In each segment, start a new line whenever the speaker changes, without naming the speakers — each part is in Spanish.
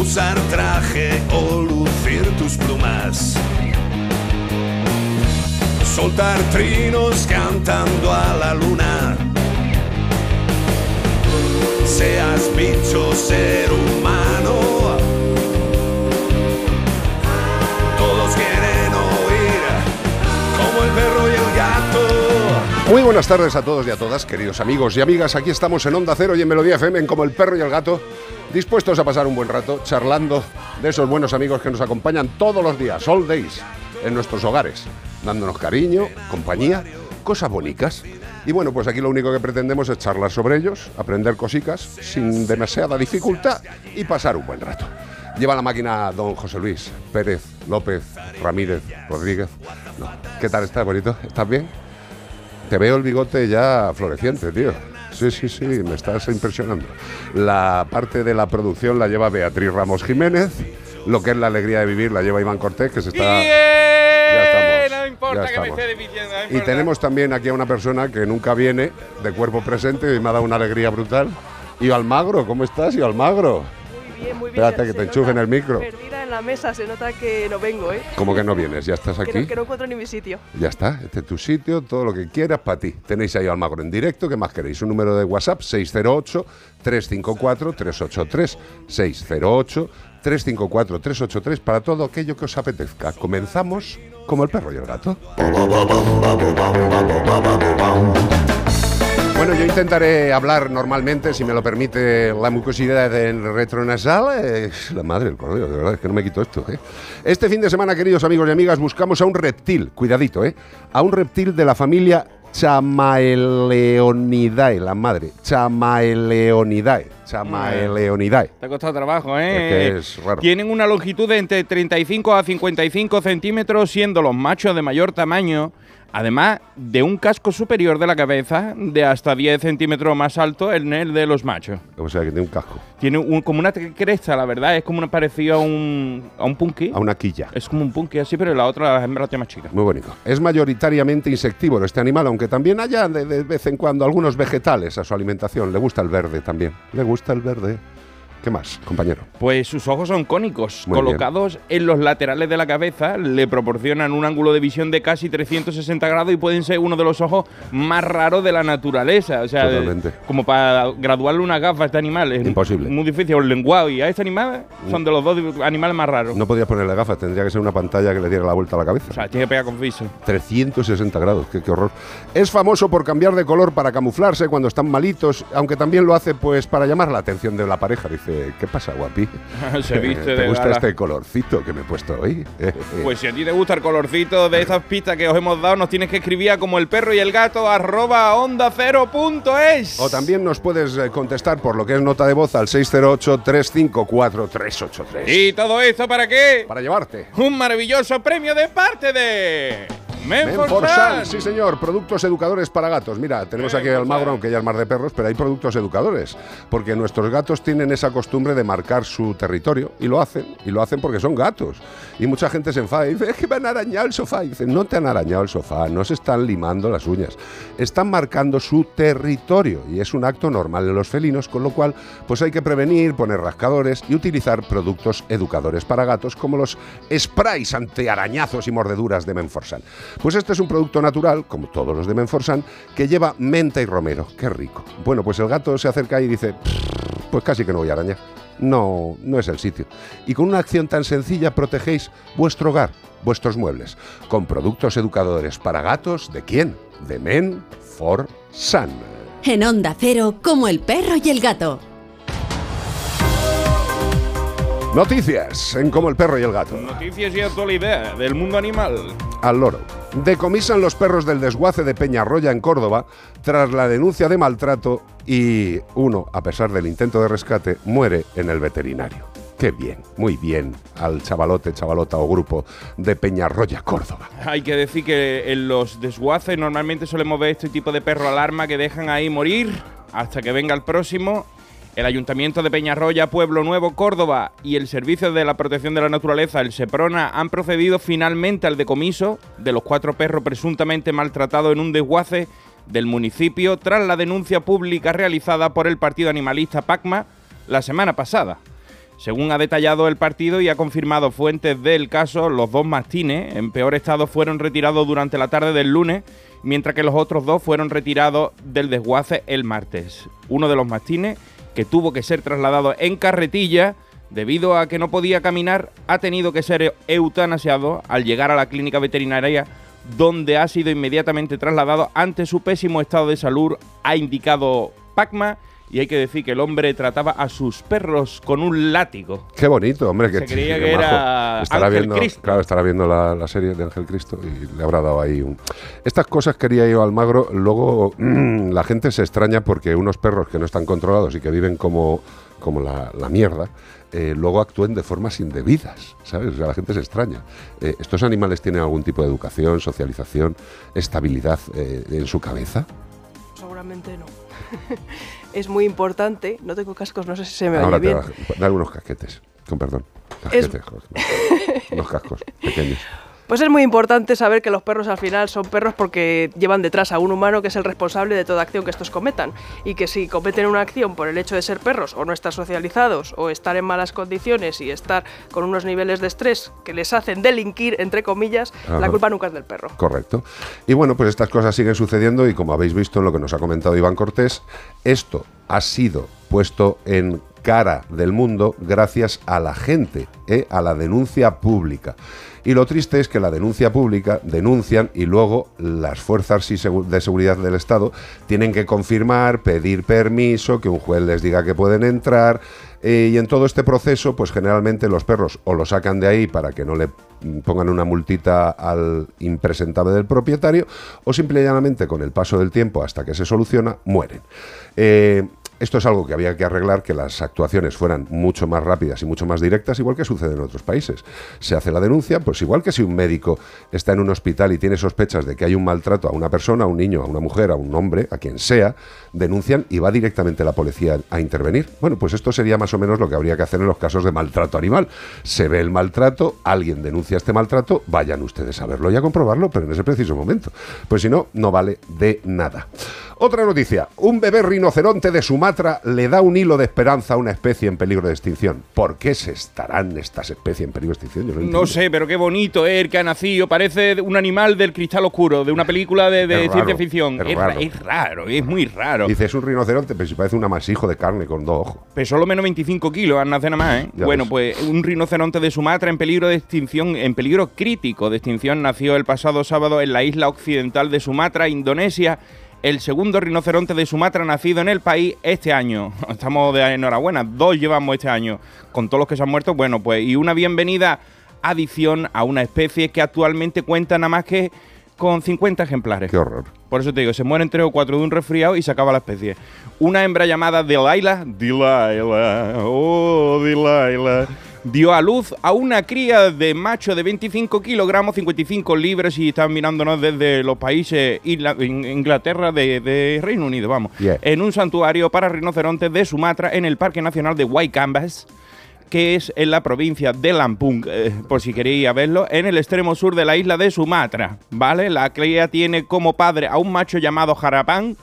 Usar traje o lucir tus plumas. Soltar trinos cantando a la luna. Seas bicho, ser humano. Todos quieren oír como el perro y el gato.
Muy buenas tardes a todos y a todas, queridos amigos y amigas. Aquí estamos en Onda Cero y en Melodía FM, en como el perro y el gato, dispuestos a pasar un buen rato charlando de esos buenos amigos que nos acompañan todos los días, all days, en nuestros hogares, dándonos cariño, compañía, cosas bonitas. Y bueno, pues aquí lo único que pretendemos es charlar sobre ellos, aprender cositas sin demasiada dificultad y pasar un buen rato. Lleva la máquina don José Luis Pérez López Ramírez Rodríguez. No. ¿Qué tal estás, bonito? ¿Estás bien? Te veo el bigote ya floreciente, tío. Sí, sí, sí, me estás impresionando. La parte de la producción la lleva Beatriz Ramos Jiménez. Lo que es la alegría de vivir la lleva Iván Cortés, que se está. Ya estamos.
No importa
ya
que me esté no
Y tenemos también aquí a una persona que nunca viene de cuerpo presente y me ha dado una alegría brutal. Y Almagro, ¿cómo estás? Y Almagro.
Bien, muy bien.
Espérate que te enchufen el micro.
Perdida en la mesa, se nota que no vengo, ¿eh?
¿Cómo que no vienes? ¿Ya estás
Que
aquí?
no, que no encuentro ni mi sitio.
Ya está, este es tu sitio, todo lo que quieras para ti. Tenéis ahí Almagro en directo, ¿qué más queréis? Un número de WhatsApp 608-354-383. 608-354-383 para todo aquello que os apetezca. Comenzamos como el perro y el gato. Bueno, yo intentaré hablar normalmente, si me lo permite la mucosidad del retronasal. La madre del cordero, de verdad, es que no me quito esto. ¿eh? Este fin de semana, queridos amigos y amigas, buscamos a un reptil, cuidadito, ¿eh? A un reptil de la familia Chamaeleonidae, la madre. Chamaeleonidae. Chamaeleonidae.
Te ha costado trabajo, ¿eh?
Es que es raro.
Tienen una longitud de entre 35 a 55 centímetros, siendo los machos de mayor tamaño, además de un casco superior de la cabeza de hasta 10 centímetros más alto en el de los machos.
O sea, que tiene un casco.
Tiene un- como una cresta, la verdad, es como una parecido a un, a un punky.
A una quilla.
Es como un punky así, pero la otra la hembra tiene más chica.
Muy bonito. Es mayoritariamente insectívoro este animal, aunque también haya de, de vez en cuando algunos vegetales a su alimentación. Le gusta el verde también. Le gusta el verde. ¿Qué más, compañero?
Pues sus ojos son cónicos,
Muy bien.
colocados en los laterales de la cabeza, le proporcionan un ángulo de visión de casi 360 grados y pueden ser uno de los ojos más raros de la naturaleza. O sea,
Totalmente.
como para graduarle una gafa a este animal es
Imposible.
Muy difícil. O el lenguado y a este animal son de los dos animales más raros.
No podías ponerle gafas, tendría que ser una pantalla que le diera la vuelta a la cabeza.
O sea, tiene que pegar con viso.
360 grados, qué, qué horror. Es famoso por cambiar de color para camuflarse cuando están malitos, aunque también lo hace pues para llamar la atención de la pareja. Dice, ¿qué pasa, guapi?
Se viste
¿Te
de
gusta
gala.
este colorcito que me he puesto hoy?
Pues si a ti te gusta el colorcito de estas pistas que os hemos dado, nos tienes que escribir a como el perro y el gato arroba onda cero punto es.
O también nos puedes eh, contestar por lo que es nota de voz al 608-354-383.
¿Y todo esto para qué?
Para llevarte.
Un maravilloso premio de parte de
Menforsan,
Menforsan.
sí señor, productos educadores para gatos. Mira, tenemos aquí al magro, aunque ya es más de perros, pero hay productos educadores, porque nuestros gatos tienen esa costumbre de marcar su territorio y lo hacen, y lo hacen porque son gatos. Y mucha gente se enfada y dice, es que me han arañado el sofá. Y dicen, no te han arañado el sofá, no se están limando las uñas, están marcando su territorio y es un acto normal en los felinos, con lo cual pues hay que prevenir, poner rascadores y utilizar productos educadores para gatos como los sprays ante arañazos y mordeduras de Menforsan. Pues este es un producto natural, como todos los de Menforsan, que lleva menta y romero. Qué rico. Bueno, pues el gato se acerca y dice, "Prr, pues casi que no voy a arañar. No, no es el sitio. Y con una acción tan sencilla protegéis vuestro hogar, vuestros muebles, con productos educadores para gatos, ¿de quién? De Menforsan.
En Onda Cero, como el perro y el gato.
Noticias en Como el perro y el gato.
Noticias y actualidad del mundo animal.
Al loro. Decomisan los perros del desguace de Peñarroya en Córdoba tras la denuncia de maltrato y uno, a pesar del intento de rescate, muere en el veterinario. Qué bien, muy bien al chavalote, chavalota o grupo de Peñarroya, Córdoba.
Hay que decir que en los desguaces normalmente solemos ver este tipo de perro alarma que dejan ahí morir hasta que venga el próximo. El Ayuntamiento de Peñarroya, Pueblo Nuevo, Córdoba y el Servicio de la Protección de la Naturaleza, el SEPRONA, han procedido finalmente al decomiso de los cuatro perros presuntamente maltratados en un desguace del municipio tras la denuncia pública realizada por el partido animalista PACMA la semana pasada. Según ha detallado el partido y ha confirmado fuentes del caso, los dos mastines en peor estado fueron retirados durante la tarde del lunes, mientras que los otros dos fueron retirados del desguace el martes. Uno de los mastines, que tuvo que ser trasladado en carretilla debido a que no podía caminar, ha tenido que ser eutanasiado al llegar a la clínica veterinaria donde ha sido inmediatamente trasladado ante su pésimo estado de salud, ha indicado PACMA y hay que decir que el hombre trataba a sus perros con un látigo.
Qué bonito, hombre. Que
Se creía
qué
que era
Estará
Ángel
viendo,
Cristo.
Claro, estará viendo la, la serie de Ángel Cristo y le habrá dado ahí un... Estas cosas quería yo Almagro. Luego mm, la gente se extraña porque unos perros que no están controlados y que viven como, como la, la mierda, eh, luego actúen de formas indebidas, ¿sabes? O sea, la gente se extraña. Eh, ¿Estos animales tienen algún tipo de educación, socialización, estabilidad eh, en su cabeza?
Seguramente no. es muy importante. No tengo cascos, no sé si se me
Ahora
oye bien.
va- dale unos casquetes, con perdón.
Es-
Casquetes, joder. unos cascos pequeños.
Pues es muy importante saber que los perros al final son perros porque llevan detrás a un humano que es el responsable de toda acción que estos cometan. Y que si cometen una acción por el hecho de ser perros o no estar socializados o estar en malas condiciones y estar con unos niveles de estrés que les hacen delinquir, entre comillas,
Ajá.
la culpa nunca es del perro.
Correcto. Y bueno, pues estas cosas siguen sucediendo y como habéis visto en lo que nos ha comentado Iván Cortés, esto ha sido puesto en cara del mundo gracias a la gente, ¿eh? a la denuncia pública. Y lo triste es que la denuncia pública denuncian y luego las fuerzas de seguridad del Estado tienen que confirmar, pedir permiso, que un juez les diga que pueden entrar. eh, y en todo este proceso, pues generalmente los perros o lo sacan de ahí para que no le pongan una multita al impresentable del propietario, o simple y llanamente con el paso del tiempo hasta que se soluciona, mueren. Eh, esto es algo que había que arreglar, que las actuaciones fueran mucho más rápidas y mucho más directas, igual que sucede en otros países. Se hace la denuncia, pues igual que si un médico está en un hospital y tiene sospechas de que hay un maltrato a una persona, a un niño, a una mujer, a un hombre, a quien sea, denuncian y va directamente la policía a intervenir. Bueno, pues esto sería más o menos lo que habría que hacer en los casos de maltrato animal. Se ve el maltrato, alguien denuncia este maltrato, vayan ustedes a verlo y a comprobarlo, pero en ese preciso momento. Pues si no, no vale de nada. Otra noticia. Un bebé rinoceronte de Sumatra le da un hilo de esperanza a una especie en peligro de extinción. ¿Por qué se estarán estas especies en peligro de extinción? Yo
No sé, pero qué bonito es el que ha nacido. Parece un animal del cristal oscuro, de una película de, ciencia ficción.
es
Es, ra-
raro.
es raro, es muy raro.
Dice, es un rinoceronte, pero si parece un amasijo de carne con dos ojos.
Pesó lo menos 25 kilos, al nacer nada más, ¿eh?
Ya
Bueno,
ves.
pues un rinoceronte de Sumatra en peligro de extinción, en peligro crítico de extinción, nació el pasado sábado en la isla occidental de Sumatra, Indonesia. El segundo rinoceronte de Sumatra nacido en el país este año. Estamos de enhorabuena, dos llevamos este año. Con todos los que se han muerto, bueno, pues y una bienvenida adición a una especie que actualmente cuenta nada más que con 50 ejemplares.
Qué horror.
Por eso te digo, se mueren tres o cuatro de un resfriado y se acaba la especie. Una hembra llamada Delilah, Delilah, oh Delilah, dio a luz a una cría de macho de 25 kilogramos, 55 libras y están mirándonos desde los países Isla- Inglaterra de, de Reino Unido, vamos,
Yeah.
en un santuario para rinocerontes de Sumatra en el Parque Nacional de Waikambas que es en la provincia de Lampung, eh, por si queréis verlo, en el extremo sur de la isla de Sumatra, ¿vale? La cría tiene como padre a un macho llamado Jarapán,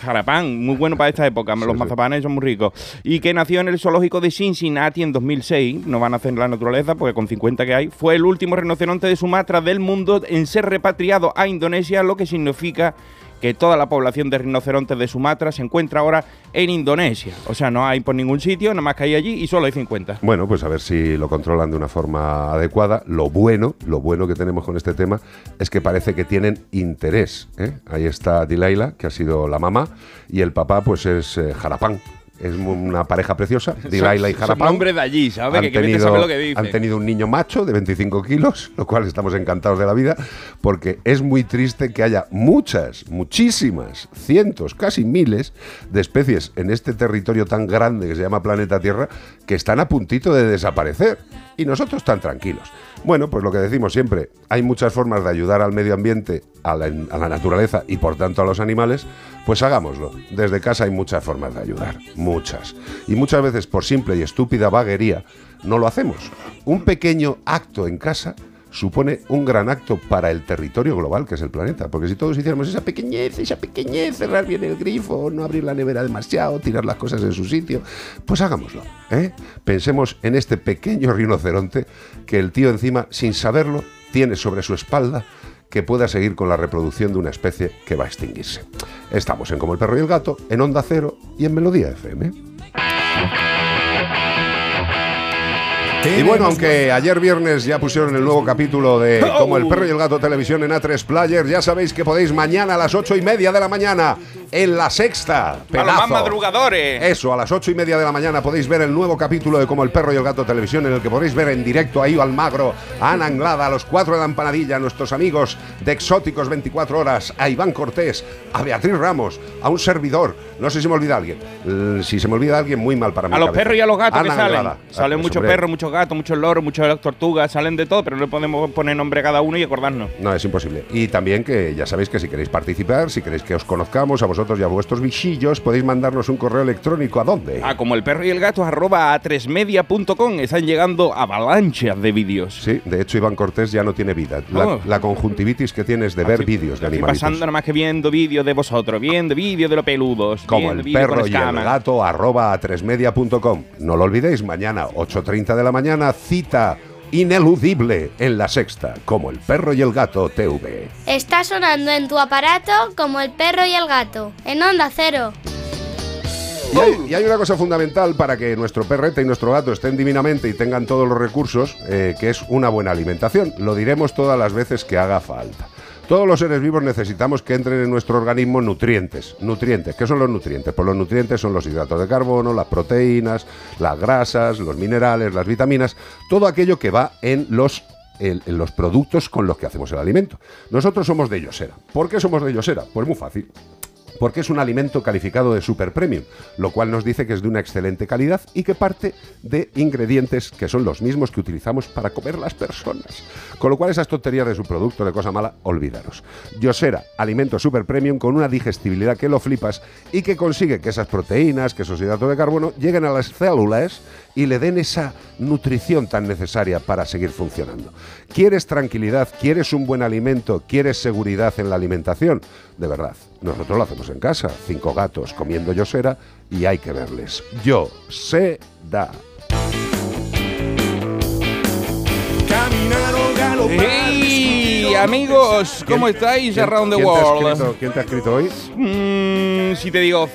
Jarapán, muy bueno para esta época, los
sí.
mazapanes son muy ricos, y que nació en el zoológico de Cincinnati en 2006, no van a hacer en la naturaleza porque con 50 que hay, fue el último rinoceronte de Sumatra del mundo en ser repatriado a Indonesia, lo que significa que toda la población de rinocerontes de Sumatra se encuentra ahora en Indonesia. O sea, no hay por ningún sitio, nada más que hay allí y solo hay 50.
Bueno, pues a ver si lo controlan de una forma adecuada. Lo bueno, lo bueno que tenemos con este tema es que parece que tienen interés. ¿eh? Ahí está Dilaila, que ha sido la mamá, y el papá, pues es eh, Jarapán. Es una pareja preciosa, Dilaila y
Son
Harapau.
nombres de allí, ¿sabes?
Han
Que,
tenido,
lo dicen.
han tenido un niño macho de 25 kilos, lo cual estamos encantados de la vida, porque es muy triste que haya muchas, muchísimas, cientos, casi miles de especies en este territorio tan grande que se llama planeta Tierra que están a puntito de desaparecer. Y nosotros tan tranquilos. Bueno, pues lo que decimos siempre, hay muchas formas de ayudar al medio ambiente, a la, naturaleza y por tanto a los animales, pues hagámoslo. Desde casa hay muchas formas de ayudar, muchas. Y muchas veces por simple y estúpida vaguería no lo hacemos. Un pequeño acto en casa supone un gran acto para el territorio global que es el planeta. Porque si todos hiciéramos esa pequeñez, esa pequeñez, cerrar bien el grifo, no abrir la nevera demasiado, tirar las cosas en su sitio, pues hagámoslo. ¿eh? Pensemos en este pequeño rinoceronte que el tío encima, sin saberlo, tiene sobre su espalda que pueda seguir con la reproducción de una especie que va a extinguirse. Estamos en Como el perro y el gato, en Onda Cero y en Melodía FM. Y bueno, aunque ayer viernes ya pusieron el nuevo capítulo de Como el perro y el gato televisión en A3 Player, ya sabéis que podéis mañana a las ocho y media de la mañana en la sexta.
A los
pedazo.
más madrugadores.
Eso, a las ocho y media de la mañana podéis ver el nuevo capítulo de Como el perro y el gato televisión, en el que podréis ver en directo a Ivo Almagro, a Ana Anglada, a los cuatro de la empanadilla, a nuestros amigos de Exóticos 24 Horas, a Iván Cortés, a Beatriz Ramos, a un servidor. No sé si me olvida alguien. L- Si se me olvida alguien, muy mal para mí.
A los perros y a los gatos que salen.
Anglada.
Salen
Ah,
muchos perros, muchos gatos, muchos loros, muchas tortugas, salen de todo, pero no le podemos poner nombre a cada uno y acordarnos.
No, es imposible. Y también que ya sabéis que si queréis participar, si queréis que os conozcamos a vosotros y a vuestros bichillos, podéis mandarnos un correo electrónico. ¿A dónde?
Ah, como el perro y el gato, arroba a 3media.com. Están llegando avalanchas de vídeos.
Sí, de hecho Iván Cortés ya no tiene vida. La,
Oh.
la conjuntivitis que tiene es de ver vídeos de animalitos.
pasando nada más que viendo vídeos de vosotros, viendo vídeos de los peludos.
Como el perro y el gato, arroba a tresmedia.com. No lo olvidéis, mañana, 8.30 de la mañana, cita ineludible en la sexta, como el perro y el gato TV.
Está sonando en tu aparato como el perro y el gato, en onda cero.
Y hay, y hay una cosa fundamental para que nuestro perrete y nuestro gato estén divinamente y tengan todos los recursos, eh, que es una buena alimentación. Lo diremos todas las veces que haga falta. Todos los seres vivos necesitamos que entren en nuestro organismo nutrientes. Nutrientes. ¿Qué son los nutrientes? Pues los nutrientes son los hidratos de carbono, las proteínas, las grasas, los minerales, las vitaminas, todo aquello que va en los en, los productos con los que hacemos el alimento. Nosotros somos de Yosera. ¿Por qué somos de Yosera? Pues muy fácil porque es un alimento calificado de super premium, lo cual nos dice que es de una excelente calidad y que parte de ingredientes que son los mismos que utilizamos para comer las personas. Con lo cual esas tonterías de su producto de cosa mala, olvidaros. Yosera, alimento super premium con una digestibilidad que lo flipas y que consigue que esas proteínas, que esos hidratos de carbono lleguen a las células y le den esa nutrición tan necesaria para seguir funcionando. ¿Quieres tranquilidad? ¿Quieres un buen alimento? ¿Quieres seguridad en la alimentación? De verdad, nosotros lo hacemos en casa. Cinco gatos comiendo yosera y hay que verles. Yo sé da.
Caminar o galopar.
Amigos, ¿cómo estáis? Around the world.
Escrito, ¿Quién te ha escrito hoy?
Mm, si te digo.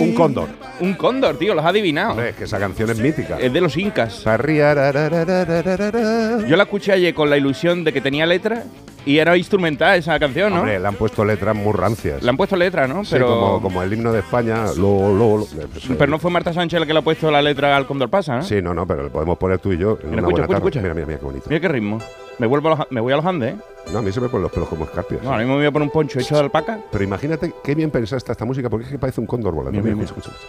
Un cóndor.
Un cóndor, tío, lo has adivinado.
Hombre, es que esa canción es mítica.
Es de los incas. Yo la escuché ayer con la ilusión de que tenía letra y era instrumental esa canción, ¿no?
Hombre, le han puesto letras muy rancias.
Le han puesto letra, ¿no?
Sí,
Pero,
como, como el himno de España. Lo, lo, lo. Pues,
pero no fue Marta Sánchez la que le ha puesto la letra al Cóndor Pasa, ¿no?
Sí, no, no, pero lo podemos poner tú y yo en
Mira,
una
escucha,
buena
escucha,
tarde.
escucha.
Mira, mira, mira qué bonito.
Mira qué ritmo. Me, vuelvo a los, me voy a los Andes, ¿eh?
No, a mí se me ponen los pelos como escarpias.
No, ahora mismo me voy a poner un poncho hecho de alpaca.
Pero imagínate qué bien pensaste esta música, porque es que parece un cóndor volando.
Mira,
Mira,
mira,
escucha, escucha.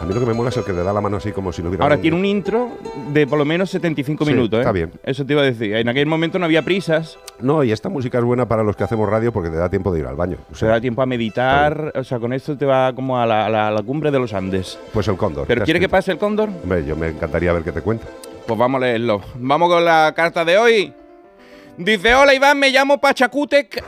A mí lo que me mola es el que le da la mano así como si lo hubiera
Ahora tiene un intro de por lo menos 75
Sí,
minutos, ¿eh?
está bien.
Eso te iba a decir. En aquel momento no había prisas.
No, y esta música es buena para los que hacemos radio porque te da tiempo de ir al baño. O sea,
da tiempo a meditar. O sea, con esto te va como a la, la- cumbre de los Andes.
pues el cóndor.
¿Pero
te
quiere que pase el cóndor?
Hombre, yo me encantaría ver qué te cuenta.
Pues vamos a leerlo. Vamos con la carta de hoy. Dice, hola Iván, me llamo Pachacútec.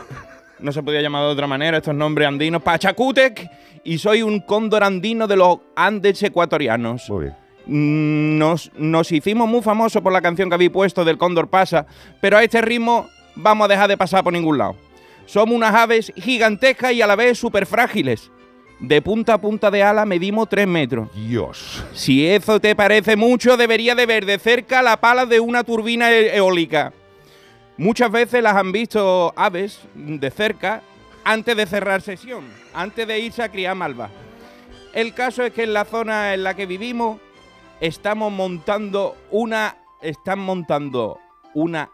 No se podía llamar de otra manera estos nombres andinos. Pachacútec. Y soy un cóndor andino de los Andes ecuatorianos.
Muy bien.
Mm, Nos, nos hicimos muy famosos por la canción que habéis puesto del cóndor pasa, pero a este ritmo vamos a dejar de pasar por ningún lado. Somos unas aves gigantescas y a la vez súper frágiles. De punta a punta de ala medimos 3 metros.
Dios.
Si eso te parece mucho, debería de ver de cerca la pala de una turbina e- eólica. Muchas veces las han visto aves de cerca antes de cerrar sesión, antes de irse a criar malva. El caso es que en la zona en la que vivimos estamos montando una. Están montando una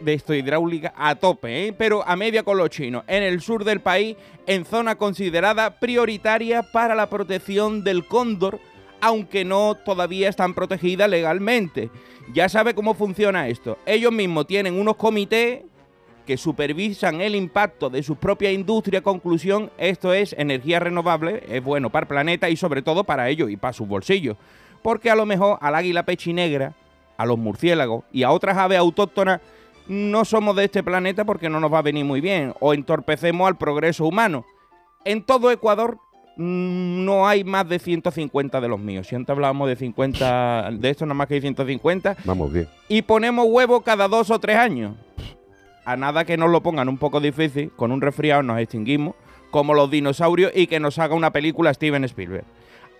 de esto hidráulica a tope, ¿eh? pero a media con los chinos, en el sur del país, en zona considerada prioritaria para la protección del cóndor, aunque no todavía están protegidas legalmente. Ya sabe cómo funciona esto. Ellos mismos tienen unos comités que supervisan el impacto de su propia industria. Conclusión, esto es energía renovable, es bueno para el planeta y sobre todo para ellos y para sus bolsillos. Porque a lo mejor al águila pechinegra, a los murciélagos y a otras aves autóctonas no somos de este planeta porque no nos va a venir muy bien o entorpecemos al progreso humano. En todo Ecuador no hay más de 150 de los míos. Si antes hablábamos de 50, de esto nada más que hay 150.
Vamos bien.
Y ponemos huevo cada dos o tres años. A nada que nos lo pongan un poco difícil, con un resfriado nos extinguimos, como los dinosaurios, y que nos haga una película Steven Spielberg.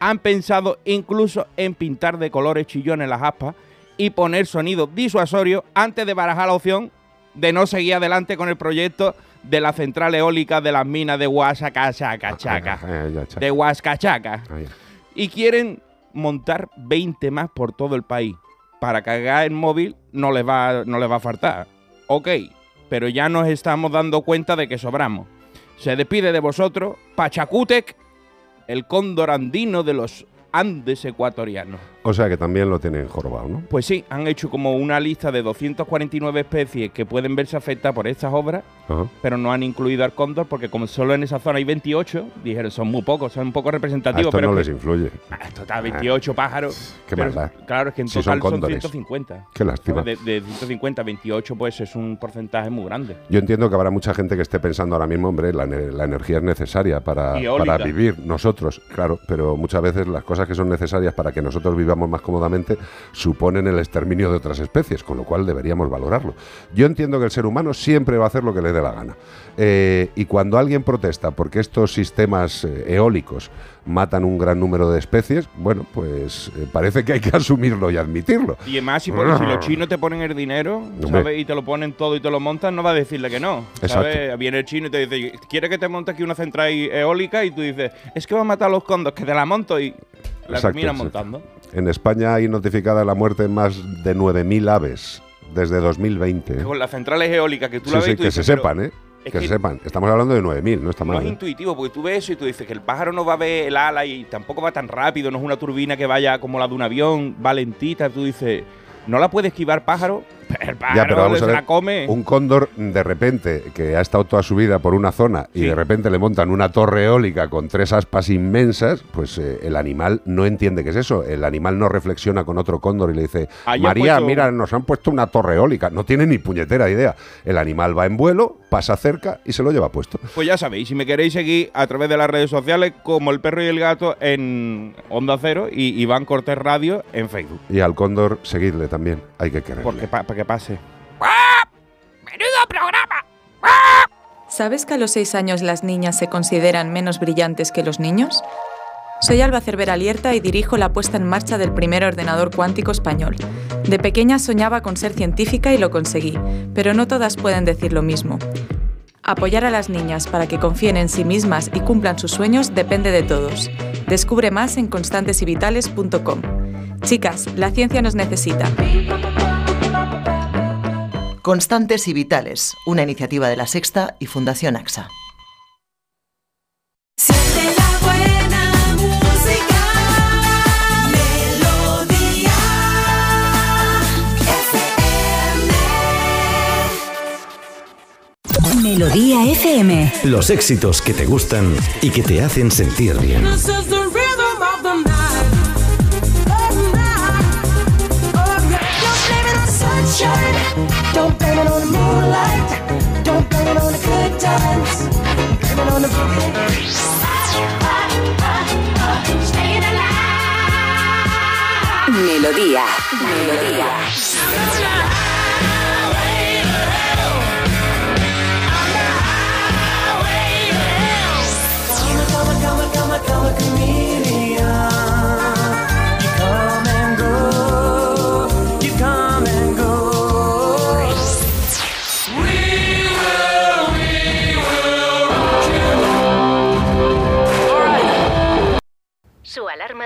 Han pensado incluso en pintar de colores chillones las aspas y poner sonido disuasorio antes de barajar la opción de no seguir adelante con el proyecto de la central eólica de las minas de Huascachacachaca.
Ah, ya, cha.
De Huascachaca.
Ah.
Y quieren montar 20 más por todo el país. Para cargar el móvil no les va, no les va a faltar. Ok, pero ya nos estamos dando cuenta de que sobramos. Se despide de vosotros Pachacútec, el cóndor andino de los Andes ecuatorianos.
O sea que también lo tienen jorobado, ¿no?
Pues sí, han hecho como una lista de 249 especies que pueden verse afectadas por estas obras,
Ajá.
pero no han incluido al cóndor porque como solo en esa zona hay 28, dijeron son muy pocos, son un poco
A
representativos,
esto
pero
no
es
les influye.
Ah, total, 28 pájaros.
Qué
pero,
maldad.
Claro, es que en
Si son
total son,
cóndores.
150.
Qué lástima.
De, de 150 a 28, pues es un porcentaje muy grande.
Yo entiendo que habrá mucha gente que esté pensando ahora mismo, hombre, la, la energía es necesaria para, para vivir nosotros, claro, pero muchas veces las cosas que son necesarias para que nosotros vivamos más cómodamente suponen el exterminio de otras especies, con lo cual deberíamos valorarlo. Yo entiendo que el ser humano siempre va a hacer lo que le dé la gana. Eh, y cuando alguien protesta porque estos sistemas eh, eólicos matan un gran número de especies, bueno, pues eh, parece que hay que asumirlo y admitirlo.
Y además, si, los chinos te ponen el dinero. Y te lo ponen todo y te lo montan, no va a decirle que no. ¿sabes?
Exacto.
Viene el chino y te dice, ¿quiere que te monte aquí una central eólica? Y tú dices, es que va a matar a los condos, que te la monto y la
Exacto,
montando.
En España hay notificada la muerte de más de 9.000 aves desde 2020. ¿eh?
Con las centrales eólicas que tú
Sí,
la ves
sí,
y tú
que
dices,
se sepan, ¿eh?
es
Que,
que
se sepan. Estamos hablando de 9.000, no está
No
mal.
es
¿eh?
intuitivo, porque tú ves eso y tú dices que el pájaro no va a ver el ala y tampoco va tan rápido, no es una turbina que vaya como la de un avión, va lentita. Tú dices, ¿no la puede esquivar pájaro? El pájaro
Ya, pero vamos
se
a ver,
la come.
un cóndor de repente que ha estado toda su vida por una zona y de repente le montan una torre eólica con tres aspas inmensas, pues eh, el animal no entiende qué es eso. El animal no reflexiona con otro cóndor y le dice,
Ahí han
María,
puesto-
mira, nos han puesto una torre eólica. No tiene ni puñetera idea. El animal va en vuelo, pasa cerca y se lo lleva puesto.
Pues ya sabéis, si me queréis seguir a través de las redes sociales, como el perro y el gato en Onda Cero y Iván Cortés Radio en Facebook.
Y al cóndor seguirle también. Hay que quererle.
Porque para que pase.
¿Sabes que a los 6 años las niñas se consideran menos brillantes que los niños? Soy Alba Cervera Lierta y dirijo la puesta en marcha del primer ordenador cuántico español. De pequeña soñaba con ser científica y lo conseguí, pero no todas pueden decir lo mismo. Apoyar a las niñas para que confíen en sí mismas y cumplan sus sueños depende de todos. Descubre más en constantesyvitales.com. Chicas, la ciencia nos necesita.
Constantes y Vitales, una iniciativa de La Sexta y Fundación AXA.
Siente la buena música, melodía FM.
Melodía FM.
Los éxitos que te gustan y que te hacen sentir bien.
Blame it on the moonlight. Don't blame it on the good times. Blame it on the boogie. Staying alive.
Melodía. Melodía.
Come, come, come, come, come, a chameleon. You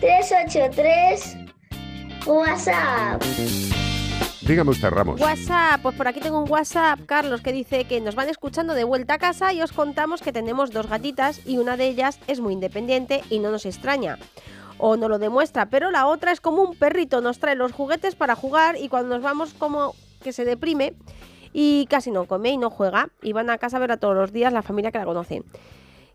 383 WhatsApp.
Dígame usted, Ramos.
WhatsApp, pues por aquí tengo un WhatsApp, Carlos, que dice que nos van escuchando de vuelta a casa y os contamos que tenemos dos gatitas y una de ellas es muy independiente y no nos extraña. O no lo demuestra, pero la otra es como un perrito, nos trae los juguetes para jugar y cuando nos vamos como que se deprime y casi no come y no juega y van a casa a ver a todos los días la familia que la conoce.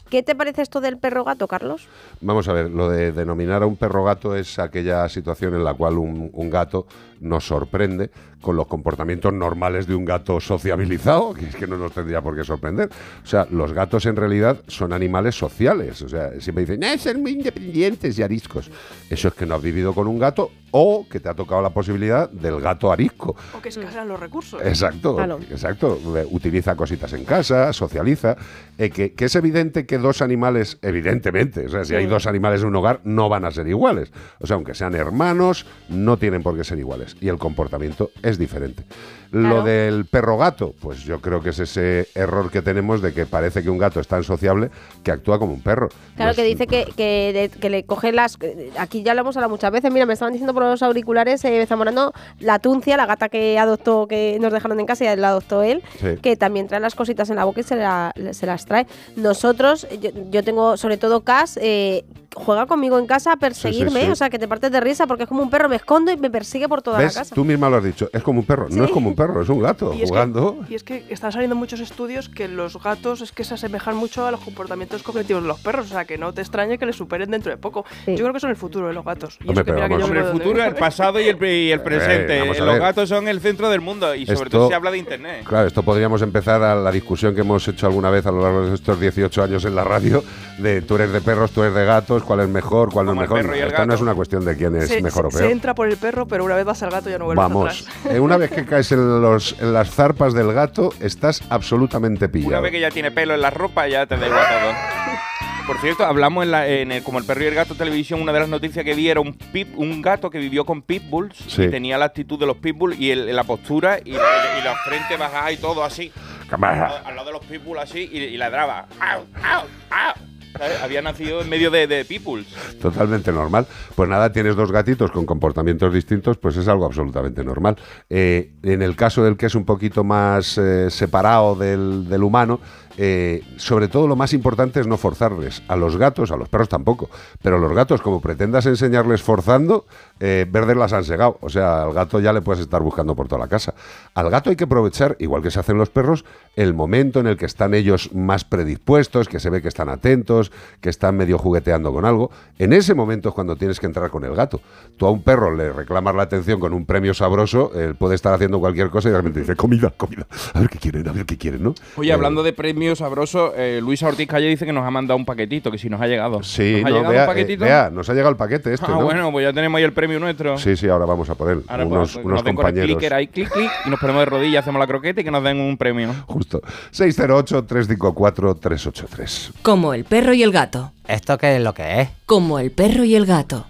¿Qué te parece esto del perro gato, Carlos?
Vamos a ver, lo de denominar a un perro gato es aquella situación en la cual un, un gato nos sorprende con los comportamientos normales de un gato sociabilizado, que es que no nos tendría por qué sorprender. O sea, los gatos en realidad son animales sociales. O sea, siempre dicen, "Eh, son muy independientes y ariscos. Eso es que no has vivido con un gato o que te ha tocado la posibilidad del gato arisco.
O que escasean los recursos.
Exacto,
Claro.
exacto. Eh, Utiliza cositas en casa, socializa. Eh, que, que es evidente que dos animales, evidentemente, o sea, si hay
Sí.
dos animales en un hogar, no van a ser iguales. O sea, aunque sean hermanos, no tienen por qué ser iguales. Y el comportamiento es diferente. Lo del perro gato, pues yo creo que es ese error que tenemos de que parece que un gato es tan sociable que actúa como un perro.
Claro,
No
que dice que, que, de- que le coge las... Aquí ya lo hemos hablado muchas veces. Mira, me estaban diciendo por los auriculares, eh, Zamorano, la Tuncia, la gata que adoptó, que nos dejaron en casa y la adoptó él,
Sí.
que también trae las cositas en la boca y se, la- se las trae. Nosotros, yo, yo tengo sobre todo Cas, eh, juega conmigo en casa a perseguirme,
sí.
o sea, que te partes de risa porque es como un perro, me escondo y me persigue por toda
¿Ves?
la casa.
Tú misma lo has dicho. Es como un perro. No es como un perro, es un gato
Y es,
jugando.
que, y es que están saliendo muchos estudios que los gatos es que se asemejan mucho a los comportamientos cognitivos de los perros, o sea que no te extrañe que les superen dentro de poco. Yo creo que son el futuro de los gatos. Y
Hombre,
eso que mira que yo
el futuro, el pasado y el, y el presente.
a
Los gatos son el centro del mundo y sobre
Esto-
todo se habla de internet.
Claro, esto podríamos empezar a la discusión que hemos hecho alguna vez a lo largo de estos 18 años en la radio, de tú eres de perros, tú eres de gatos, cuál es mejor, cuál no es mejor.
perro
Esto no es una cuestión de quién es
se,
mejor o peor.
se entra por el perro, pero una vez vas al gato ya no vuelves
Vamos,
atrás.
eh, una vez que caes en, los, en las zarpas del gato, estás absolutamente
Una
pillado.
vez que ya tiene pelo en la ropa, ya te da igual todo. Por cierto, hablamos en, la, en el, como el perro y el gato televisión, una de las noticias que vi era un, pip, un gato que vivió con pitbulls
Sí.
y tenía la actitud de los pitbulls y el- la postura y, y la frente bajada y todo así. Al, al lado de los pitbulls así y, y ladraba. ¡Au, au, au! Había nacido en medio de, de pitbulls.
Totalmente normal. Pues nada, tienes dos gatitos con comportamientos distintos, pues es algo absolutamente normal. Eh, en el caso del que es un poquito más eh, separado del, del humano, eh, sobre todo lo más importante es no forzarles. A los gatos, a los perros tampoco, pero a los gatos, como pretendas enseñarles forzando, eh, verdes las han segado. O sea, al gato ya le puedes estar buscando por toda la casa. Al gato hay que aprovechar, igual que se hacen los perros, el momento en el que están ellos más predispuestos, que se ve que están atentos, que están medio jugueteando con algo. En ese momento es cuando tienes que entrar con el gato. Tú a un perro le reclamas la atención con un premio sabroso, él puede estar haciendo cualquier cosa y de repente dice, comida, comida, a ver qué quieren, a ver qué quieren, ¿no?
Oye,
Eh,
hablando de premios sabrosos, eh, Luisa Ortiz Calle dice que nos ha mandado un paquetito, que si nos ha llegado.
Sí,
¿Nos ha
no,
llegado
vea,
un
eh, vea, nos ha llegado el paquete este,
ah,
¿no?
bueno, pues ya tenemos ahí el premio nuestro.
Sí, sí, ahora vamos a por él.
Ahora
unos
pues,
unos
el
compañeros.
clicker ahí, clic, clic, y nos ponemos de rodillas, hacemos la croqueta y que nos den un premio.
Justo. 608-354-383.
Como el perro y el gato.
¿Esto qué es lo que es?
Como el perro y el gato.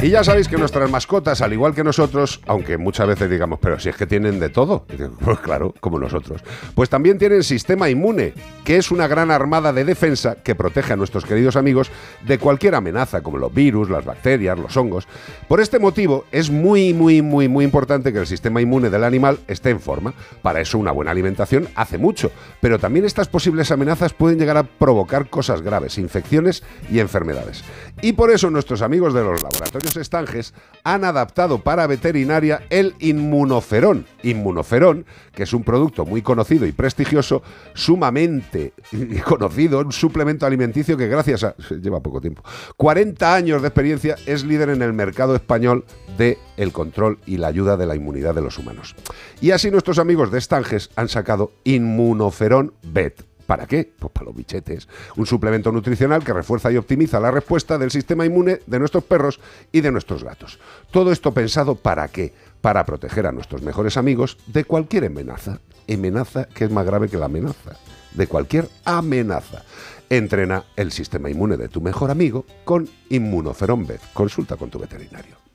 Y ya sabéis que nuestras mascotas, al igual que nosotros, aunque muchas veces digamos, pero si es que tienen de todo, pues claro, como nosotros, pues también tienen sistema inmune, que es una gran armada de defensa que protege a nuestros queridos amigos de cualquier amenaza, como los virus, las bacterias, los hongos. Por este motivo, es muy, muy, muy, muy importante que el sistema inmune del animal esté en forma. Para eso una buena alimentación hace mucho, pero también estas posibles amenazas pueden llegar a provocar cosas graves, infecciones y enfermedades. Y por eso nuestros amigos de los laboratorios Estanges han adaptado para veterinaria el inmunoferón. Inmunoferón, que es un producto muy conocido y prestigioso, sumamente conocido, un suplemento alimenticio que gracias a... lleva poco tiempo. 40 años de experiencia es líder en el mercado español de el control y la ayuda de la inmunidad de los humanos. Y así nuestros amigos de Estanges han sacado Inmunoferón Bet ¿Para qué? Pues para los bichetes. Un suplemento nutricional que refuerza y optimiza la respuesta del sistema inmune de nuestros perros y de nuestros gatos. Todo esto pensado para qué? Para proteger a nuestros mejores amigos de cualquier amenaza. Amenaza que es más grave que la amenaza. De cualquier amenaza. Entrena el sistema inmune de tu mejor amigo con Inmunoferón. Consulta con tu veterinario.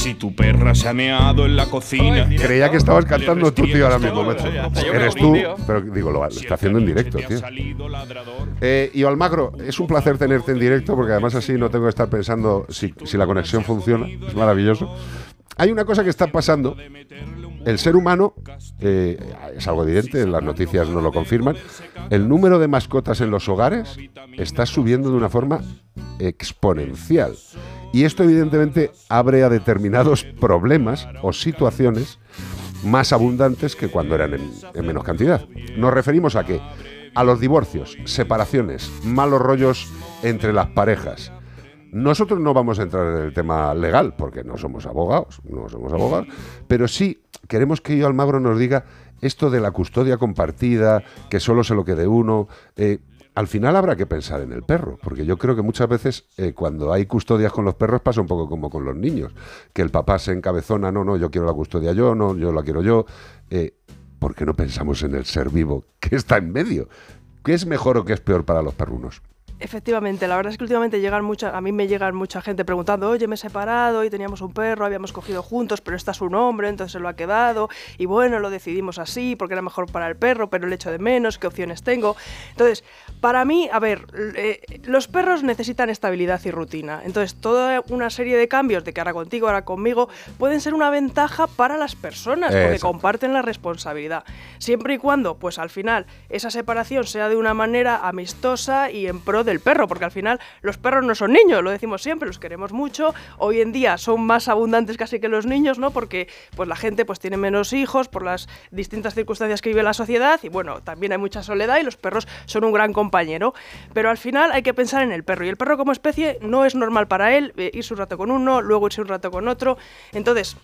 Si tu perra se ha meado en la cocina.
Creía que estabas cantando tú, tío, ahora mismo. macho. Eres tú, pero digo, lo, lo está haciendo en directo, tío. Eh, y Almagro, es un placer tenerte en directo porque además así no tengo que estar pensando si, si la conexión funciona. Es maravilloso. Hay una cosa que está pasando. El ser humano, eh, es algo evidente, las noticias nos lo confirman, el número de mascotas en los hogares está subiendo de una forma exponencial. Y esto evidentemente abre a determinados problemas o situaciones más abundantes que cuando eran en, en menos cantidad. Nos referimos a qué? A los divorcios, separaciones, malos rollos entre las parejas. Nosotros no vamos a entrar en el tema legal, porque no somos abogados, no somos abogados, pero sí queremos que yo Almagro nos diga esto de la custodia compartida, que solo se lo quede uno. eh, al final habrá que pensar en el perro, porque yo creo que muchas veces eh, cuando hay custodias con los perros pasa un poco como con los niños, que el papá se encabezona, no, no, yo quiero la custodia yo, no, yo la quiero yo. Eh, ¿Por qué no pensamos en el ser vivo que está en medio? ¿Qué es mejor o qué es peor para los perrunos?
Efectivamente, la verdad es que últimamente llegan mucha, a mí me llegan mucha gente preguntando, oye, me he separado y teníamos un perro, habíamos cogido juntos, pero está su nombre, entonces se lo ha quedado, y bueno, lo decidimos así porque era mejor para el perro, pero le echo de menos, ¿qué opciones tengo? Entonces, para mí, a ver, eh, los perros necesitan estabilidad y rutina, entonces toda una serie de cambios de que ahora contigo, ahora conmigo, pueden ser una ventaja para las personas, porque
Exacto.
comparten la responsabilidad, siempre y cuando, pues al final, esa separación sea de una manera amistosa y en pro del perro, porque al final los perros no son niños, lo decimos siempre, los queremos mucho. Hoy en día son más abundantes casi que los niños, ¿no? Porque pues la gente pues tiene menos hijos por las distintas circunstancias que vive la sociedad y bueno, también hay mucha soledad y los perros son un gran compañero, pero al final hay que pensar en el perro y el perro como especie no es normal para él eh, irse un rato con uno, luego irse un rato con otro. Entonces,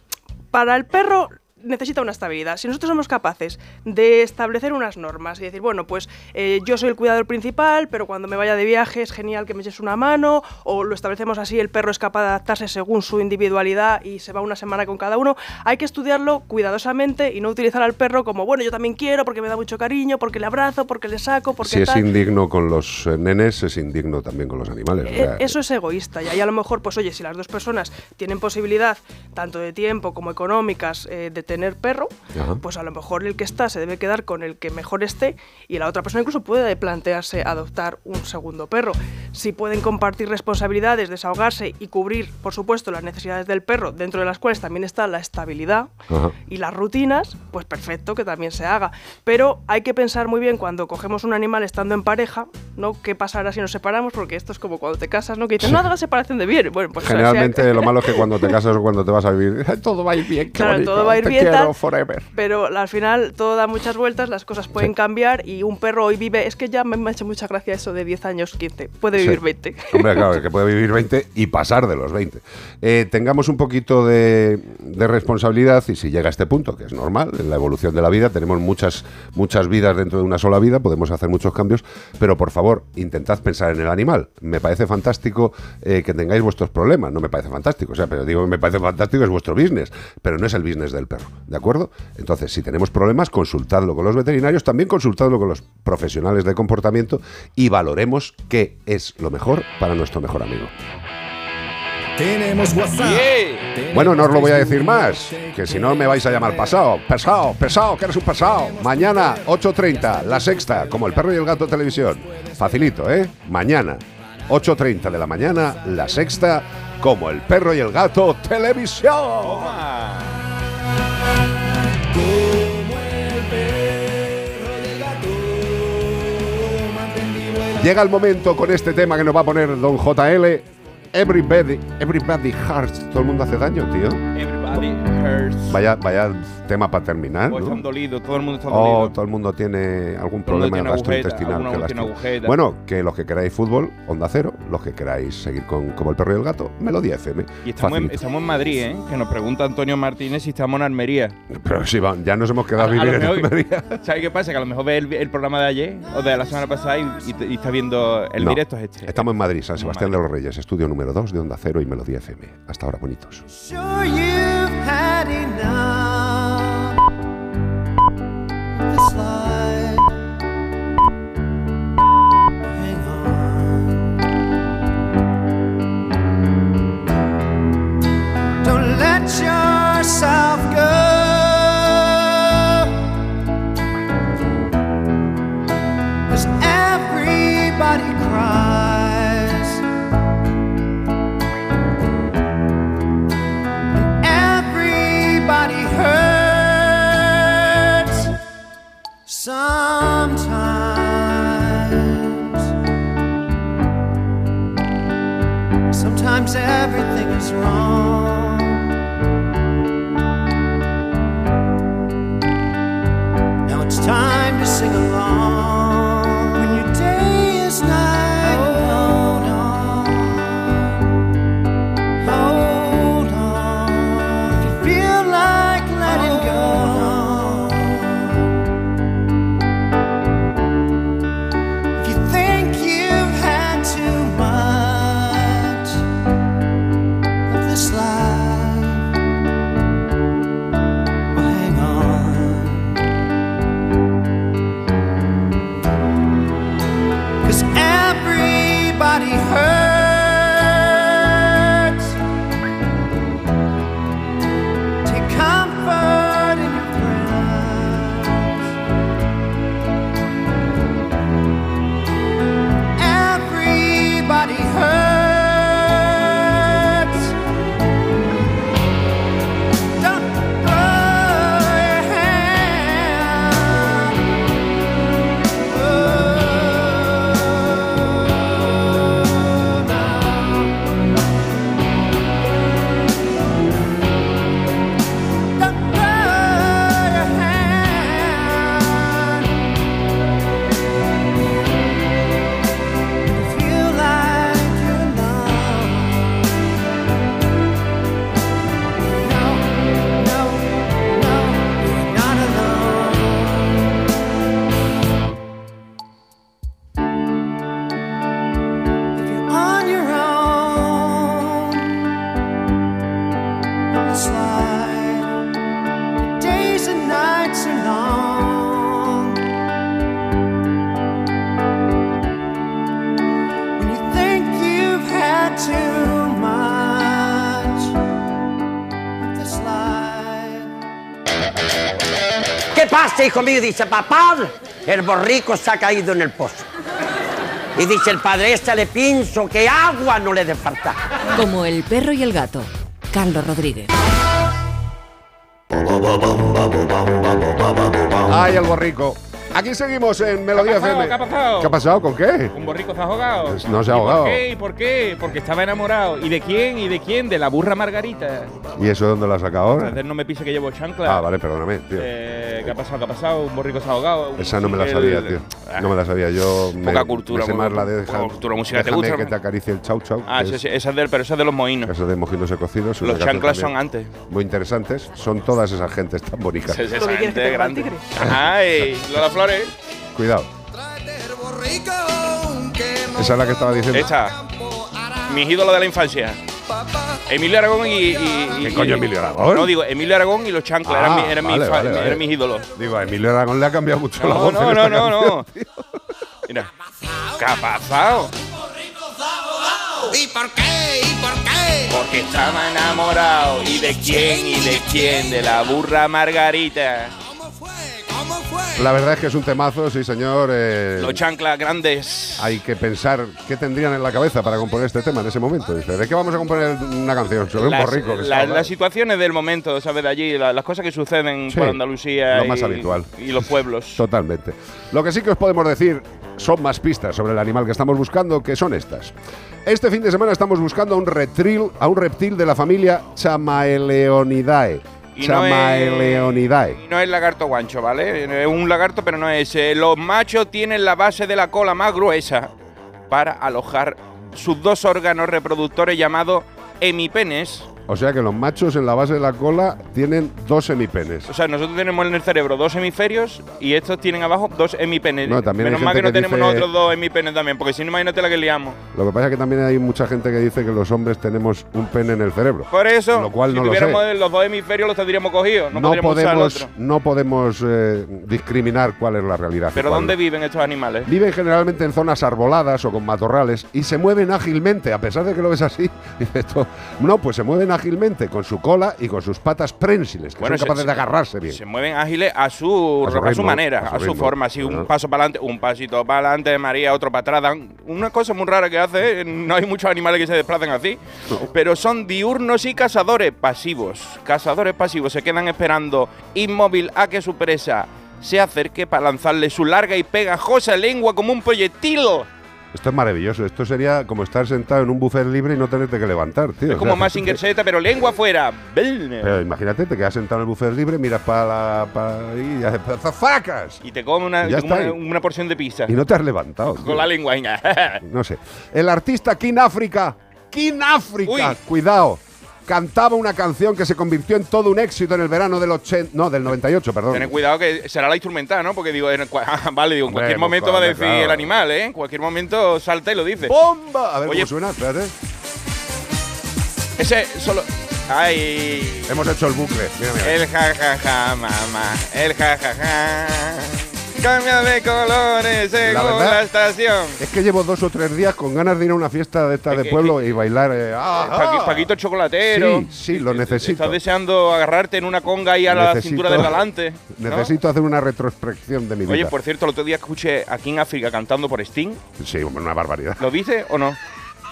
para el perro necesita una estabilidad. Si nosotros somos capaces de establecer unas normas y decir, bueno, pues eh, yo soy el cuidador principal, pero cuando me vaya de viaje es genial que me eches una mano, o lo establecemos así, el perro es capaz de adaptarse según su individualidad y se va una semana con cada uno, hay que estudiarlo cuidadosamente y no utilizar al perro como, bueno, yo también quiero porque me da mucho cariño, porque le abrazo, porque le saco, porque
Si es indigno con los eh, nenes, es indigno también con los animales. o
Eh,
sea,
Eso es egoísta y ahí a lo mejor, pues oye, si las dos personas tienen posibilidad, tanto de tiempo como económicas, eh, de tener perro,
Ajá.
pues a lo mejor el que está se debe quedar con el que mejor esté y la otra persona incluso puede plantearse adoptar un segundo perro. Si pueden compartir responsabilidades, desahogarse y cubrir, por supuesto, las necesidades del perro, dentro de las cuales también está la estabilidad
Ajá.
y las rutinas, pues perfecto que también se haga. Pero hay que pensar muy bien cuando cogemos un animal estando en pareja, ¿no? ¿Qué pasará si nos separamos? Porque esto es como cuando te casas, ¿no? Que dicen, no hagas separación de bienes. Bueno, pues o sea,
Generalmente lo malo es que cuando te casas o cuando te vas a vivir, todo va a ir bien,
Claro,
bonito,
todo va a ir bien,
quiero
tal,
forever.
Pero al final todo da muchas vueltas, las cosas pueden cambiar y un perro hoy vive, es que ya me ha hecho mucha gracia eso de 10 años, 15, puede vivir
Sí.
20.
Hombre, claro, que puede vivir 20 y pasar de los 20. Eh, tengamos un poquito de, de responsabilidad y si llega a este punto, que es normal, en la evolución de la vida, tenemos muchas, muchas vidas dentro de una sola vida, podemos hacer muchos cambios, pero por favor, intentad pensar en el animal. Me parece fantástico eh, que tengáis vuestros problemas, no me parece fantástico, o sea, pero digo me parece fantástico, es vuestro business, pero no es el business del perro, ¿de acuerdo? Entonces, si tenemos problemas, consultadlo con los veterinarios, también consultadlo con los profesionales de comportamiento y valoremos qué es lo mejor para nuestro mejor amigo.
Tenemos WhatsApp.
Bueno, no os lo voy a decir más, que si no me vais a llamar pasado, pesado, pesado, que eres un pasado. Mañana, 8.30, la sexta, como el perro y el gato televisión. Facilito, ¿eh? Mañana, 8.30 de la mañana, la sexta, como el perro y el gato televisión. Llega el momento con este tema que nos va a poner don JL
Everybody, everybody hurts. Todo el mundo hace daño, tío.
Everybody hurts.
Vaya, vaya tema para terminar.
Pues
¿no?
están dolidos, todo el mundo está
Oh,
dolido.
todo el mundo tiene algún
Todo
problema
tiene agujeta,
gastrointestinal.
alguno
qué
tiene agujeta.
Bueno, que los que queráis fútbol, Onda Cero. Los que queráis seguir con como el perro y el gato, Melodía FM.
Y estamos en, estamos en Madrid, ¿eh? Que nos pregunta Antonio Martínez si estamos en Almería.
Pero va, ya nos hemos quedado a vivir en
mejor-
Almería.
¿Sabes qué pasa? Que a lo mejor ve el, el programa de ayer o de la semana pasada y, y te- y está viendo el
No,
directo es este.
Estamos en Madrid, San Sebastián de los Reyes, estudio número 2 de Onda Cero y Melodía FM. Hasta ahora, bonitos.
¿Qué pasa, hijo mío? Dice, papá, el borrico se ha caído en el pozo. Y dice el padre, esta le pienso que agua no le dé falta.
Como el perro y el gato. Carlos Rodríguez.
¡Ay, el borrico! Aquí seguimos en Melodía
¿Qué ha pasado?
FM.
¿Qué ha pasado?
¿Qué ha pasado? ¿Con qué?
Un borrico se ha ahogado.
Pues no se ha
¿Y
ahogado.
¿Por qué? ¿Y por qué? Porque estaba enamorado. ¿Y de quién? ¿Y de quién? De la burra Margarita.
¿Y eso dónde lo has sacado ahora?
Entonces no me pise que llevo chancla.
Ah, vale, perdóname, tío.
Eh, ¿Qué ha pasado? ¿Qué ha pasado? Un borrico se ha ahogado.
Esa no me la sabía, tío. No me la sabía. Yo me,
Poca cultura,
me sé
poca-
más la de
poca
deja-
cultura musical. ¿Te gusta?
que te acaricie el chau chau.
Ah,
que
sí,
es-
sí, esa es del, pero esa es de los moinos.
Eso de mojinos secocidos. una
Los chanclas son antes.
Muy interesantes. Son todas esas gentes tan bonitas.
Esa esa gente grande. Ay, Lola Flores.
Cuidado. Esa es la que estaba diciendo.
Esta. Mis ídolos de la infancia. Emilio Aragón y. y- y-
¿Qué coño Emilio Aragón?
No, digo, Emilio Aragón y los chanclas. eran,
Ah,
eran mis
vale,
fa-
vale, vale.
eran mis ídolos.
Digo, a Emilio Aragón le ha cambiado mucho la
No,
voz. en
no,
esta
no, no,
canción.
no. Mira. ¿Qué ha pasado?
¿Y por qué? ¿Y por qué?
Porque estaba enamorado. ¿Y de quién? ¿Y de quién? De la burra Margarita.
La verdad es que es un temazo, sí, señor. eh,
Los chanclas grandes.
hay que pensar qué tendrían en la cabeza para componer este tema en ese momento. ¿de qué vamos a componer una canción? Sobre un
Las,
borrico. que
la- las situaciones del momento, ¿sabes? De allí, la- las cosas que suceden
Sí,
por Andalucía
lo
y,
más habitual.
y los pueblos.
Totalmente. Lo que sí que os podemos decir
son más pistas sobre el animal que estamos buscando, que son estas. Este fin de semana estamos buscando a un reptil, a un reptil de la familia Chamaeleonidae.
Y no es-. Y no es lagarto guancho, ¿vale? Es un lagarto, pero no es. eh, Los machos tienen la base de la cola más gruesa para alojar sus dos órganos reproductores llamados hemipenes.
O sea que los machos en la base de la cola tienen dos semipenes.
O sea, nosotros tenemos en el cerebro dos hemisferios y estos tienen abajo dos hemipenes.
No, también
Menos mal que no tenemos
dice-
nosotros dos hemipenes también, porque si no, imagínate la que liamos.
Lo que pasa es que también hay mucha gente que dice que los hombres tenemos un pene en el cerebro.
Por eso,
Lo cual
si
no lo
tuviéramos
sé.
los dos hemisferios, los tendríamos cogidos. No,
No
usar
podemos, no podemos eh, discriminar cuál es la realidad.
Pero
cuál
¿dónde viven estos animales?
Viven generalmente en zonas arboladas o con matorrales y se mueven ágilmente, a pesar de que lo ves así. no, pues se mueven ágilmente con su cola y con sus patas prensiles, que
Bueno,
son capaces
se-
de agarrarse bien.
Se mueven ágiles a su,
A su
a su
ritmo,
manera,
a su
a su,
ritmo.
forma. Así, un paso para adelante, un pasito para adelante, María, otro para atrás. dan Una cosa muy rara que hace, ¿eh? no hay muchos animales que se desplacen así, pero son diurnos y cazadores pasivos. Cazadores pasivos se quedan esperando inmóvil a que su presa se acerque para lanzarle su larga y pegajosa lengua como un proyectil.
Esto es maravilloso. Esto sería como estar sentado en un buffet libre y no tenerte que levantar, tío.
Es
O
como
sea,
Mazinger Z, pero lengua afuera.
Pero imagínate, te quedas sentado en el buffet libre, miras para la. Y haces ¡Facas!
Y te come una,
Y
te come una, porción de pizza.
Y no te has levantado. tío.
Con la lengua.
No sé. El artista King África. King África. Cuidado. Cantaba una canción que se convirtió en todo un éxito en el verano del 80. No, del 98, perdón.
Tened cuidado que será la instrumental, ¿no? Porque digo, en ah, vale, digo, en cualquier
pues,
momento va a decir
claro.
el animal, ¿eh? En cualquier momento salta y lo dice.
¡Bomba! A ver
Oye,
cómo suena, espérate.
Ese solo. Ay.
Hemos hecho el bucle. Mira, mira.
El jajaja, mamá. El jajaja. Cambia de colores según la, estación.
Es que llevo dos o tres días con ganas de ir a una fiesta de esta
Es
de
que-
pueblo y bailar. eh, ¡ah,
Paqui-
ah!
Paquito el chocolatero.
Sí, sí, lo necesito.
Estás deseando agarrarte en una conga ahí a la cintura del delante. ¿no?
Necesito hacer una retrospección de mi vida.
Oye, por cierto, el otro día escuché aquí en África cantando por Sting.
Sí, una barbaridad.
¿Lo dice o no?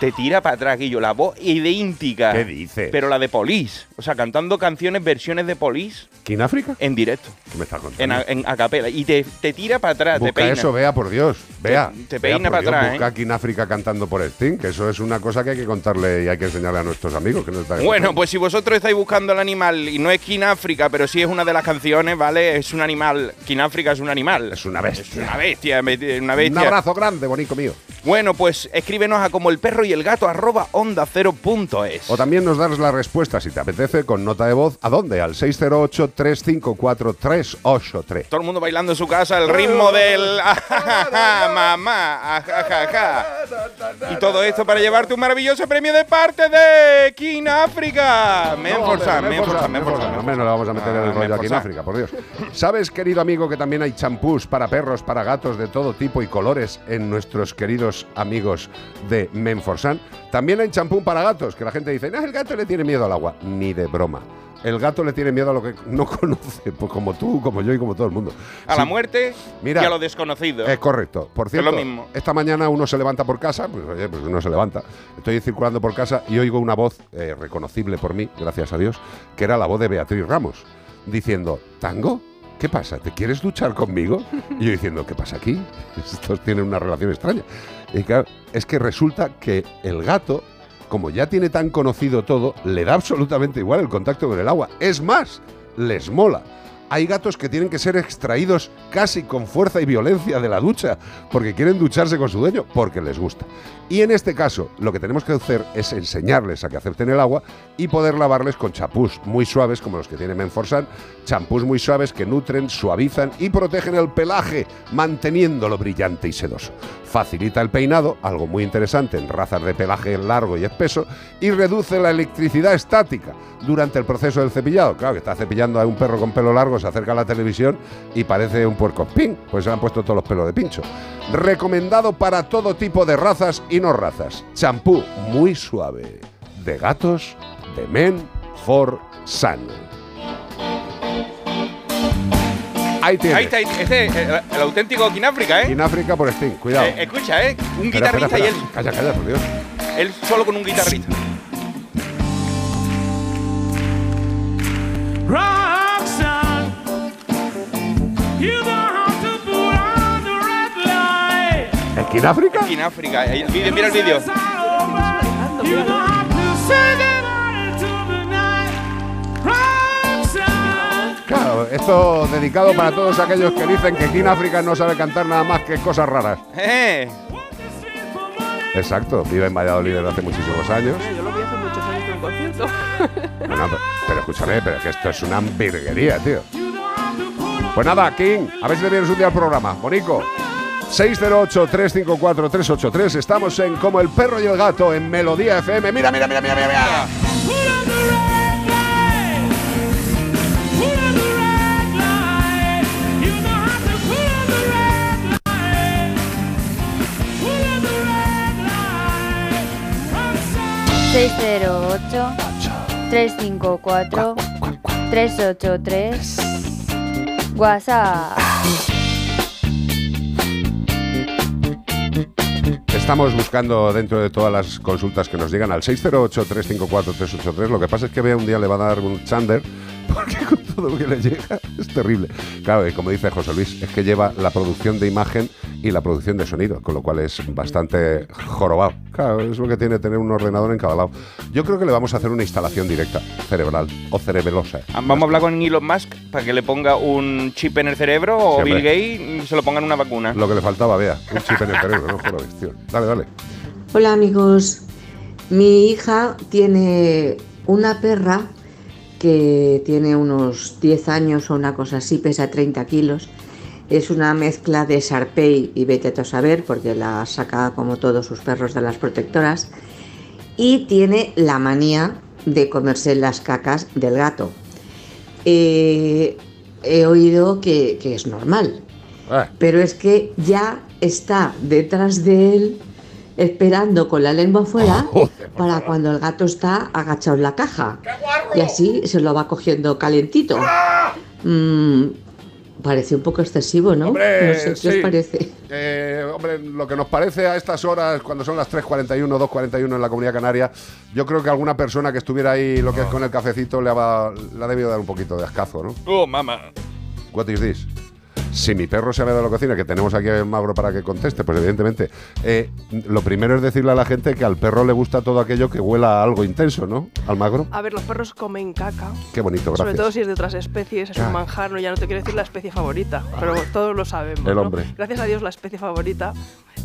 Te tira para atrás, Guillo. La voz idéntica.
¿Qué dices?
Pero la de Police. O sea, cantando canciones, versiones de Police
¿King África?
en directo.
¿Qué me estás
En,
contando?
en a capela. Y te, te tira para atrás, te
Busca
peina.
eso, vea, por Dios. Vea.
te
vea,
peina para atrás,
Busca
¿eh?
aquí en África cantando por Sting, que eso es una cosa que hay que contarle y hay que enseñarle a nuestros amigos que
Bueno, pues si vosotros estáis buscando el animal y no es King África, pero sí es una de las canciones, ¿vale? Es un animal. King África es un animal.
Es una bestia.
Una bestia, una
Un
bestia.
abrazo grande, bonito mío.
Bueno, pues escríbenos a como el perro y el gato arroba onda cero punto es.
O también nos das la respuesta, si te apetece, con nota de voz. ¿A dónde? Al 608-354-383.
Todo el mundo bailando en su casa el ritmo del mamá. Y todo esto para llevarte un maravilloso premio de parte de King África. Menforsan, Menforsan, Menforsan.
Hombre, no le vamos a meter
Ah,
el rollo aquí en. África, por Dios. ¿Sabes, querido amigo, que también hay champús para perros, para gatos de todo tipo y colores en nuestros queridos amigos de También hay champú para gatos, que la gente dice, no, el gato le tiene miedo al agua. Ni de broma. El gato le tiene miedo a lo que no conoce, pues como tú, como yo y como todo el mundo.
A la muerte
Mira,
y a lo desconocido.
Es correcto. Por
Es
cierto,
lo mismo.
esta mañana uno se levanta por casa, pues oye, pues uno se levanta. Estoy circulando por casa y oigo una voz eh, reconocible por mí, gracias a Dios, que era la voz de Beatriz Ramos, diciendo, ¿tango? ¿Qué pasa? ¿Te quieres duchar conmigo? Y yo diciendo, ¿qué pasa aquí? Estos tienen una relación extraña. Y claro, es que resulta que el gato, como ya tiene tan conocido todo, le da absolutamente igual el contacto con el agua. Es más, les mola. Hay gatos que tienen que ser extraídos casi con fuerza y violencia de la ducha porque quieren ducharse con su dueño, porque les gusta. Y en este caso, lo que tenemos que hacer es enseñarles a que acepten el agua y poder lavarles con chapús muy suaves, como los que tiene Menforsan, champús muy suaves que nutren, suavizan y protegen el pelaje, manteniéndolo brillante y sedoso. Facilita el peinado, algo muy interesante en razas de pelaje largo y espeso, y reduce la electricidad estática durante el proceso del cepillado. Claro, que está cepillando a un perro con pelo largo, se acerca a la televisión y parece un puercospín, pues se le han puesto todos los pelos de pincho. Recomendado para todo tipo de razas y no razas. Champú muy suave. De gatos, de Men for Sun. Ahí
está, este es el, el auténtico King África, ¿eh?
En África por Sting, cuidado.
Eh, Escucha, ¿eh? Un
Espera, espera,
guitarrista y él,
espera. Calla, calla, por Dios.
él solo con un guitarrista.
Roxanne, you gonna have to put on the red light.
¿Kináfrica?
Kináfrica. Mira el vídeo.
Claro, esto dedicado para todos aquellos que dicen que Kináfrica no sabe cantar nada más que cosas raras.
Eh.
Exacto, vive en Valladolid desde hace muchísimos años.
Yo lo vi hace muchos años en un concierto.
Bueno, pero, pero escúchame, pero que esto es una virguería, tío. Pues nada, King, a ver si te vienes un día al programa. Bonico. 608-354-383. Estamos en Como el perro y el gato en Melodía FM. Mira, mira, mira, mira, mira. mira.
608-354-383. WhatsApp.
Estamos buscando dentro de todas las consultas que nos llegan al 608-354-383. Lo que pasa es que vea un día le va a dar un chander porque todo lo que le llega es terrible. Claro, y como dice José Luis, es que lleva la producción de imagen y la producción de sonido, con lo cual es bastante jorobado. Claro, es lo que tiene tener un ordenador en cada lado. Yo creo que le vamos a hacer una instalación directa, cerebral o cerebelosa.
Ah, Vamos a hablar con Elon Musk para que le ponga un chip en el cerebro o Bill. Gates se lo pongan una vacuna.
Lo que le faltaba, vea, un chip en el cerebro, no jodas, tío. Dale, dale.
Hola amigos, mi hija tiene una perra que tiene unos 10 años o una cosa así, pesa 30 kilos. Es una mezcla de Sarpey y vete a saber, porque la saca como todos sus perros de las protectoras. Y tiene la manía de comerse las cacas del gato. Eh, he oído que, que es normal,
Ah,
pero es que ya está detrás de él esperando con la lengua fuera para cuando el gato está agachado en la caja. Y así se lo va cogiendo calentito. Mm, parece un poco excesivo, ¿no?
Hombre,
no sé qué
sí.
os parece.
Eh, hombre, lo que nos parece a estas horas, cuando son las 3.41, 2.41 en la Comunidad Canaria, yo creo que alguna persona que estuviera ahí, lo que es con el cafecito, le ha, le ha debido dar un poquito de ascazo, ¿no?
Oh, mamá.
What is this? Si mi perro se ha ido a la cocina, que tenemos aquí a Magro para que conteste, pues evidentemente, eh, lo primero es decirle a la gente que al perro le gusta todo aquello que huela a algo intenso, ¿no? Al Magro.
A ver, los perros comen caca.
Qué bonito, gracias.
Sobre todo si es de otras especies, es
Ah.
un manjar, no, ya no te quiero decir la especie favorita, pero todos lo sabemos.
El
¿no?
hombre.
Gracias a Dios la especie favorita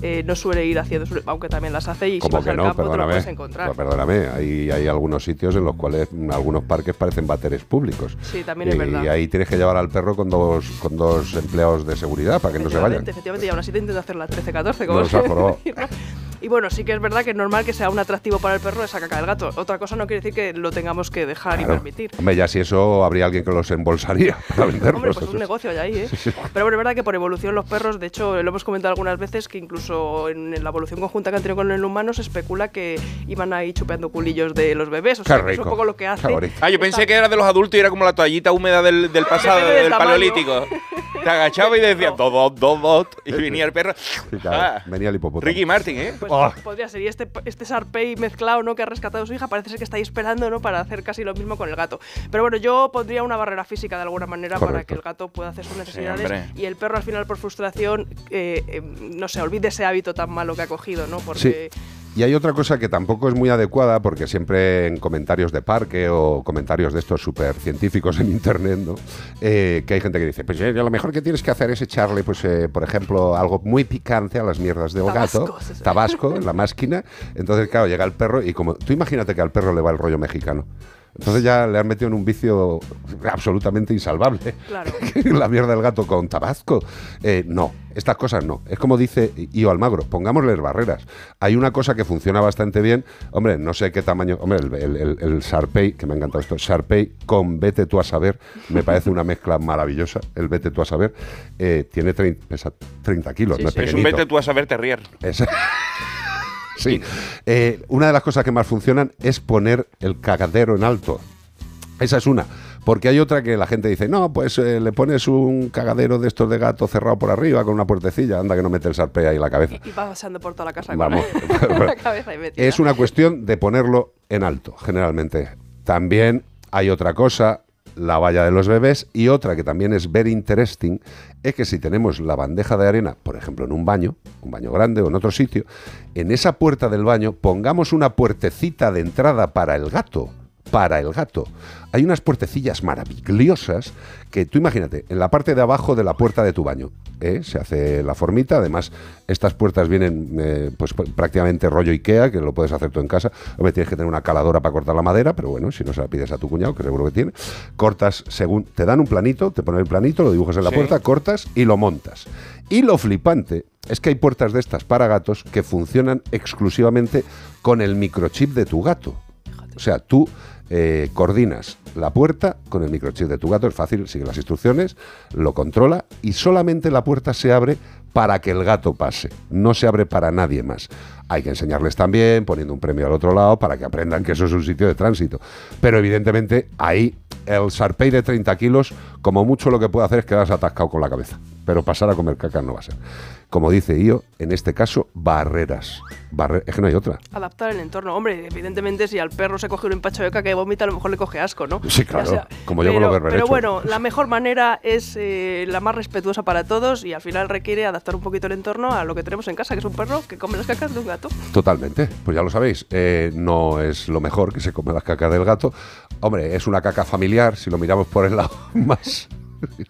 eh, no suele ir haciendo, aunque también las hace y si vas
que
al
no,
campo te lo
perdóname.
puedes encontrar.
Pues perdóname, hay, hay algunos sitios en los cuales algunos parques parecen bateres públicos.
Sí, también es
y,
verdad.
Y ahí tienes que llevar al perro con dos, con dos empleados de seguridad para que no se vayan.
Efectivamente, y aún así te intento hacer la 13-14, como ¿no? Y bueno, sí que es verdad que es normal que sea un atractivo para el perro esa caca del gato. Otra cosa no quiere decir que lo tengamos que dejar y permitir.
Hombre, ya si eso habría alguien que los embolsaría para venderlos.
Hombre, pues un negocio hay ahí, ¿eh?
Sí, sí.
Pero bueno, es verdad que por evolución los perros, de hecho, lo hemos comentado algunas veces que incluso en, la evolución conjunta que han tenido con el humano se especula que iban ahí chupeando culillos de los bebés. O sea, que es un poco lo que hace.
Ah, yo pensé que era de los adultos y era como la toallita húmeda del, del pasado,
del
paleolítico. Te agachaba y decía dos, dos, dos, y venía el perro.
Sí, claro,
Ah,
venía el hipopótamo.
Ricky Martin, ¿eh?
Pues
Ah.
podría ser. Y este, este Sarpey mezclado, ¿no? Que ha rescatado a su hija, parece ser que está ahí esperando, ¿no? Para hacer casi lo mismo con el gato. Pero bueno, yo pondría una barrera física de alguna manera para que el gato pueda hacer sus necesidades y el perro al final por frustración, eh, eh, no sé, olvide ese hábito tan malo que ha cogido, ¿no? Porque
Sí. Y hay otra cosa que tampoco es muy adecuada, porque siempre en comentarios de parque o comentarios de estos súper científicos en internet, ¿no? Eh, que hay gente que dice, pues eh, lo mejor que tienes que hacer es echarle, pues, eh, por ejemplo, algo muy picante a las mierdas del gato,
tabasco
en la máquina. Entonces, claro, llega el perro y como tú imagínate que al perro le va el rollo mexicano. Entonces ya le han metido en un vicio absolutamente insalvable.
Claro.
la mierda del gato con tabasco. Eh, no, estas cosas no. Es como dice Io Almagro, pongámosles barreras. Hay una cosa que funciona bastante bien. Hombre, no sé qué tamaño. Hombre, el, el, el- el Sharpei, que me ha encantado esto, Sharpei con vete tú a saber, me parece una mezcla maravillosa. El vete tú a saber, eh, tiene 30, pesa 30 kilos, no es
es un vete tú a saber terrier.
Es- sí. Eh, una de las cosas que más funcionan es poner el cagadero en alto. Esa es una. Porque hay otra que la gente dice, no, pues eh, le pones un cagadero de estos de gato cerrado por arriba con una puertecilla, anda que no mete el sarpe ahí en la cabeza.
y va pasando por toda la casa
Vamos.
con la cabeza y metida.
Es una cuestión de ponerlo en alto, generalmente. También hay otra cosa la valla de los bebés y otra que también es very interesting es que si tenemos la bandeja de arena, por ejemplo, en un baño, un baño grande o en otro sitio, en esa puerta del baño pongamos una puertecita de entrada para el gato, para el gato. Hay unas puertecillas maravillosas que tú imagínate, en la parte de abajo de la puerta de tu baño, ¿eh? se hace la formita, además estas puertas vienen eh, pues prácticamente rollo Ikea, que lo puedes hacer tú en casa, hombre, tienes que tener una caladora para cortar la madera, pero bueno, si no se la pides a tu cuñado, que seguro que tiene, cortas según, te dan un planito, te ponen el planito, lo dibujas en la
Sí.
puerta, cortas y lo montas. Y lo flipante es que hay puertas de estas para gatos que funcionan exclusivamente con el microchip de tu gato. O sea, tú eh, coordinas la puerta con el microchip de tu gato, es fácil, sigue las instrucciones, lo controla y solamente la puerta se abre para que el gato pase, no se abre para nadie más. Hay que enseñarles también, poniendo un premio al otro lado, para que aprendan que eso es un sitio de tránsito. Pero evidentemente ahí el Sarpey de 30 kilos, como mucho lo que puede hacer es quedarse atascado con la cabeza. Pero pasar a comer caca no va a ser. Como dice Io, en este caso, barreras. Barre- es que no hay otra.
Adaptar el entorno. Hombre, evidentemente, si al perro se coge un empacho de caca y vomita, a lo mejor le coge asco, ¿no?
Sí, claro,
sea.
como yo con los berberechos.
Pero bueno, la mejor manera es eh, la más respetuosa para todos y al final requiere adaptar un poquito el entorno a lo que tenemos en casa, que es un perro que come las cacas de un gato.
Totalmente, pues ya lo sabéis, eh, no es lo mejor que se come las cacas del gato. Hombre, es una caca familiar, si lo miramos por el lado más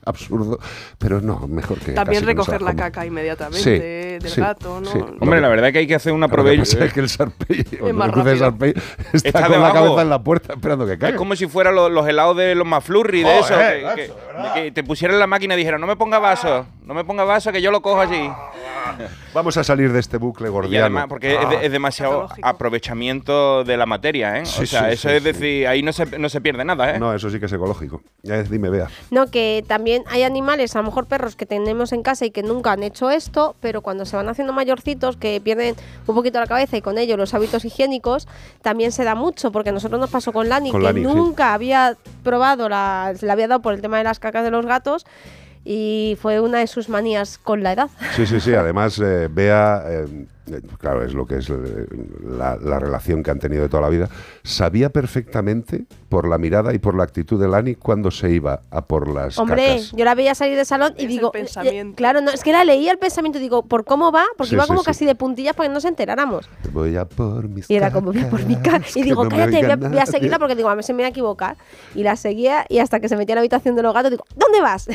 absurdo, pero no, mejor que
También
no
recoger la caca inmediatamente
Sí,
del
sí,
gato, ¿no?
sí.
Hombre, la verdad es que hay que hacer una
pasa es que el Sarpey,
más
el está,
Está
con la cabeza en la puerta esperando que
Es
caiga.
como si fueran los, los helados de los McFlurry, de
Joder,
eso. Que,
macho,
que- que te pusieran en la máquina y dijeran, no me ponga vaso, no me ponga vaso, que yo lo cojo allí.
Vamos a salir de este bucle
Y
gordiano.
además, porque es, de- es demasiado aprovechamiento de la materia, ¿eh?
Sí,
o sea,
sí,
eso
sí,
es
sí.
decir, ahí no se, no se pierde nada, ¿eh?
No, eso sí que es ecológico. Ya es, dime, vea.
No, que también hay animales, a lo mejor perros que tenemos en casa y que nunca han hecho esto, pero cuando se van haciendo mayorcitos, que pierden un poquito la cabeza y con ello los hábitos higiénicos, también se da mucho, porque a nosotros nos pasó con Lani,
Con
que
Lani, sí.
nunca había probado, la, le había dado por el tema de las cacas de los gatos y fue una de sus manías con la edad.
Sí, sí, sí. Además, eh, Bea, eh, claro, es lo que es eh, la, la relación que han tenido de toda la vida. Sabía perfectamente, por la mirada y por la actitud de Lani, cuando se iba a por las
Hombre,
cacas.
yo la veía salir del salón y
Es
digo,
el
eh,
pensamiento.
claro, no, es que la leía el pensamiento, digo, ¿por cómo va? Porque
Sí,
iba
sí,
como
sí.
casi de puntillas para que no se enteráramos.
Voy a por mis
Y era como, voy a por mi ca Y digo,
no
cállate, voy a,
oiga
voy a
nadie".
seguirla porque digo, a ver si me voy a equivocar. Y la seguía y hasta que se metía en la habitación de los gatos, digo, ¿dónde vas?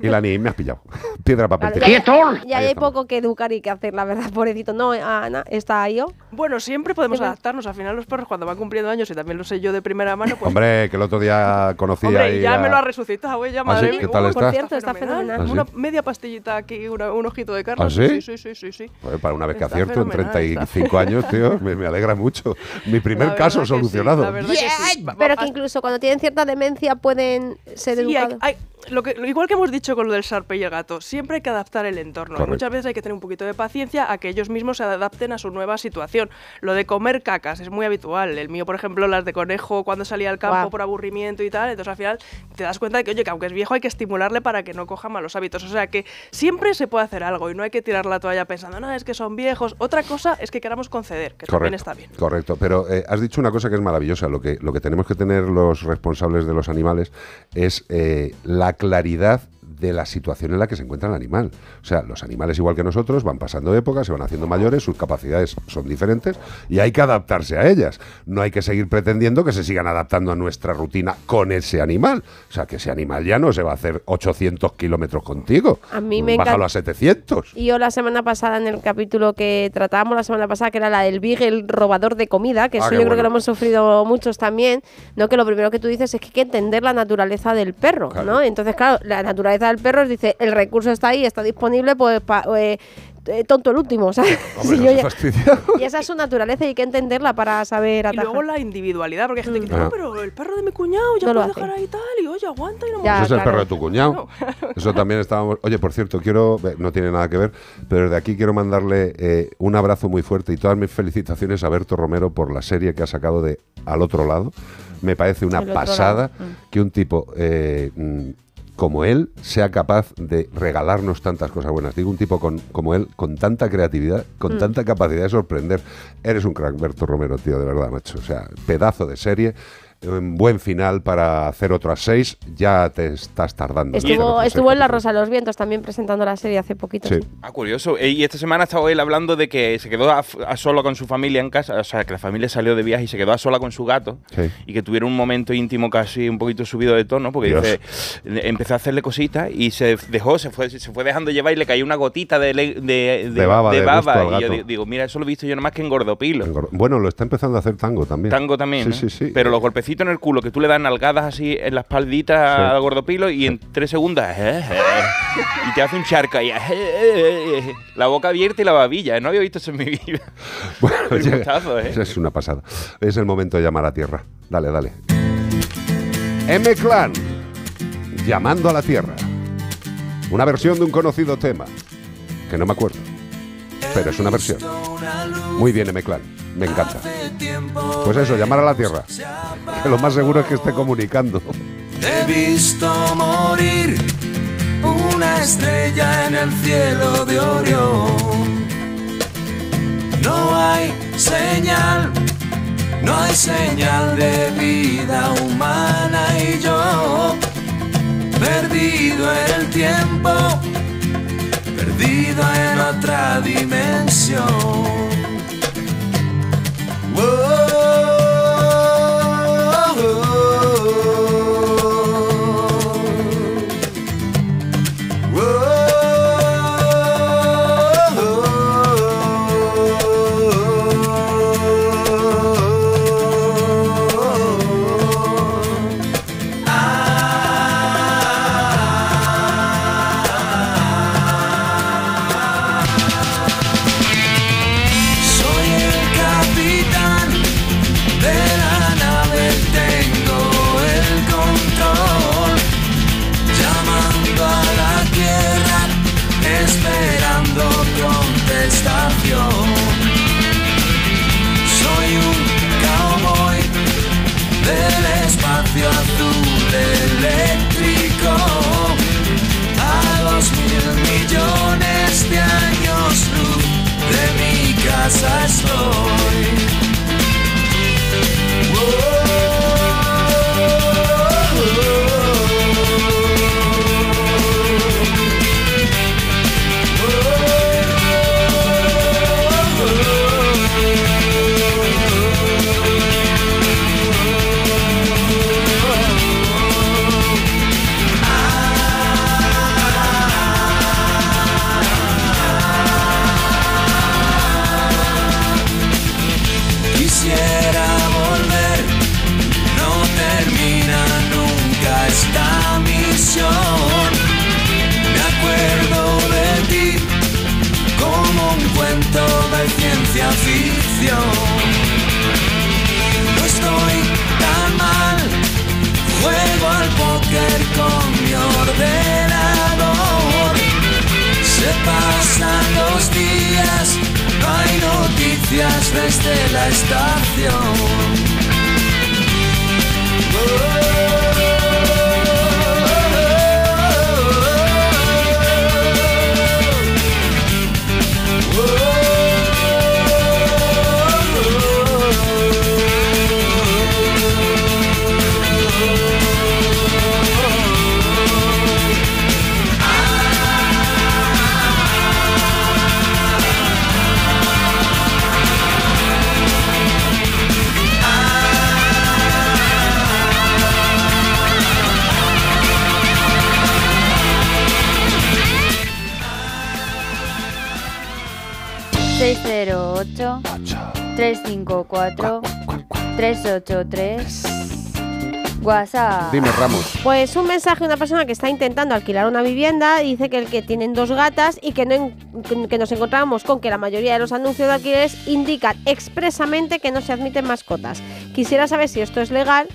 Y Lani, me has pillado. Piedra, papel,
Claro,
tijera.
ya, ya
Ahí
hay poco que educar y que hacer, la verdad, pobrecito. No, Ana, está ahí yo.
Bueno, siempre podemos adaptarnos. Al final los perros cuando van cumpliendo años, y también lo sé yo de primera mano, pues...
Hombre, que el otro día conocí
Hombre,
ahí
ya
a-
me lo ha resucitado, ¿eh? Ya,
¿Ah,
madre
sí? ¿Qué tal
Uy,
está?
Por cierto, está fenomenal.
¿Ah, sí?
Una media pastillita aquí, una- un ojito de carne.
¿Ah, sí?
Sí, sí, sí, sí,
para una vez que
Está
acierto en
fenomenal,
35 años, tío, me, me alegra mucho. Mi primer caso solucionado.
la verdad que
Pero que incluso cuando tienen cierta demencia pueden ser
Sí, hay-
educados.
hay- lo que, lo igual que hemos dicho con lo del sarpe y el gato, siempre hay que adaptar el entorno.
Correcto.
Muchas veces hay que tener un poquito de paciencia a que ellos mismos se adapten a su nueva situación. Lo de comer cacas es muy habitual. El mío, por ejemplo, las de conejo cuando salía al campo por aburrimiento y tal. Entonces al final te das cuenta de que, oye, que aunque es viejo hay que estimularle para que no coja malos hábitos. O sea que siempre se puede hacer algo y no hay que tirar la toalla pensando, no, es que son viejos. Otra cosa es que queramos conceder, que también está bien.
Correcto, pero eh, has dicho una cosa que es maravillosa. Lo que, lo que tenemos que tener los responsables de los animales es eh, la claridad de la situación en la que se encuentra el animal. O sea, los animales, igual que nosotros, van pasando épocas, se van haciendo mayores, sus capacidades son diferentes y hay que adaptarse a ellas. No hay que seguir pretendiendo que se sigan adaptando a nuestra rutina con ese animal. O sea, que ese animal ya no se va a hacer 800 kilómetros contigo.
A mí me
Bájalo a 700.
Y yo la semana pasada, en el capítulo que tratábamos la semana pasada, que era la del Big, el robador de comida, que
Ah,
eso yo creo que lo hemos sufrido muchos también, ¿no? Que lo primero que tú dices es que hay que entender la naturaleza del perro,
Claro.
¿no? Entonces, claro, la naturaleza del perro es, dice, el recurso está ahí, está disponible, pues pa- eh, eh, tonto el último, ¿sabes?
Hombre, no
ya- y esa es su naturaleza y hay que entenderla para saber
Y
atajar.
luego la individualidad, porque hay gente que dice,
Ah.
no, pero el perro de mi cuñado ya
No hace.
dejar ahí tal, y oye, aguanta y no
Ya,
Eso es el perro de tu cuñado. Eso también estábamos. Oye, por cierto, quiero. No tiene nada que ver, pero desde aquí quiero mandarle eh, un abrazo muy fuerte y todas mis felicitaciones a Berto Romero por la serie que ha sacado de Al otro lado. Me parece una pasada
lado, mm.
que un tipo eh, mm, como él sea capaz de regalarnos tantas cosas buenas. Digo, un tipo con, como él, con tanta creatividad, con
Mm.
tanta capacidad de sorprender. Eres un crack, Berto Romero, tío, de verdad, macho. O sea, pedazo de serie. Un buen final para hacer otras seis, ya te estás tardando.
Estuvo, estuvo en La Rosa de los Vientos también presentando la serie hace poquito.
Sí.
sí.
Ah, curioso. Eh, Y esta semana ha estado él hablando de que se quedó a, a solo con su familia en casa, o sea, que la familia salió de viaje y se quedó a sola con su gato
Sí.
y que tuvieron un momento íntimo casi un poquito subido de tono, porque dice, empezó a hacerle cositas y se dejó, se fue, se fue dejando llevar y le cayó una gotita de, le- de,
De baba, de
y yo digo, mira, eso lo he visto yo nada más que en Gordopilo.
Bueno, lo está empezando a hacer tango también.
Tango también,
Sí,
¿no?
sí, sí.
Pero los golpecitos en el culo, que tú le das nalgadas así en la espaldita
Sí.
a Gordopilo y en tres segundos eh, eh, y te hace un charca y eh, eh, eh, la boca abierta y la babilla. No había visto eso en mi vida.
Bueno,
gustazo, ¿eh?
Es una pasada. Es el momento de llamar a tierra. Dale, dale. M-Clan. Llamando a la tierra. Una versión de un conocido tema. Que no me acuerdo. Pero es una versión. Muy bien, M-Clan. Me encanta. Pues eso, llamar a la tierra. Que lo más seguro es que esté comunicando.
He visto morir una estrella en el cielo de Orión. No hay señal, no hay señal de vida humana y yo, perdido en el tiempo, perdido en otra dimensión. Soy pasan los días, hay noticias desde la estación.
354 383 WhatsApp.
Dime, Ramos.
Pues un mensaje de una persona que está intentando alquilar una vivienda. Dice que el que tienen dos gatas y que, no, que nos encontramos con que la mayoría de los anuncios de alquileres indican expresamente que no se admiten mascotas. Quisiera saber si esto es legal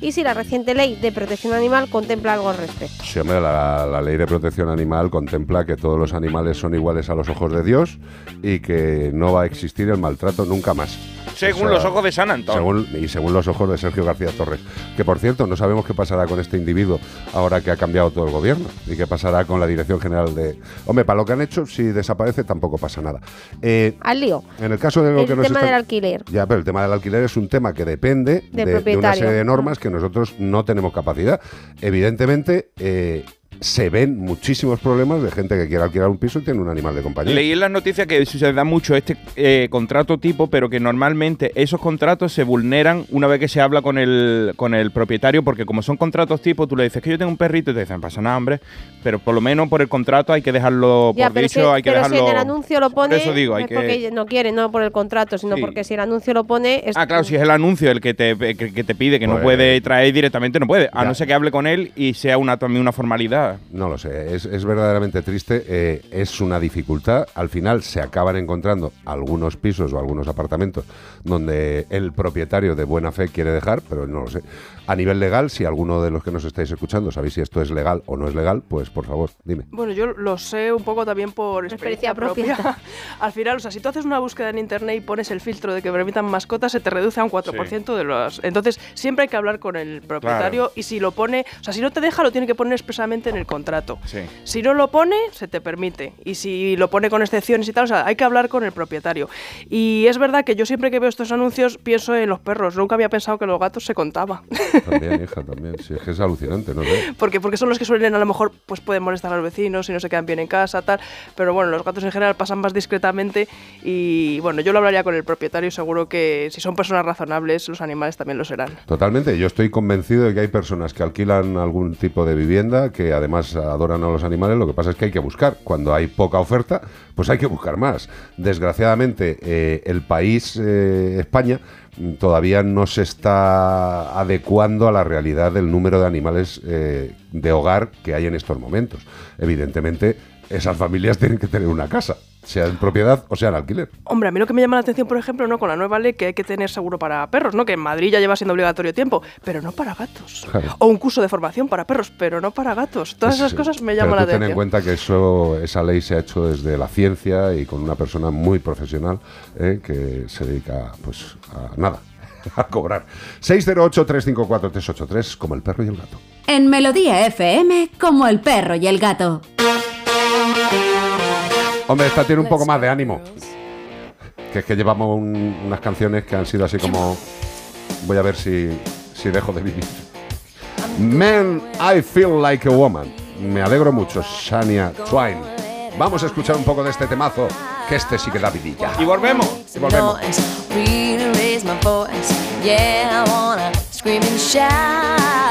y si la reciente ley de protección animal contempla algo al respecto.
Sí, hombre, la, la ley de protección animal contempla que todos los animales son iguales a los ojos de Dios y que no va a existir el maltrato nunca más.
Según los ojos de San
según- y según los ojos de Sergio García Torres. Que por cierto, no sabemos qué pasará con este individuo ahora que ha cambiado todo el gobierno. Y qué pasará con la Dirección General de. Hombre, para lo que han hecho, si desaparece tampoco pasa nada. Eh,
Al lío.
en el caso de lo
El
que nos
tema
están-
del alquiler.
Ya, pero el tema del alquiler es un tema que depende de, de una serie de normas que nosotros no tenemos capacidad. Evidentemente, eh, se ven muchísimos problemas de gente que quiere alquilar un piso y tiene un animal de compañía.
Leí en las noticias que se da mucho este eh, contrato tipo, pero que normalmente esos contratos se vulneran una vez que se habla con el, con el propietario, porque como son contratos tipo, tú le dices que yo tengo un perrito y te dicen, "No pasa nada, hombre, pero por lo menos por el contrato hay que dejarlo
Ya,
por
pero,
dicho,
si,
hay que
pero si
dejarlo...
en el anuncio lo
Por
pone,
eso digo, hay
es
que...
porque no quiere, no por el contrato, sino
Sí.
porque si el anuncio lo pone... Es
Ah, claro, si es el anuncio el que te, que, que te pide que no
Pues-
puede traer directamente, no puede. A
Ya.
no ser que hable con él y sea una también una formalidad.
No lo sé, es, es verdaderamente triste, eh, es una dificultad. Al final se acaban encontrando algunos pisos o algunos apartamentos donde el propietario de buena fe quiere dejar, pero no lo sé. A nivel legal, si alguno de los que nos estáis escuchando sabéis si esto es legal o no es legal, pues por favor, dime.
Bueno, yo lo sé un poco también por experiencia,
Experiencia propia.
propia. Al final, o sea, si tú haces una búsqueda en internet y pones el filtro de que permitan mascotas, se te reduce a un 4% de los. Entonces, siempre hay que hablar con el propietario y si lo pone, o sea, si no te deja, lo tiene que poner expresamente en el contrato.
Sí.
Si no lo pone, se te permite. Y si lo pone con excepciones y tal, o sea, hay que hablar con el propietario. Y es verdad que yo siempre que veo estos anuncios pienso en los perros. Nunca había pensado que los gatos se contaba.
También, hija, también. Sí, es que es alucinante, no sé.
porque, porque son los que suelen, a lo mejor, pues pueden molestar a los vecinos y no se quedan bien en casa, tal. Pero bueno, los gatos en general pasan más discretamente y bueno, yo lo hablaría con el propietario seguro que si son personas razonables, los animales también lo serán.
Totalmente, yo estoy convencido de que hay personas que alquilan algún tipo de vivienda, que además adoran a los animales, lo que pasa es que hay que buscar. Cuando hay poca oferta, pues hay que buscar más. Desgraciadamente, eh, el país, eh, España, todavía no se está adecuando a la realidad del número de animales eh, de hogar que hay en estos momentos. Evidentemente, esas familias tienen que tener una casa, sea en propiedad o sea en alquiler.
Hombre, a mí lo que me llama la atención, por ejemplo, no con la nueva ley que hay que tener seguro para perros, ¿no? Que en Madrid ya lleva siendo obligatorio tiempo, pero no para gatos.
Claro.
O un curso de formación para perros, pero no para gatos. Todas esas
Sí,
cosas me
pero
llaman la
tú ten en
atención.
cuenta que eso, esa ley se ha hecho desde la ciencia y con una persona muy profesional eh, que se dedica pues a nada, a cobrar. 608-354-383 como el perro y el gato.
En Melodía FM, como el perro y el gato.
Hombre, esta tiene un poco más de ánimo. Que es que llevamos un- unas canciones que han sido así como... Voy a ver si, si dejo de vivir. Man, I feel like a woman. Me alegro mucho, Shania Twain. Vamos a escuchar un poco de este temazo, que este sí que da vidilla.
Y volvemos.
Y volvemos.
Really raise my voice. Yeah, I wanna scream and shout.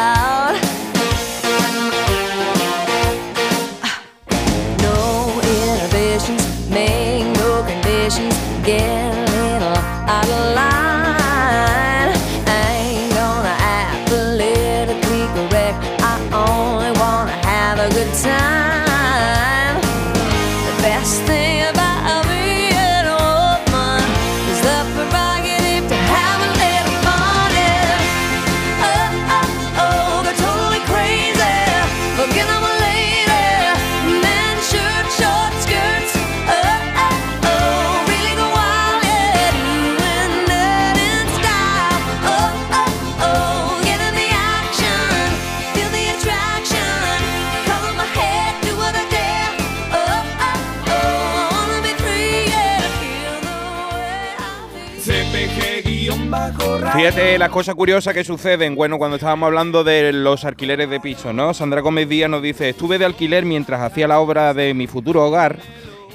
Fíjate las cosas curiosas que suceden. Bueno, cuando estábamos hablando de los alquileres de pisos, ¿no? Sandra Gómez Díaz nos dice: Estuve de alquiler mientras hacía la obra de mi futuro hogar.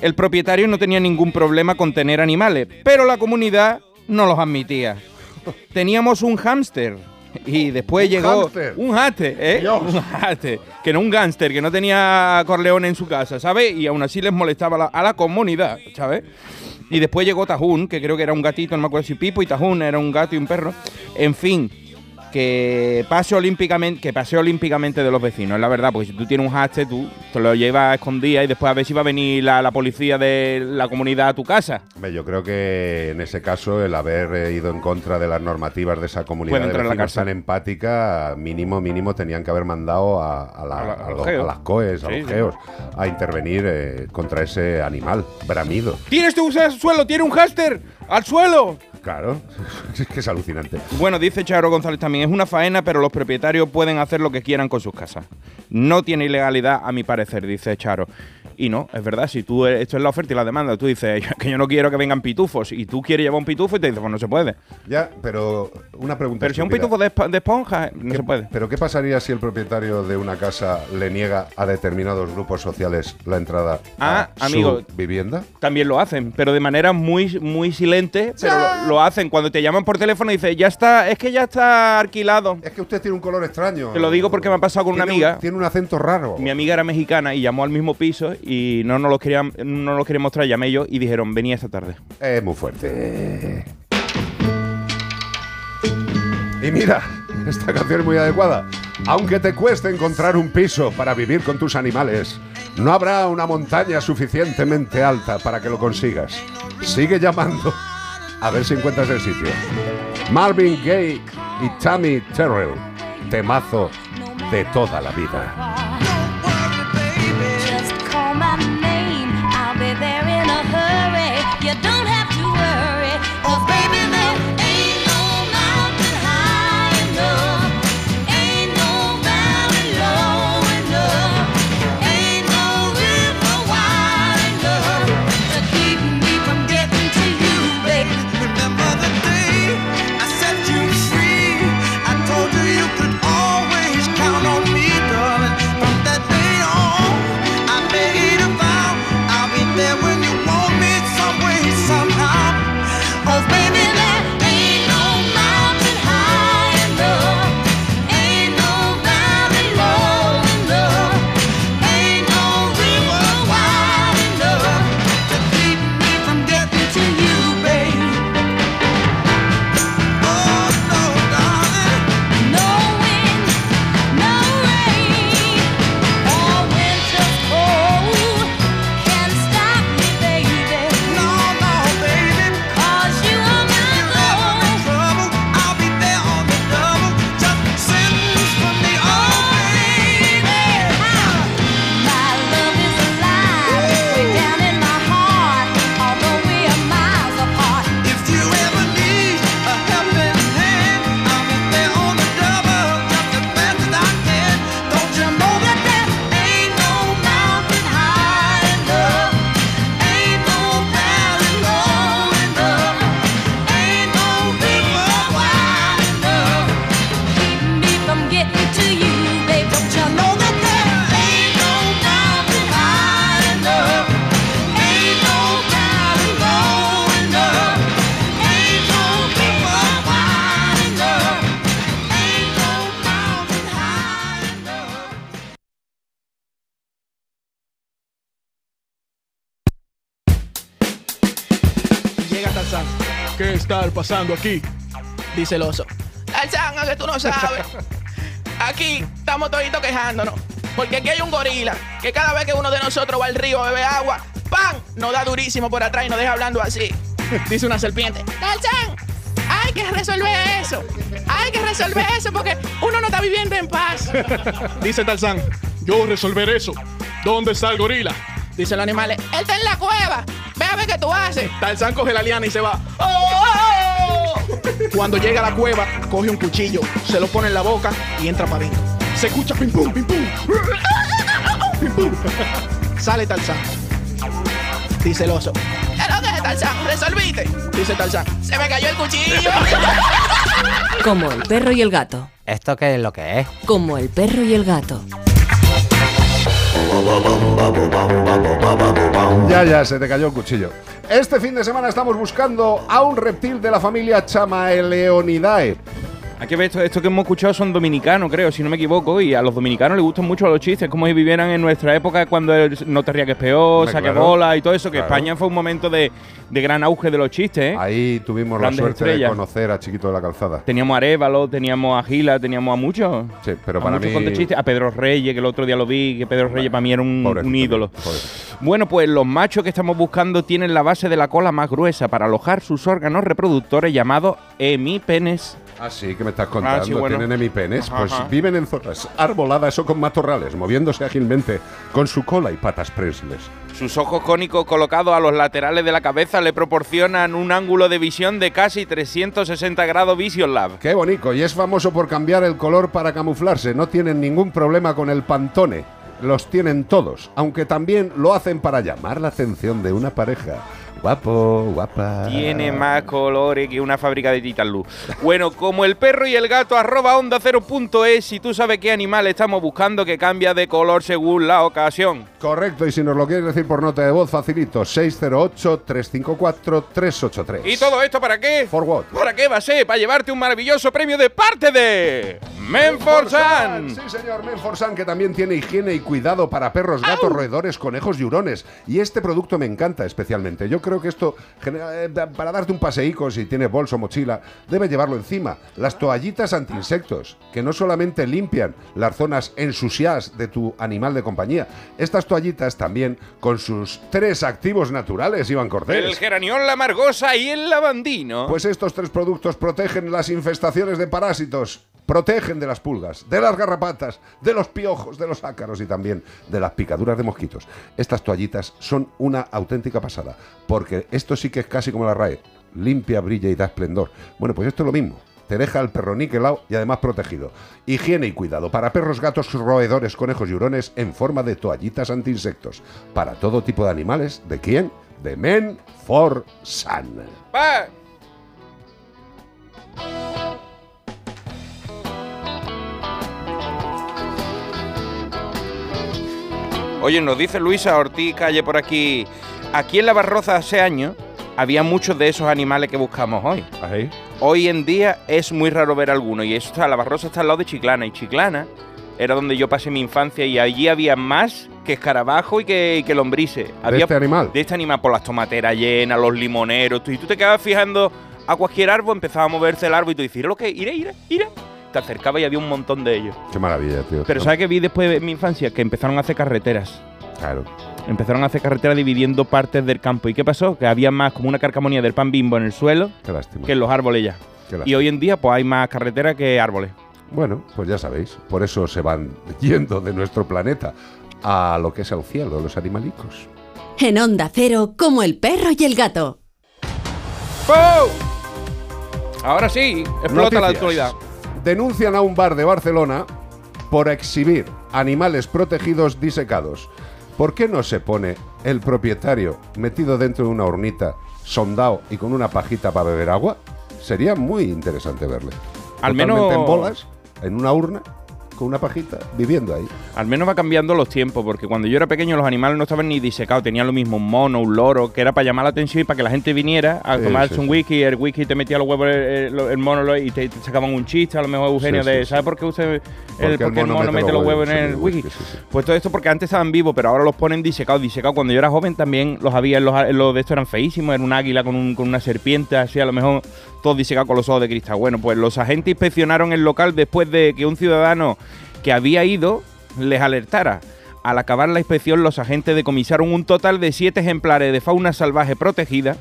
El propietario no tenía ningún problema con tener animales, pero la comunidad no los admitía. Teníamos un hámster. Y después
Un
llegó
hámster.
un hámster, ¿eh? Un hámster. Que no un gángster, que no tenía Corleone en su casa, ¿sabes? Y aún así les molestaba a la, a la comunidad, ¿sabes? Y después llegó Tajún, que creo que era un gatito, no me acuerdo si Pipo y Tajún era un gato y un perro. En fin, que pase olímpicamente, que pase olímpicamente de los vecinos, la verdad, porque si tú tienes un hámster, tú te lo llevas a escondida y después a ver si va a venir la, la policía de la comunidad a tu casa.
Yo creo que en ese caso el haber eh, ido en contra de las normativas de esa comunidad de
la
vecinos
cárcel.
tan empática, mínimo, mínimo tenían que haber mandado a, a la-
A la-
a
a los
los- a las COES, a
Sí,
los
sí.
geos, a intervenir eh, contra ese animal bramido.
¡Tienes tu suelo! ¡Tiene un hámster! ¡Al suelo!
Claro, es que es alucinante.
Bueno, dice Charo González también, es una faena, pero los propietarios pueden hacer lo que quieran con sus casas. No tiene ilegalidad, a mi parecer, dice Charo. Y no, es verdad, si tú, esto es la oferta y la demanda, tú dices que yo no quiero que vengan pitufos y tú quieres llevar un pitufo y te dices, pues no se puede.
Ya, pero una pregunta.
Pero si un pitufo de, esp- de esponja, no se puede.
¿Pero qué pasaría si el propietario de una casa le niega a determinados grupos sociales la entrada
Ah,
a
amigo.
su vivienda?
También lo hacen, pero de manera muy, muy silente, pero lo, lo hacen. Cuando te llaman por teléfono y dices, ya está, es que ya está alquilado.
Es que usted tiene un color extraño.
Te lo digo porque me ha pasado con una
un-
amiga.
tiene un acento raro.
Mi amiga era mexicana y llamó al mismo piso y no nos lo querían, no nos quería mostrar, llamé yo y dijeron, venía esta tarde.
Es muy fuerte. Y mira, esta canción es muy adecuada. Aunque te cueste encontrar un piso para vivir con tus animales, no habrá una montaña suficientemente alta para que lo consigas. Sigue llamando a ver si encuentras el sitio. Marvin Gaye y Tammy Terrell, temazo de toda la vida.
Pasando aquí? Dice el oso.
Tarzán, a que tú no sabes. Aquí estamos toditos quejándonos. Porque aquí hay un gorila que cada vez que uno de nosotros va al río a beber agua, ¡pam! Nos da durísimo por atrás y nos deja hablando así.
Dice una serpiente.
Tarzán, hay que resolver eso. Hay que resolver eso porque uno no está viviendo en paz.
Dice Tarzán. Yo resolveré eso. ¿Dónde está el gorila?
Dicen los animales, él está en la cueva. Ve a ver qué tú haces.
Tarzán coge la liana y se va. Cuando llega a la cueva, coge un cuchillo, se lo pone en la boca y entra para adentro. Se escucha pim pum, pim pum. Pim pum. Sale Tarzán. Dice el oso.
¿Qué lo que es, Tarzán? ¿Resolviste?
Dice Tarzán.
Se me cayó el cuchillo.
Como el perro y el gato.
¿Esto qué es lo que es?
Como el perro y el gato.
Ya, ya, se te cayó el cuchillo. Este fin de semana estamos buscando a un reptil de la familia Chamaeleonidae.
Aquí ves, esto, esto que hemos escuchado son dominicanos, creo, si no me equivoco, y a los dominicanos les gustan mucho los chistes, como si vivieran en nuestra época cuando el no te rías que es peor, saque
claro.
bola y todo eso, que
Claro.
España fue un momento de, de gran auge de los chistes, ¿eh?
Ahí tuvimos
Grandes
la suerte de conocer a Chiquito de la Calzada.
Teníamos a Arevalo, teníamos a Gila, teníamos a muchos.
Sí, pero
a
para
muchos
mí-.
A Pedro Reyes, que el otro día lo vi, que Pedro Reyes para mí era un, ídolo.
pobrecito.
Bueno, pues los machos que estamos buscando tienen la base de la cola más gruesa para alojar sus órganos reproductores llamados hemipenes.
Ah, sí, que me estás contando.
Ah, sí, bueno.
Tienen hemipenes.
Ajá,
Pues
ajá.
viven en zonas arboladas o con matorrales, moviéndose ágilmente con su cola y patas prensiles.
Sus ojos cónicos colocados a los laterales de la cabeza le proporcionan un ángulo de visión de casi 360 grados Vision Lab.
Qué bonito, y es famoso por cambiar el color para camuflarse. No tienen ningún problema con el pantone. Los tienen todos, aunque también lo hacen para llamar la atención de una pareja. Guapo, guapa.
Tiene más colores que una fábrica de Titan Luz. Bueno, como el perro y el gato arroba onda cero punto es, si tú sabes qué animal estamos buscando que cambia de color según la ocasión.
Correcto, y si nos lo quieres decir por nota de voz, facilito. 608-354-383.
¿Y todo esto para qué?
For what?
¿Para qué va a ser? Para llevarte un maravilloso premio de parte de Menforsan.
Sí, señor, Menforsan, que también tiene higiene y cuidado para perros, gatos, roedores, conejos y hurones. Y este producto me encanta especialmente. Yo creo que esto, eh, para darte un paseico, si tienes bolso o mochila, debes llevarlo encima. Las toallitas anti-insectos, que no solamente limpian las zonas ensuciadas de tu animal de compañía, estas toallitas también con sus tres activos naturales, Iván Cortés.
El geranión, la margosa y el lavandino.
Pues estos tres productos protegen las infestaciones de parásitos, protegen de las pulgas, de las garrapatas, de los piojos, de los ácaros y también de las picaduras de mosquitos. Estas toallitas son una auténtica pasada, porque esto sí que es casi como la RAE, limpia, brilla y da esplendor. Bueno, pues esto es lo mismo. Te deja el perro niquelado y además protegido. Higiene y cuidado para perros, gatos, roedores, conejos y hurones en forma de toallitas anti-insectos. Para todo tipo de animales. ¿De quién? De Men for Sun.
Va. Oye, nos dice Luisa Ortiz Calle por aquí. Aquí en la Barroza hace años había muchos de esos animales que buscamos hoy. Hoy en día es muy raro ver alguno. Y eso está, la Barroza está al lado de Chiclana. Y Chiclana era donde yo pasé mi infancia y allí había más que escarabajo y que, y que lombrices. Había
este animal?
De este animal, por las tomateras llenas, los limoneros. Y tú te quedabas fijando a cualquier árbol, empezaba a moverse el árbol y tú dices, "¿Mira lo que, ira, ira, ira. Te acercaba y había un montón de ellos.
Qué maravilla, tío.
Pero ¿sabes qué vi después de mi infancia? Que empezaron a hacer carreteras.
Claro.
Empezaron a hacer carreteras dividiendo partes del campo. ¿Y qué pasó? Que había más como una carcamonía del pan bimbo en el suelo
Qué lástima.
que en los árboles ya.
Qué
Y
lástima.
hoy en día pues hay más carreteras que árboles.
Bueno, pues ya sabéis, por eso se van yendo de nuestro planeta a lo que es el cielo, los animalicos.
En Onda Cero, como el perro y el gato.
¡Pum! Ahora sí, explota la actualidad.
Denuncian a un bar de Barcelona por exhibir animales protegidos disecados. ¿Por qué no se pone el propietario metido dentro de una hornita, sondado y con una pajita para beber agua? Sería muy interesante verle.
Al
Totalmente
menos-
en bolas, en una urna, con una pajita, viviendo ahí.
Al menos va cambiando los tiempos, porque cuando yo era pequeño los animales no estaban ni disecados, tenían lo mismo un mono, un loro, que era para llamar la atención y para que la gente viniera a
Sí,
tomarse
sí,
un whisky, el whisky te metía los huevos el, el- el mono y te, te sacaban un chiste, a lo mejor Eugenio
Sí,
de. ¿sabe por qué usted el,
Porque el
porque el
mono
mono,
mete
mete
los
huevos en el whisky? Pues todo esto porque antes estaban vivos, pero ahora los ponen disecados, disecados. Cuando yo era joven también los había, los, los de estos eran feísimos, era un águila con, un- con una serpiente, así a lo mejor todos disecados con los ojos de cristal. Bueno, pues los agentes inspeccionaron el local después de que un ciudadano que había ido les alertara. Al acabar la inspección, los agentes decomisaron un total de siete ejemplares de fauna salvaje protegida,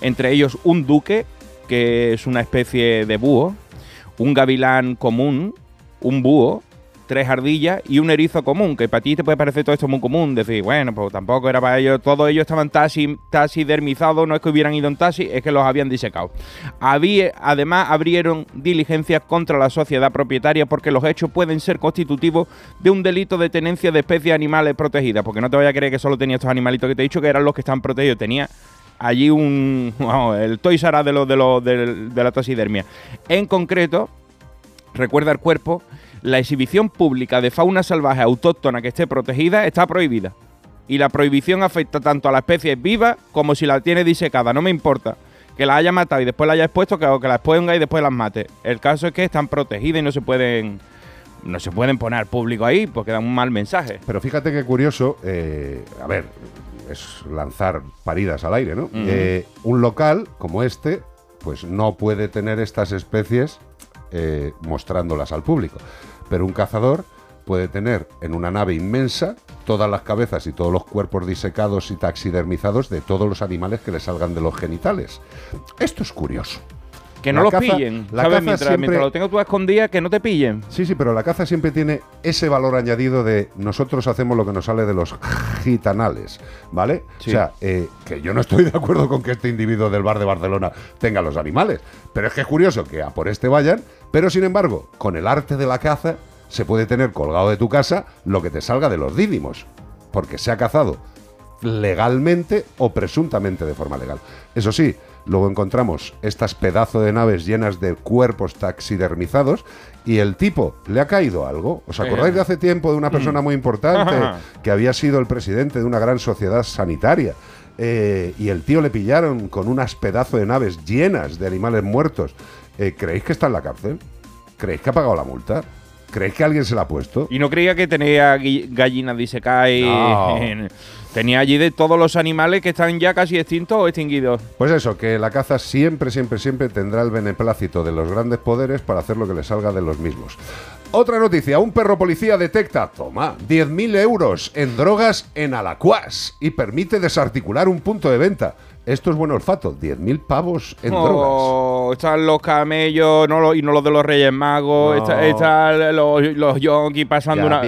entre ellos un duque, que es una especie de búho, un gavilán común, un búho, tres ardillas y un erizo común, que para ti te puede parecer todo esto muy común, decir, bueno, pues tampoco era para ellos, todos ellos estaban taxi, taxidermizados, no es que hubieran ido en taxi, es que los habían disecado. Había, además, abrieron diligencias contra la sociedad propietaria porque los hechos pueden ser constitutivos de un delito de tenencia de especies animales protegidas, porque no te vayas a creer que solo tenía estos animalitos que te he dicho que eran los que están protegidos, tenía allí un, vamos, el Toys R Us de, los de, los del- de la taxidermia. En concreto, recuerda el cuerpo, la exhibición pública de fauna salvaje autóctona que esté protegida está prohibida. Y la prohibición afecta tanto a la especie viva como si la tiene disecada, no me importa. Que la haya matado y después la haya expuesto, que, o que la exponga y después las mate. El caso es que están protegidas y no se pueden no se pueden poner al público ahí porque dan un mal mensaje.
Pero fíjate qué curioso, eh, a ver, es lanzar paridas al aire, ¿no? Eh, un local como este, pues no puede tener estas especies eh, mostrándolas al público. Pero un cazador puede tener en una nave inmensa todas las cabezas y todos los cuerpos disecados y taxidermizados de todos los animales que le salgan de los genitales. Esto es curioso.
Que no
La
los
caza-
pillen,
la
¿sabes?
caza
Mientras,
siempre-
mientras lo tengas tú a escondidas, que no te pillen.
Sí, sí, pero la caza siempre tiene ese valor añadido de nosotros hacemos lo que nos sale de los gitanales, ¿vale?
Sí.
O sea, eh, que yo no estoy de acuerdo con que este individuo del bar de Barcelona tenga los animales, pero es que es curioso que a por este vayan, pero sin embargo, con el arte de la caza se puede tener colgado de tu casa lo que te salga de los dídimos, porque se ha cazado legalmente o presuntamente de forma legal. Eso sí, luego encontramos estas pedazos de naves llenas de cuerpos taxidermizados y el tipo le ha caído algo. ¿Os acordáis de hace tiempo de una persona muy importante que había sido el presidente de una gran sociedad sanitaria? Eh, y el tío le pillaron con unas pedazos de naves llenas de animales muertos. Eh, ¿Creéis que está en la cárcel? ¿Creéis que ha pagado la multa? ¿Creéis que alguien se la ha puesto?
Y no creía que tenía gallinas de Isekai.
No.
en- Tenía allí de todos los animales que están ya casi extintos o extinguidos.
Pues eso, que la caza siempre, siempre, siempre tendrá el beneplácito de los grandes poderes para hacer lo que le salga de los mismos. Otra noticia, un perro policía detecta, toma, 10.000 euros en drogas en Alacuas y permite desarticular un punto de venta. Esto es buen olfato, 10.000 pavos en drogas.
Oh, están los camellos no lo- y no los de los Reyes Magos.
No.
está- Están los, los yonkis pasando
Ya
una.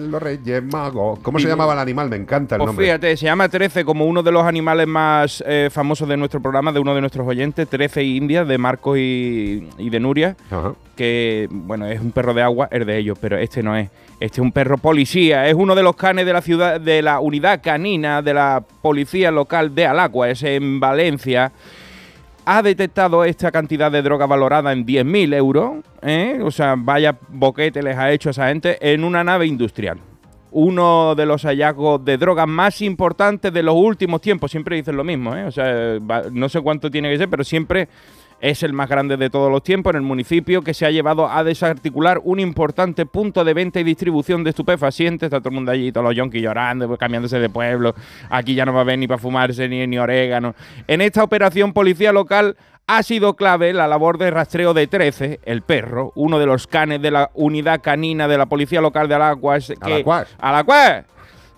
los Reyes Magos. ¿Cómo se llamaba el animal? Me encanta el
Pues
nombre.
fíjate, se llama 13 como uno de los animales más eh, famosos de nuestro programa, de uno de nuestros oyentes, 13 Indias, de Marcos y, y de Nuria,
Ajá.
que, bueno, es un perro de agua, es de ellos, pero este no es. Este es un perro policía, es uno de los canes de la ciudad, de la unidad canina de la policía local de Alacua, es en Valencia. Ha detectado esta cantidad de droga valorada en 10.000 euros, ¿eh? o sea, vaya boquete les ha hecho a esa gente en una nave industrial uno de los hallazgos de drogas más importantes de los últimos tiempos. Siempre dicen lo mismo, ¿eh? O sea, no sé cuánto tiene que ser, pero siempre es el más grande de todos los tiempos en el municipio que se ha llevado a desarticular un importante punto de venta y distribución de estupefacientes. Está todo el mundo allí, todos los yonkis llorando, pues, cambiándose de pueblo. Aquí ya no va a haber ni para fumarse ni, ni orégano. En esta operación, policía local ha sido clave la labor de rastreo de 13, el perro, uno de los canes de la unidad canina de la policía local de Alacuas. que-
Alacuas.
Alacuas.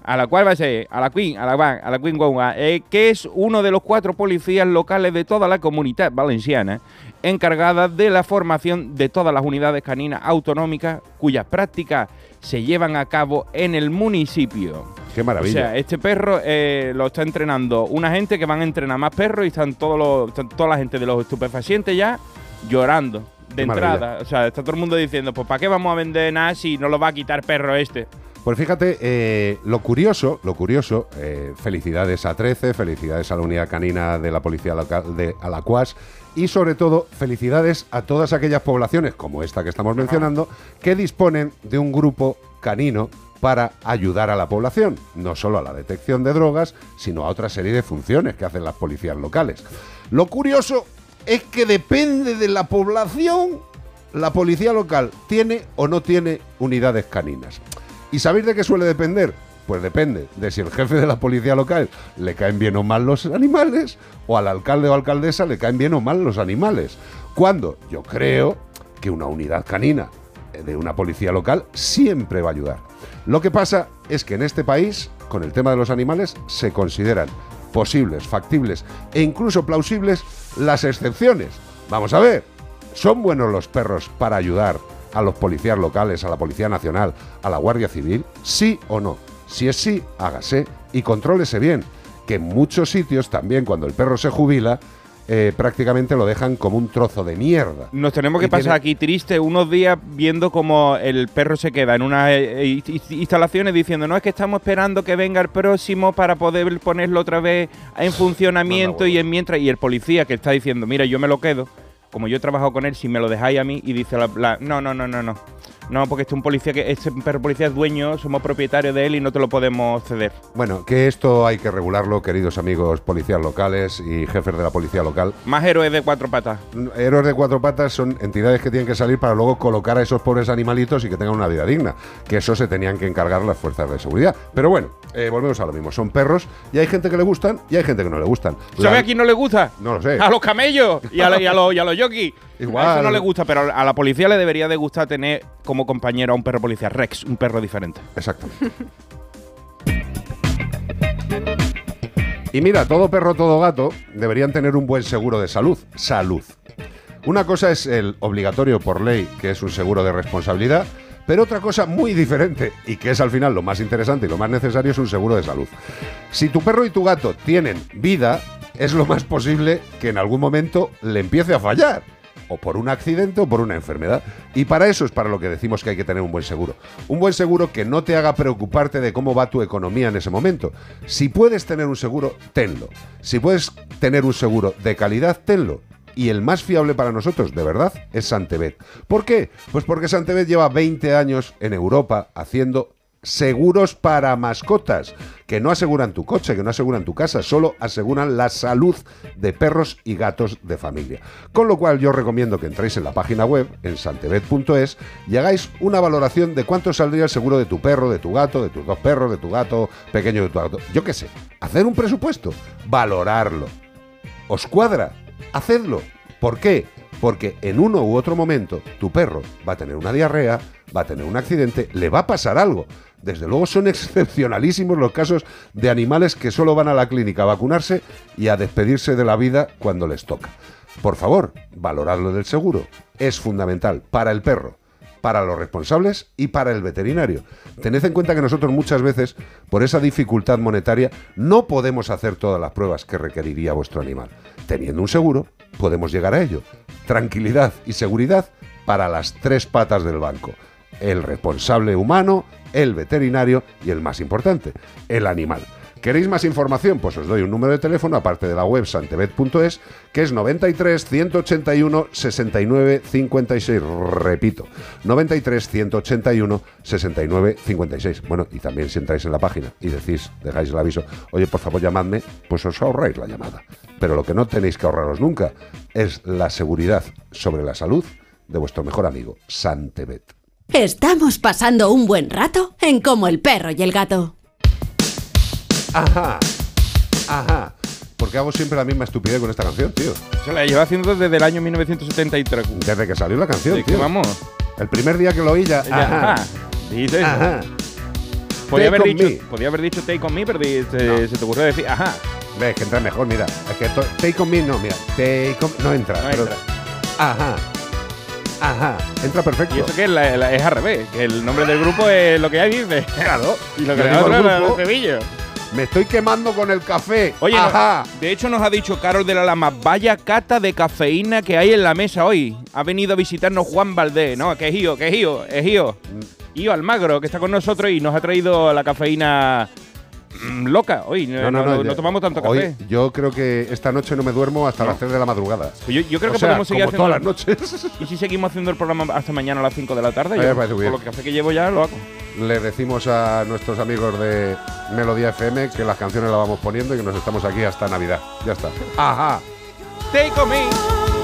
A la cual va a ser, a la Queen, a la Van, a la Queen Guagua, eh, que es uno de los cuatro policías locales de toda la comunidad valenciana, encargada de la formación de todas las unidades caninas autonómicas cuyas prácticas se llevan a cabo en el municipio.
Qué maravilla.
O sea, este perro eh, lo está entrenando una gente que van a entrenar más perros y están, todos los, están toda la gente de los estupefacientes ya llorando de
Qué
entrada.
maravilla.
O sea, está todo el mundo diciendo, pues ¿para qué vamos a vender nada si no lo va a quitar perro este?
Pues fíjate, eh, lo curioso, lo curioso, eh, felicidades a 13, felicidades a la unidad canina de la policía local de Alacuas y sobre todo felicidades a todas aquellas poblaciones como esta que estamos mencionando que disponen de un grupo canino para ayudar a la población, no solo a la detección de drogas, sino a otra serie de funciones que hacen las policías locales. Lo curioso es que depende de la población, la policía local tiene o no tiene unidades caninas. ¿Y sabéis de qué suele depender? Pues depende de si el jefe de la policía local le caen bien o mal los animales o al alcalde o alcaldesa le caen bien o mal los animales. Cuando yo creo que una unidad canina de una policía local siempre va a ayudar. Lo que pasa es que en este país, con el tema de los animales, se consideran posibles, factibles e incluso plausibles las excepciones. Vamos a ver, ¿son buenos los perros para ayudar a los policías locales, a la Policía Nacional, a la Guardia Civil? ¿Sí o no? Si es sí, hágase y contrólese bien, que en muchos sitios también cuando el perro se jubila, eh, prácticamente lo dejan como un trozo de mierda.
Nos tenemos que
Y
pasar
tiene-
aquí triste unos días viendo cómo el perro se queda en unas eh, eh, inst- instalaciones diciendo, no es que estamos esperando que venga el próximo para poder ponerlo otra vez en funcionamiento y en mientras, y el policía que está diciendo, mira, yo me lo quedo, como yo he trabajado con él, si me lo dejáis a mí, y dice la, la- no, no, no, no, no. No, porque este un policía que este perro policía es dueño, somos propietarios de él y no te lo podemos ceder.
Bueno, que esto hay que regularlo, queridos amigos policías locales y jefes de la policía local.
Más héroes de cuatro patas.
Héroes de cuatro patas son entidades que tienen que salir para luego colocar a esos pobres animalitos y que tengan una vida digna. Que eso se tenían que encargar las fuerzas de seguridad. Pero bueno, eh, volvemos a lo mismo. Son perros y hay gente que le gustan y hay gente que no le gustan.
¿Sabe
La-
a quién no le gusta?
No lo sé.
A los camellos y a, la- y a los, y a los yokis.
Igual.
A eso no le gusta, pero a la policía le debería de gustar tener como compañero a un perro policía, Rex, un perro diferente.
Exactamente. Y mira, todo perro, todo gato deberían tener un buen seguro de salud. Salud. Una cosa es el obligatorio por ley, que es un seguro de responsabilidad, pero otra cosa muy diferente y que es al final lo más interesante y lo más necesario es un seguro de salud. Si tu perro y tu gato tienen vida, es lo más posible que en algún momento le empiece a fallar. O por un accidente o por una enfermedad. Y para eso es para lo que decimos que hay que tener un buen seguro. Un buen seguro que no te haga preocuparte de cómo va tu economía en ese momento. Si puedes tener un seguro, tenlo. Si puedes tener un seguro de calidad, tenlo y el más fiable para nosotros, de verdad, es Santebet. ¿Por qué? Pues porque Santebet lleva 20 años en Europa haciendo seguros para mascotas, que no aseguran tu coche, que no aseguran tu casa, solo aseguran la salud de perros y gatos de familia. Con lo cual yo recomiendo que entréis en la página web, en santebet.es, y hagáis una valoración de cuánto saldría el seguro de tu perro, de tu gato, de tus dos perros, de tu gato pequeño, de tu gato. Yo qué sé, hacer un presupuesto, valorarlo. ¿Os cuadra? Hacedlo. ¿Por qué? Porque en uno u otro momento tu perro va a tener una diarrea, va a tener un accidente, le va a pasar algo. Desde luego son excepcionalísimos los casos de animales que solo van a la clínica a vacunarse y a despedirse de la vida cuando les toca. Por favor, valoradlo del seguro. Es fundamental para el perro, para los responsables y para el veterinario. Tened en cuenta que nosotros muchas veces, por esa dificultad monetaria, no podemos hacer todas las pruebas que requeriría vuestro animal. Teniendo un seguro, podemos llegar a ello. Tranquilidad y seguridad para las tres patas del banco. El responsable humano, el veterinario y el más importante, el animal. ¿Queréis más información? Pues os doy un número de teléfono, aparte de la web santebet.es, que es 93 181 69 56. Repito, 93 181 69 56. Bueno, y también si entráis en la página y decís, dejáis el aviso, oye, por favor llamadme, pues os ahorráis la llamada. Pero lo que no tenéis que ahorraros nunca es la seguridad sobre la salud de vuestro mejor amigo, Santebet.
Estamos pasando un buen rato en Como el perro y el gato.
Ajá, ajá. ¿Por qué hago siempre la misma estupidez con esta canción, tío?
Se la lleva haciendo desde el año 1973.
Desde que salió la canción,
Sí, que
tío.
vamos.
El primer día que lo oí ya.
Ya,
Ajá.
ajá. Dice eso.
Ajá.
Podía haber, dicho, podía haber dicho take on me, pero se, se te ocurrió decir, ajá.
Ves que entra mejor, mira. Es que esto, take on me, no, mira. Take on, no entra.
No
pero-
entra.
Ajá. Ajá. Entra perfecto.
Y eso que es, la- la- es al revés, que el nombre del grupo es lo que hay dice.
Claro.
Y lo que
digo
otro
el
es.
Me estoy quemando con el café.
Oye, no,
Ajá.
de hecho nos ha dicho Carol de la Lama, vaya cata de cafeína que hay en la mesa hoy. Ha venido a visitarnos Juan Valdés, ¿no? Que es Gio, que es Gio, es Gio. Gio Almagro, que está con nosotros y nos ha traído la cafeína mm, loca hoy. No, no- no- no
ya-
tomamos tanto
hoy
café.
yo creo que esta noche no me duermo hasta las 3 de la madrugada.
Yo, yo creo
O
que
sea,
podemos seguir
como
haciendo
todas las noches.
¿Y si seguimos haciendo el programa hasta mañana a las 5 de la tarde? Yo,
bien.
lo café que llevo ya lo hago.
Le decimos a nuestros amigos de Melodía FM que las canciones las vamos poniendo y que nos estamos aquí hasta Navidad. Ya está. Ajá.
Take on me.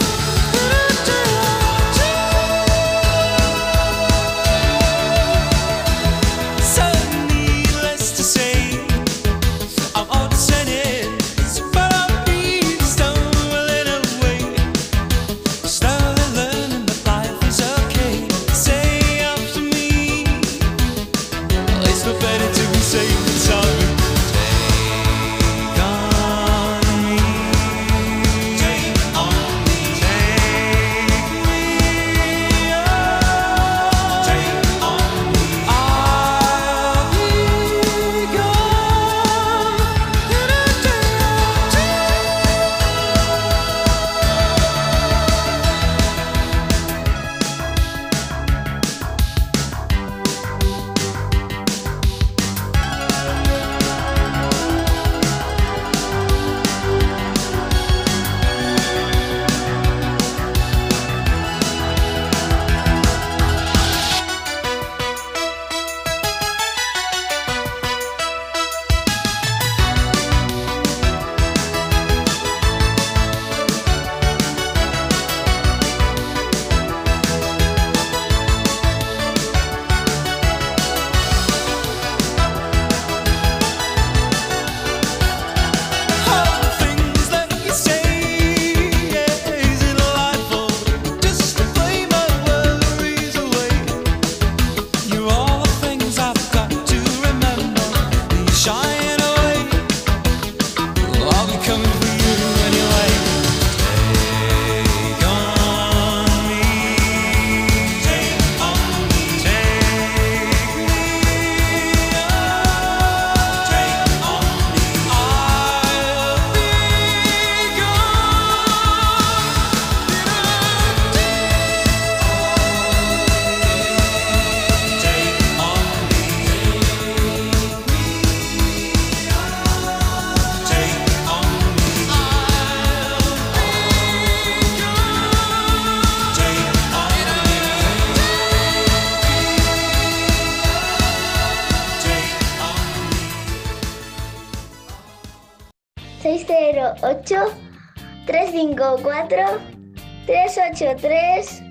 383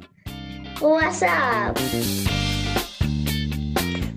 WhatsApp.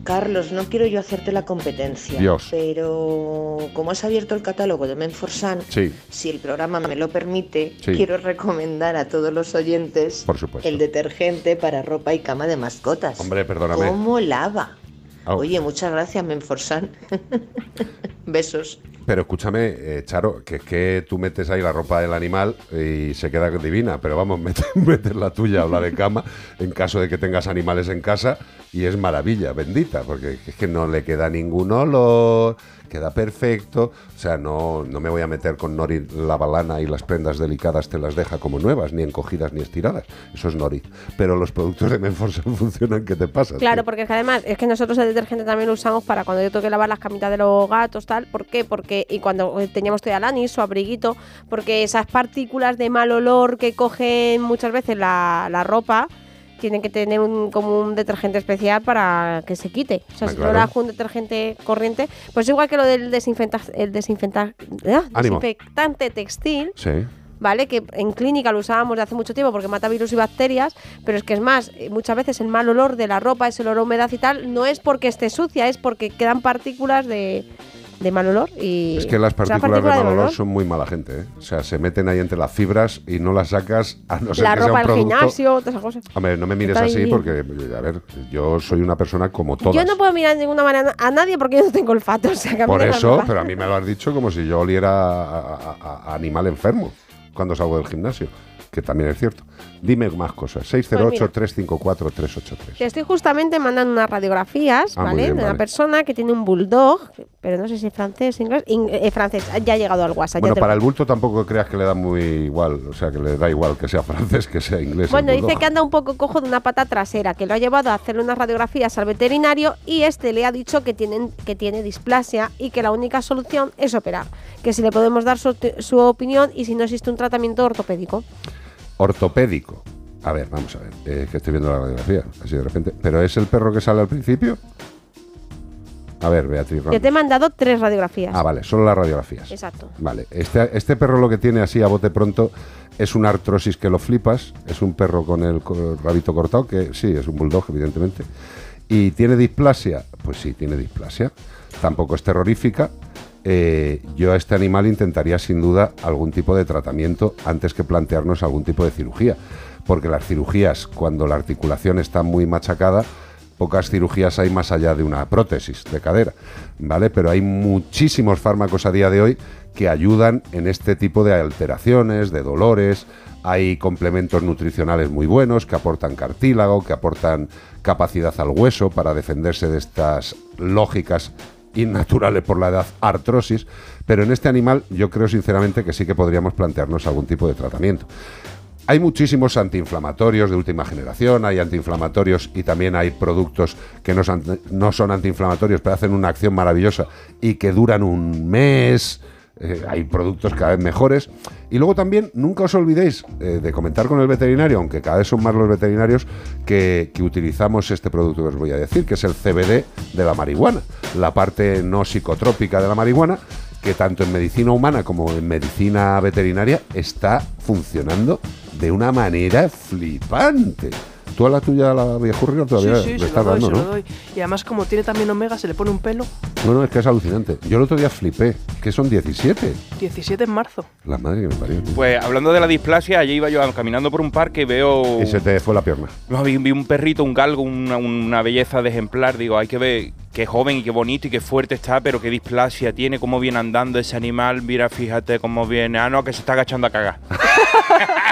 Carlos, no quiero yo hacerte la competencia,
Dios.
pero como has abierto el catálogo de Menforsan,
Sí.
si el programa me lo permite,
Sí.
quiero recomendar a todos los oyentes
Por supuesto.
el detergente para ropa y cama de mascotas.
Hombre, perdóname.
¿Cómo lava?
Ah.
Oye, muchas gracias, Menforsan. Besos.
Pero escúchame, eh, Charo, que es que tú metes ahí la ropa del animal y se queda divina, pero vamos, metes, metes la tuya o la de cama en caso de que tengas animales en casa y es maravilla, bendita, porque es que no le queda ningún olor, queda perfecto, o sea, no, no me voy a meter con Nori la balana y las prendas delicadas te las deja como nuevas, ni encogidas ni estiradas, eso es Nori, pero los productos de Menforsan funcionan, ¿qué te pasa?
Claro,
tío?
porque es que además es que nosotros el detergente también lo usamos para cuando yo tengo que lavar las camitas de los gatos, tal. ¿Por qué? Porque y cuando eh, teníamos todavía Alanis, su abriguito, porque esas partículas de mal olor que cogen muchas veces la, la ropa tienen que tener un, como un detergente especial para que se quite. O sea,
Ah,
si
claro.
tú un detergente corriente, pues igual que lo del desinfecta, el desinfecta- ah, desinfectante textil,
Sí.
¿vale? Que en clínica lo usábamos de hace mucho tiempo porque mata virus y bacterias, pero es que es más, eh, muchas veces el mal olor de la ropa, ese olor a humedad y tal, no es porque esté sucia, es porque quedan partículas de, de mal olor y...
Es que las
sea,
partículas de mal olor son muy mala gente, ¿eh? O sea, se meten ahí entre las fibras y no las sacas a no ser
La
que sea
ropa
un
del
producto...
gimnasio, todas esas cosas.
Hombre, no me mires
Está
así
ahí.
porque, a ver, yo soy una persona como todas.
Yo no puedo mirar de ninguna manera a nadie porque yo no tengo olfato. O sea, que
Por eso, pero a mí me lo has dicho como si yo oliera a, a- a- a animal enfermo cuando salgo del gimnasio, que también es cierto. Dime más cosas.
Pues mira.
608-354-383.
Te estoy justamente mandando unas radiografías,
Ah,
¿vale?
bien,
de una
vale.
persona que tiene un bulldog, pero no sé si es francés, inglés, in- eh, francés. Ya ha llegado al WhatsApp.
Bueno,
lo-
para el bulto tampoco creas que le da muy igual, o sea, que le da igual que sea francés, que sea inglés.
Bueno, dice que anda un poco cojo de una pata trasera, que lo ha llevado a hacerle unas radiografías al veterinario y este le ha dicho que, tienen, que tiene displasia y que la única solución es operar. Que si le podemos dar su, su opinión y si no existe un tratamiento ortopédico.
Ortopédico. A ver, vamos a ver, eh, que estoy viendo la radiografía, así de repente. ¿Pero es el perro que sale al principio? A ver, Beatriz
Que
Ramos.
te he mandado tres radiografías.
Ah, vale, solo las radiografías.
Exacto.
Vale, este, este perro lo que tiene así a bote pronto es una artrosis que lo flipas, es un perro con el co- rabito cortado, que sí, es un bulldog, evidentemente. ¿Y tiene displasia? Pues sí, tiene displasia. Tampoco es terrorífica. Eh, yo a este animal intentaría sin duda algún tipo de tratamiento antes que plantearnos algún tipo de cirugía. Porque las cirugías, cuando la articulación está muy machacada, pocas cirugías hay más allá de una prótesis de cadera, ¿vale? Pero hay muchísimos fármacos a día de hoy que ayudan en este tipo de alteraciones, de dolores. Hay complementos nutricionales muy buenos que aportan cartílago, que aportan capacidad al hueso para defenderse de estas lógicas innaturales por la edad artrosis, pero en este animal yo creo sinceramente que sí que podríamos plantearnos algún tipo de tratamiento. Hay muchísimos antiinflamatorios de última generación, hay antiinflamatorios y también hay productos que no son, antiinflamatorios, pero hacen una acción maravillosa y que duran un mes. Eh, hay productos cada vez mejores. Y luego también, nunca os olvidéis eh, de comentar con el veterinario, aunque cada vez son más los veterinarios, que, que utilizamos este producto que os voy a decir, que es el CBD de la marihuana, la parte no psicotrópica de la marihuana, que tanto en medicina humana como en medicina veterinaria está funcionando de una manera flipante. Tú a la tuya, a la viejurria, todavía
sí, sí,
le estás
doy,
dando, ¿no?
doy. Y además, como tiene también omega, se le pone un pelo.
No, no, es que es alucinante. Yo el otro día flipé, que son 17.
17 en marzo.
La madre que me parió. tío.
Pues hablando de la displasia, allí iba yo caminando por un parque y veo.
Y se te fue la pierna.
No, vi, vi un perrito, un galgo, una, una belleza de ejemplar. Digo, hay que ver qué joven y qué bonito y qué fuerte está, pero qué displasia tiene, cómo viene andando ese animal. Mira, fíjate cómo viene. Ah, no, que se está agachando a cagar.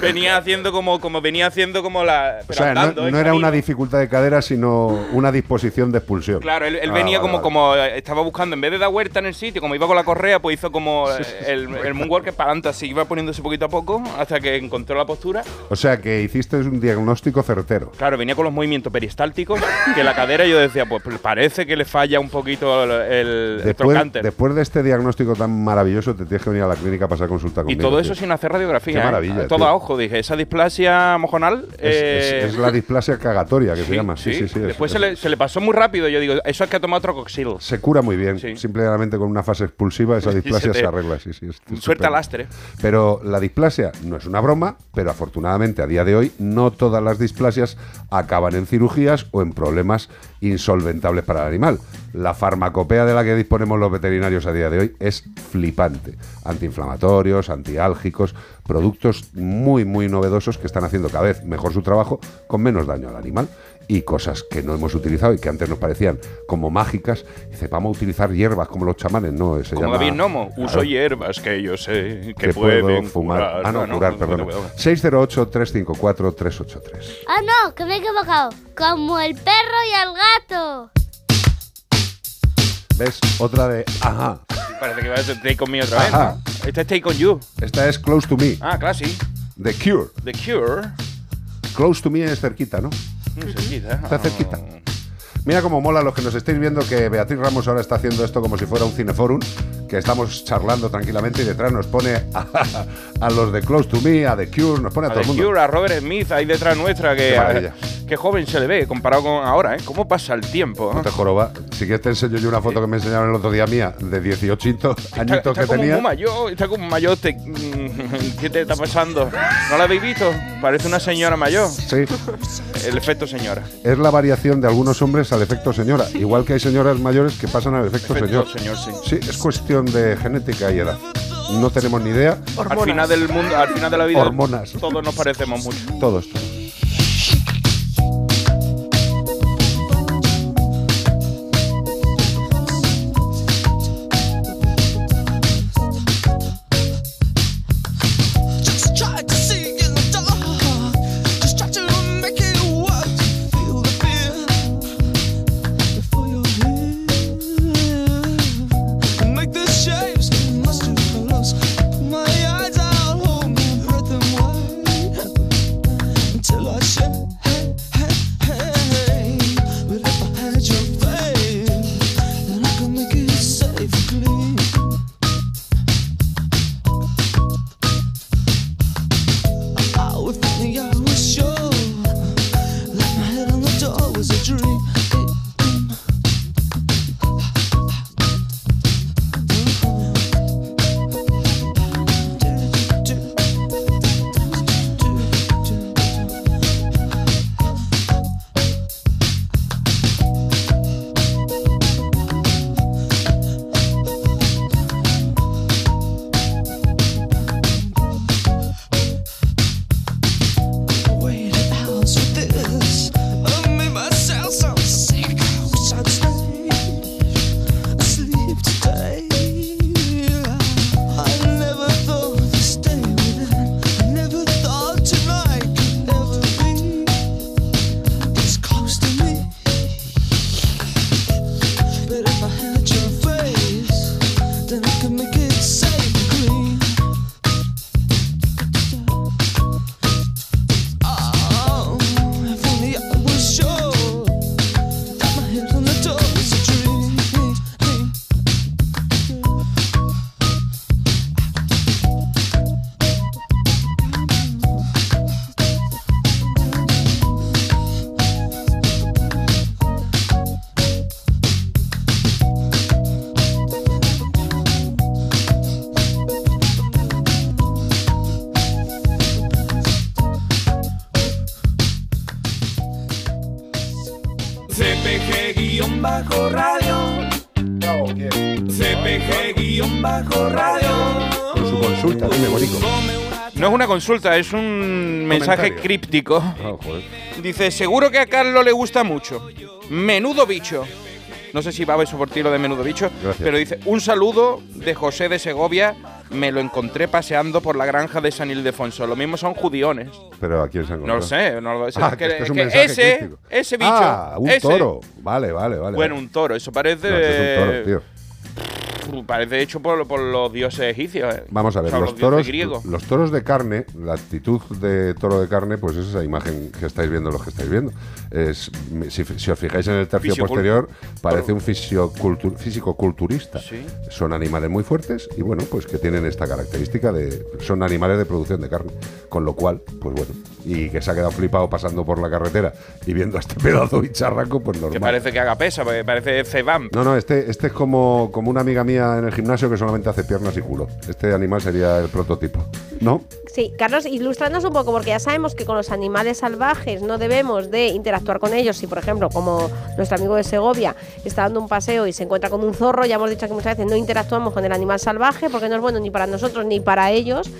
venía haciendo como, como venía haciendo como la.
O
pero
sea, no,
andando, ¿eh,
no era
camino.
una dificultad de cadera, sino una disposición de expulsión.
Claro, él, él
Ah,
venía
vale,
como,
vale.
como eh, estaba buscando, en vez de dar vuelta en el sitio, como iba con la correa, pues hizo como eh, el, el moonwalker para adelante, así iba poniéndose poquito a poco hasta que encontró la postura.
O sea, que hiciste un diagnóstico certero.
Claro, venía con los movimientos peristálticos, que la cadera yo decía, pues parece que le falla un poquito el,
Después,
trocánter.
después de este diagnóstico tan maravilloso, te tienes que venir a la clínica a pasar consulta
Y
conmigo.
todo
tío.
eso sin hacer radiografía.
Qué
¿eh?
maravilla,
Todo
tío.
a ojo. Dijo, dije, esa displasia mojonal...
Es,
eh,
es- es la displasia cagatoria que se llama. Sí, sí, sí. es-
Después
es-
se, le, se le pasó muy rápido. Yo digo, eso es que ha tomado otro coxil.
se cura muy bien. Simplemente con una fase expulsiva esa
se
displasia se, arregla. Sí, sí, es
Suelta lastre.
Pero la displasia no es una broma, pero afortunadamente a día de hoy no todas las displasias acaban en cirugías o en problemas insolventables para el animal. La farmacopea de la que disponemos los veterinarios a día de hoy es flipante. Antiinflamatorios, antiálgicos, productos muy, muy novedosos que están haciendo cada vez mejor su trabajo con menos daño al animal. Y cosas que no hemos utilizado y que antes nos parecían como mágicas. Dice, vamos a utilizar hierbas como los chamanes. No, se
Como
llama-
David Nomo, uso
Claro
hierbas que yo sé que,
que
pueden
puedo fumar.
curar.
Ah, no,
Bueno,
curar,
bueno,
perdón.
bueno.
608-354-383.
Ah, no, que me he equivocado. Como el perro y el gato.
¿Ves? Otra de. Ajá.
Parece que va a ser Take On Me otra vez,
Ajá.
¿no? Este es Take On You.
Esta es Close to Me.
Ah, claro, sí.
The Cure.
The Cure.
Close to Me es cerquita, ¿no?
Muy cerquita.
Está cerquita. Mira cómo mola los que nos estéis viendo que Beatriz Ramos ahora está haciendo esto como si fuera un cineforum, que estamos charlando tranquilamente y detrás nos pone a, a los de Close to Me, a The Cure, nos pone a,
A
todo
The
el mundo.
Cure, a Robert Smith ahí detrás nuestra, que
Qué
qué joven se le ve comparado con ahora, ¿eh? ¿Cómo pasa el tiempo?
No
eh?
te joroba. Si quieres te enseño yo una foto que me enseñaron el otro día mía de 18
Está,
añitos
está
que
como
tenía.
mayor, está como mayor. te- ¿Qué te está pasando? ¿No la habéis visto? Parece una señora mayor.
Sí.
El efecto señora.
Es la variación de algunos hombres al efecto señora. Igual que hay señoras mayores que pasan al efecto,
Efecto
señor.
señor, sí.
Sí, es cuestión de genética y edad. No tenemos ni idea.
Al final del mundo, al final de la vida,
Hormonas.
todos nos parecemos mucho.
Todos.
Just
consulta,
es un mensaje críptico.
Ah.
Dice, seguro que a Carlos le gusta mucho. Menudo bicho. No sé si va eso por ti lo de menudo bicho,
Gracias.
pero dice, un saludo de José de Segovia, me lo encontré paseando por la granja de San Ildefonso. Lo mismo son judiones.
Pero ¿a quién se
No lo sé, no lo sé.
Ah,
Es
que es un
ese, ese bicho.
Ah, un
ese-
toro. Vale, vale, vale.
Bueno, un toro, eso parece...
No, es un toro, tío.
Parece hecho por, por los dioses egipcios. eh.
Vamos a ver,
O sea,
los, toros,
griegos.
los toros de carne, la actitud de toro de carne, pues es esa imagen que estáis viendo los que estáis viendo. Es, si, si os fijáis en el tercio
Fisiocul-
posterior, parece un físico-culturista.
Sí.
Son animales muy fuertes y bueno, pues que tienen esta característica de son animales de producción de carne. Con lo cual, pues bueno, y que se ha quedado flipado pasando por la carretera y viendo a este pedazo bicharraco, pues normal.
Que parece que haga pesa, porque parece Cebam.
No, no, este, este es como, como una amiga mía en el gimnasio que solamente hace piernas y culo. Este animal sería el prototipo. ¿No?
Sí, Carlos, ilustranos un poco, porque ya sabemos que con los animales salvajes no debemos de interactuar con ellos. Si, por ejemplo, como nuestro amigo de Segovia está dando un paseo y se encuentra con un zorro, ya hemos dicho que muchas veces no interactuamos con el animal salvaje porque no es bueno ni para nosotros ni para ellos.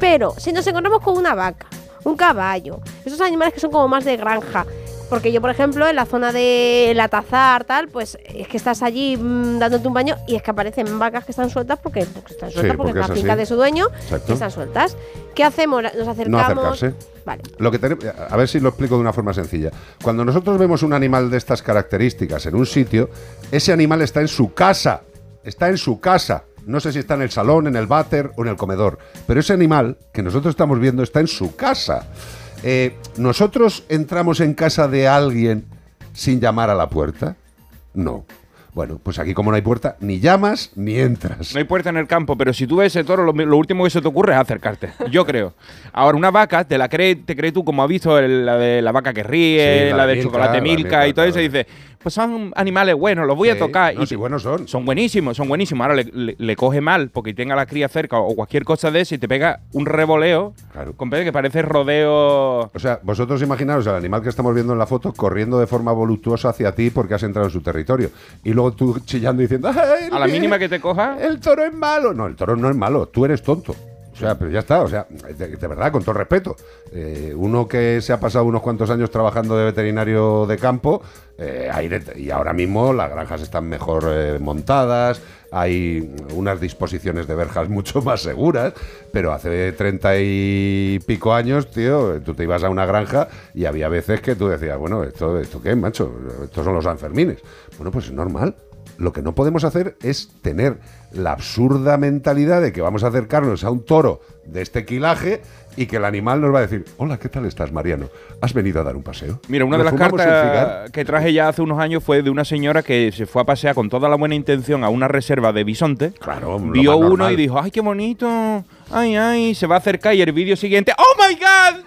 Pero si nos encontramos con una vaca, un caballo, esos animales que son como más de granja, porque yo, por ejemplo, en la zona de la tazar, tal, pues es que estás allí mm, dándote un baño y es que aparecen vacas que están sueltas porque, porque están sueltas,
Sí,
porque,
porque
es la finca de su dueño
Exacto.
y están sueltas. ¿Qué hacemos? Nos
No
acercamos.
acercarse.
Vale.
Lo que tenemos, a ver si lo explico de una forma sencilla. Cuando nosotros vemos un animal de estas características en un sitio, ese animal está en su casa. Está en su casa. No sé si está en el salón, en el váter o en el comedor. Pero ese animal que nosotros estamos viendo está en su casa. Eh, ¿Nosotros entramos en casa de alguien sin llamar a la puerta? No. Bueno, pues aquí como no hay puerta, ni llamas ni entras.
No hay puerta en el campo, pero si tú ves ese toro, lo, lo último que se te ocurre es acercarte. Yo creo. Ahora, una vaca, te la cree, te crees tú como has visto el- la de la vaca que ríe,
Sí, la
la,
Milka,
chocolate
la
Milka y todo eso, y dices, pues son animales buenos, los voy a tocar.
no,
y
buenos son.
Son buenísimos, son buenísimos. Ahora le, le- le coge mal porque tenga la cría cerca o cualquier cosa de eso y te pega un revoleo, compadre, que parece rodeo.
O sea, vosotros imaginaros al animal que estamos viendo en la foto corriendo de forma voluptuosa hacia ti porque has entrado en su territorio. Y luego tú chillando y diciendo, "Ay,
A la mínima que te coja.
El toro es malo. No, el toro no es malo, tú eres tonto. O sea, pero ya está, o sea, de, verdad, con todo respeto. Eh, uno que se ha pasado unos cuantos años trabajando de veterinario de campo, eh, hay de- y ahora mismo las granjas están mejor eh, montadas, hay unas disposiciones de verjas mucho más seguras, pero hace treinta y pico años, tío, tú te ibas a una granja y había veces que tú decías, bueno, ¿esto, esto qué, macho? Estos son los Sanfermines. Bueno, pues es normal. Lo que no podemos hacer es tener la absurda mentalidad de que vamos a acercarnos a un toro de este quilaje y que el animal nos va a decir, hola, ¿qué tal estás, Mariano? ¿Has venido a dar un paseo?
Mira, una de
¿Nos
las
fumamos un cigarro?".
cartas que traje ya hace unos años fue de una señora que se fue a pasear con toda la buena intención a una reserva de bisonte.
Claro,
Vio uno
normal.
y dijo, ay, qué bonito. Ay, ay, se va a acercar y el vídeo siguiente, ¡Oh, my God!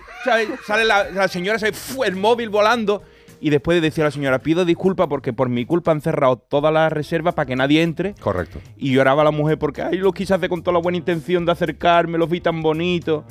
Sale la, la señora, sale el móvil volando. Y después decía la señora, pido disculpas porque por mi culpa han cerrado toda la reserva para que nadie entre.
Correcto.
Y lloraba la mujer porque, ay, lo quise hacer con toda la buena intención de acercarme, los vi tan bonitos.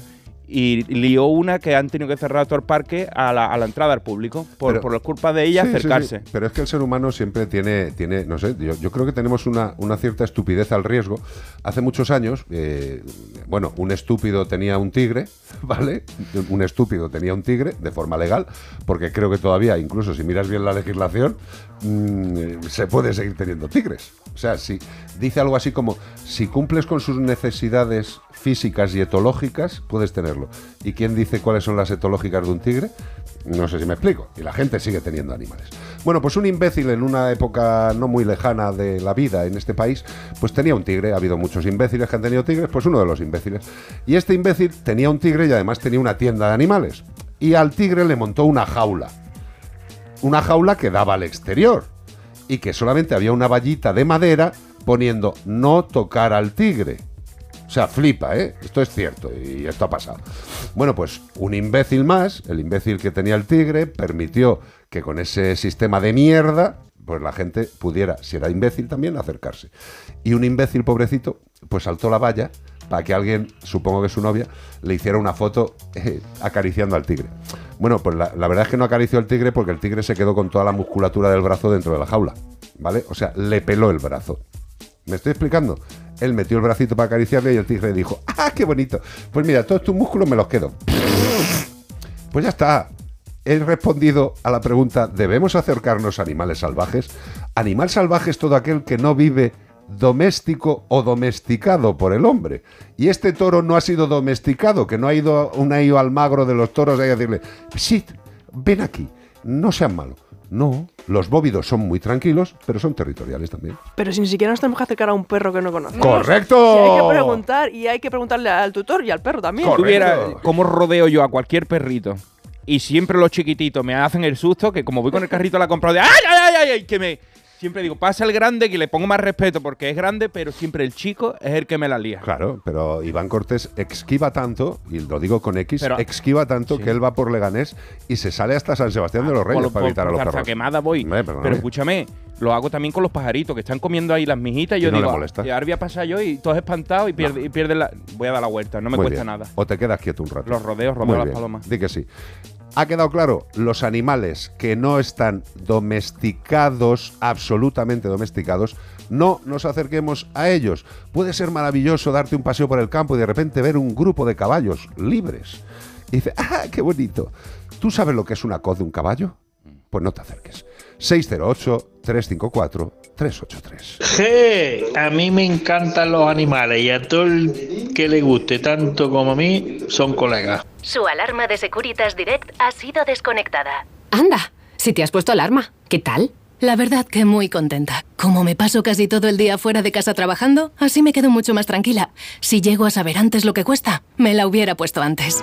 Y lió una que han tenido que cerrar todo el parque a la, a la entrada al público por,
Pero-
por la culpa de ella
Sí,
acercarse.
sí. Pero es que el ser humano siempre tiene, tiene no sé, yo, yo creo que tenemos una, una cierta estupidez al riesgo. Hace muchos años, eh, bueno, un estúpido tenía un tigre, ¿vale? Un estúpido tenía un tigre de forma legal, porque creo que todavía, incluso si miras bien la legislación, mm, se puede seguir teniendo tigres. O sea, si dice algo así como, si cumples con sus necesidades físicas y etológicas, puedes tenerlo. ¿Y quién dice cuáles son las etológicas de un tigre? No sé si me explico. Y la gente sigue teniendo animales. Bueno, pues un imbécil en una época no muy lejana de la vida en este país, pues tenía un tigre. Ha habido muchos imbéciles que han tenido tigres, pues uno de los imbéciles. Y este imbécil tenía un tigre y además tenía una tienda de animales. Y al tigre le montó una jaula. Una jaula que daba al exterior. Y que solamente había una vallita de madera poniendo no tocar al tigre. O sea, flipa, ¿eh? Esto es cierto y esto ha pasado. Bueno, pues un imbécil más, el imbécil que tenía el tigre, permitió que con ese sistema de mierda, pues la gente pudiera, si era imbécil también, acercarse. Y un imbécil pobrecito, pues saltó la valla para que alguien, supongo que su novia, le hiciera una foto eh, acariciando al tigre. Bueno, pues la, la verdad es que no acarició al tigre porque el tigre se quedó con toda la musculatura del brazo dentro de la jaula, ¿vale? O sea, le peló el brazo. ¿Me estoy explicando? Él metió el bracito para acariciarle y el tigre dijo, ¡ah, qué bonito! Pues mira, todos tus músculos me los quedo. Pues ya está. He respondido a la pregunta, ¿debemos acercarnos a animales salvajes? Animal salvaje es todo aquel que no vive doméstico o domesticado por el hombre. Y este toro no ha sido domesticado, que no ha ido un ayo al magro de los toros a decirle, sí, ven aquí, no seas malo, No, los bóvidos son muy tranquilos, pero son territoriales también.
Pero si ni siquiera nos tenemos que acercar a un perro que no conocemos.
¡Correcto!
Sí, hay que preguntar y hay que preguntarle al tutor y al perro también.
Si tuviera cómo rodeo yo a cualquier perrito y siempre los chiquititos me hacen el susto que como voy con el carrito a la compra de ¡ay, ay, ay, ay! que me siempre digo, pasa el grande que le pongo más respeto porque es grande, pero siempre el chico es el que me la lía.
Claro, pero Iván Cortés esquiva tanto, y lo digo con X,
Pero-
esquiva tanto que él va por Leganés y se sale hasta San Sebastián de los Reyes
Por-
para
por-
evitar a los perros.
zarzaquemada voy. Pero escúchame, lo hago también con los pajaritos que están comiendo ahí las mijitas. Y yo
no
digo, y ahora voy a pasar yo y todos espantados y pierden y pierden la. Voy a dar la vuelta, no me
Muy
cuesta
bien.
nada.
O te quedas quieto un rato.
Los rodeos, rodeo
Muy
las
bien.
palomas.
Di que sí. ¿Ha quedado claro? Los animales que no están domesticados, absolutamente domesticados, no nos acerquemos a ellos. Puede ser maravilloso darte un paseo por el campo y de repente ver un grupo de caballos libres. Y dice, ¡ah, qué bonito! ¿Tú sabes lo que es una coz de un caballo? Pues no te acerques. 608-354-383.
Je, a mí me encantan los animales y a todo el que le guste tanto como a mí son colegas.
Su alarma de Securitas Direct ha sido desconectada.
Anda, si te has puesto alarma, ¿qué tal? La verdad que muy contenta. Como me paso casi todo el día fuera de casa trabajando, así me quedo mucho más tranquila. Si llego a saber antes lo que cuesta, me la hubiera puesto antes.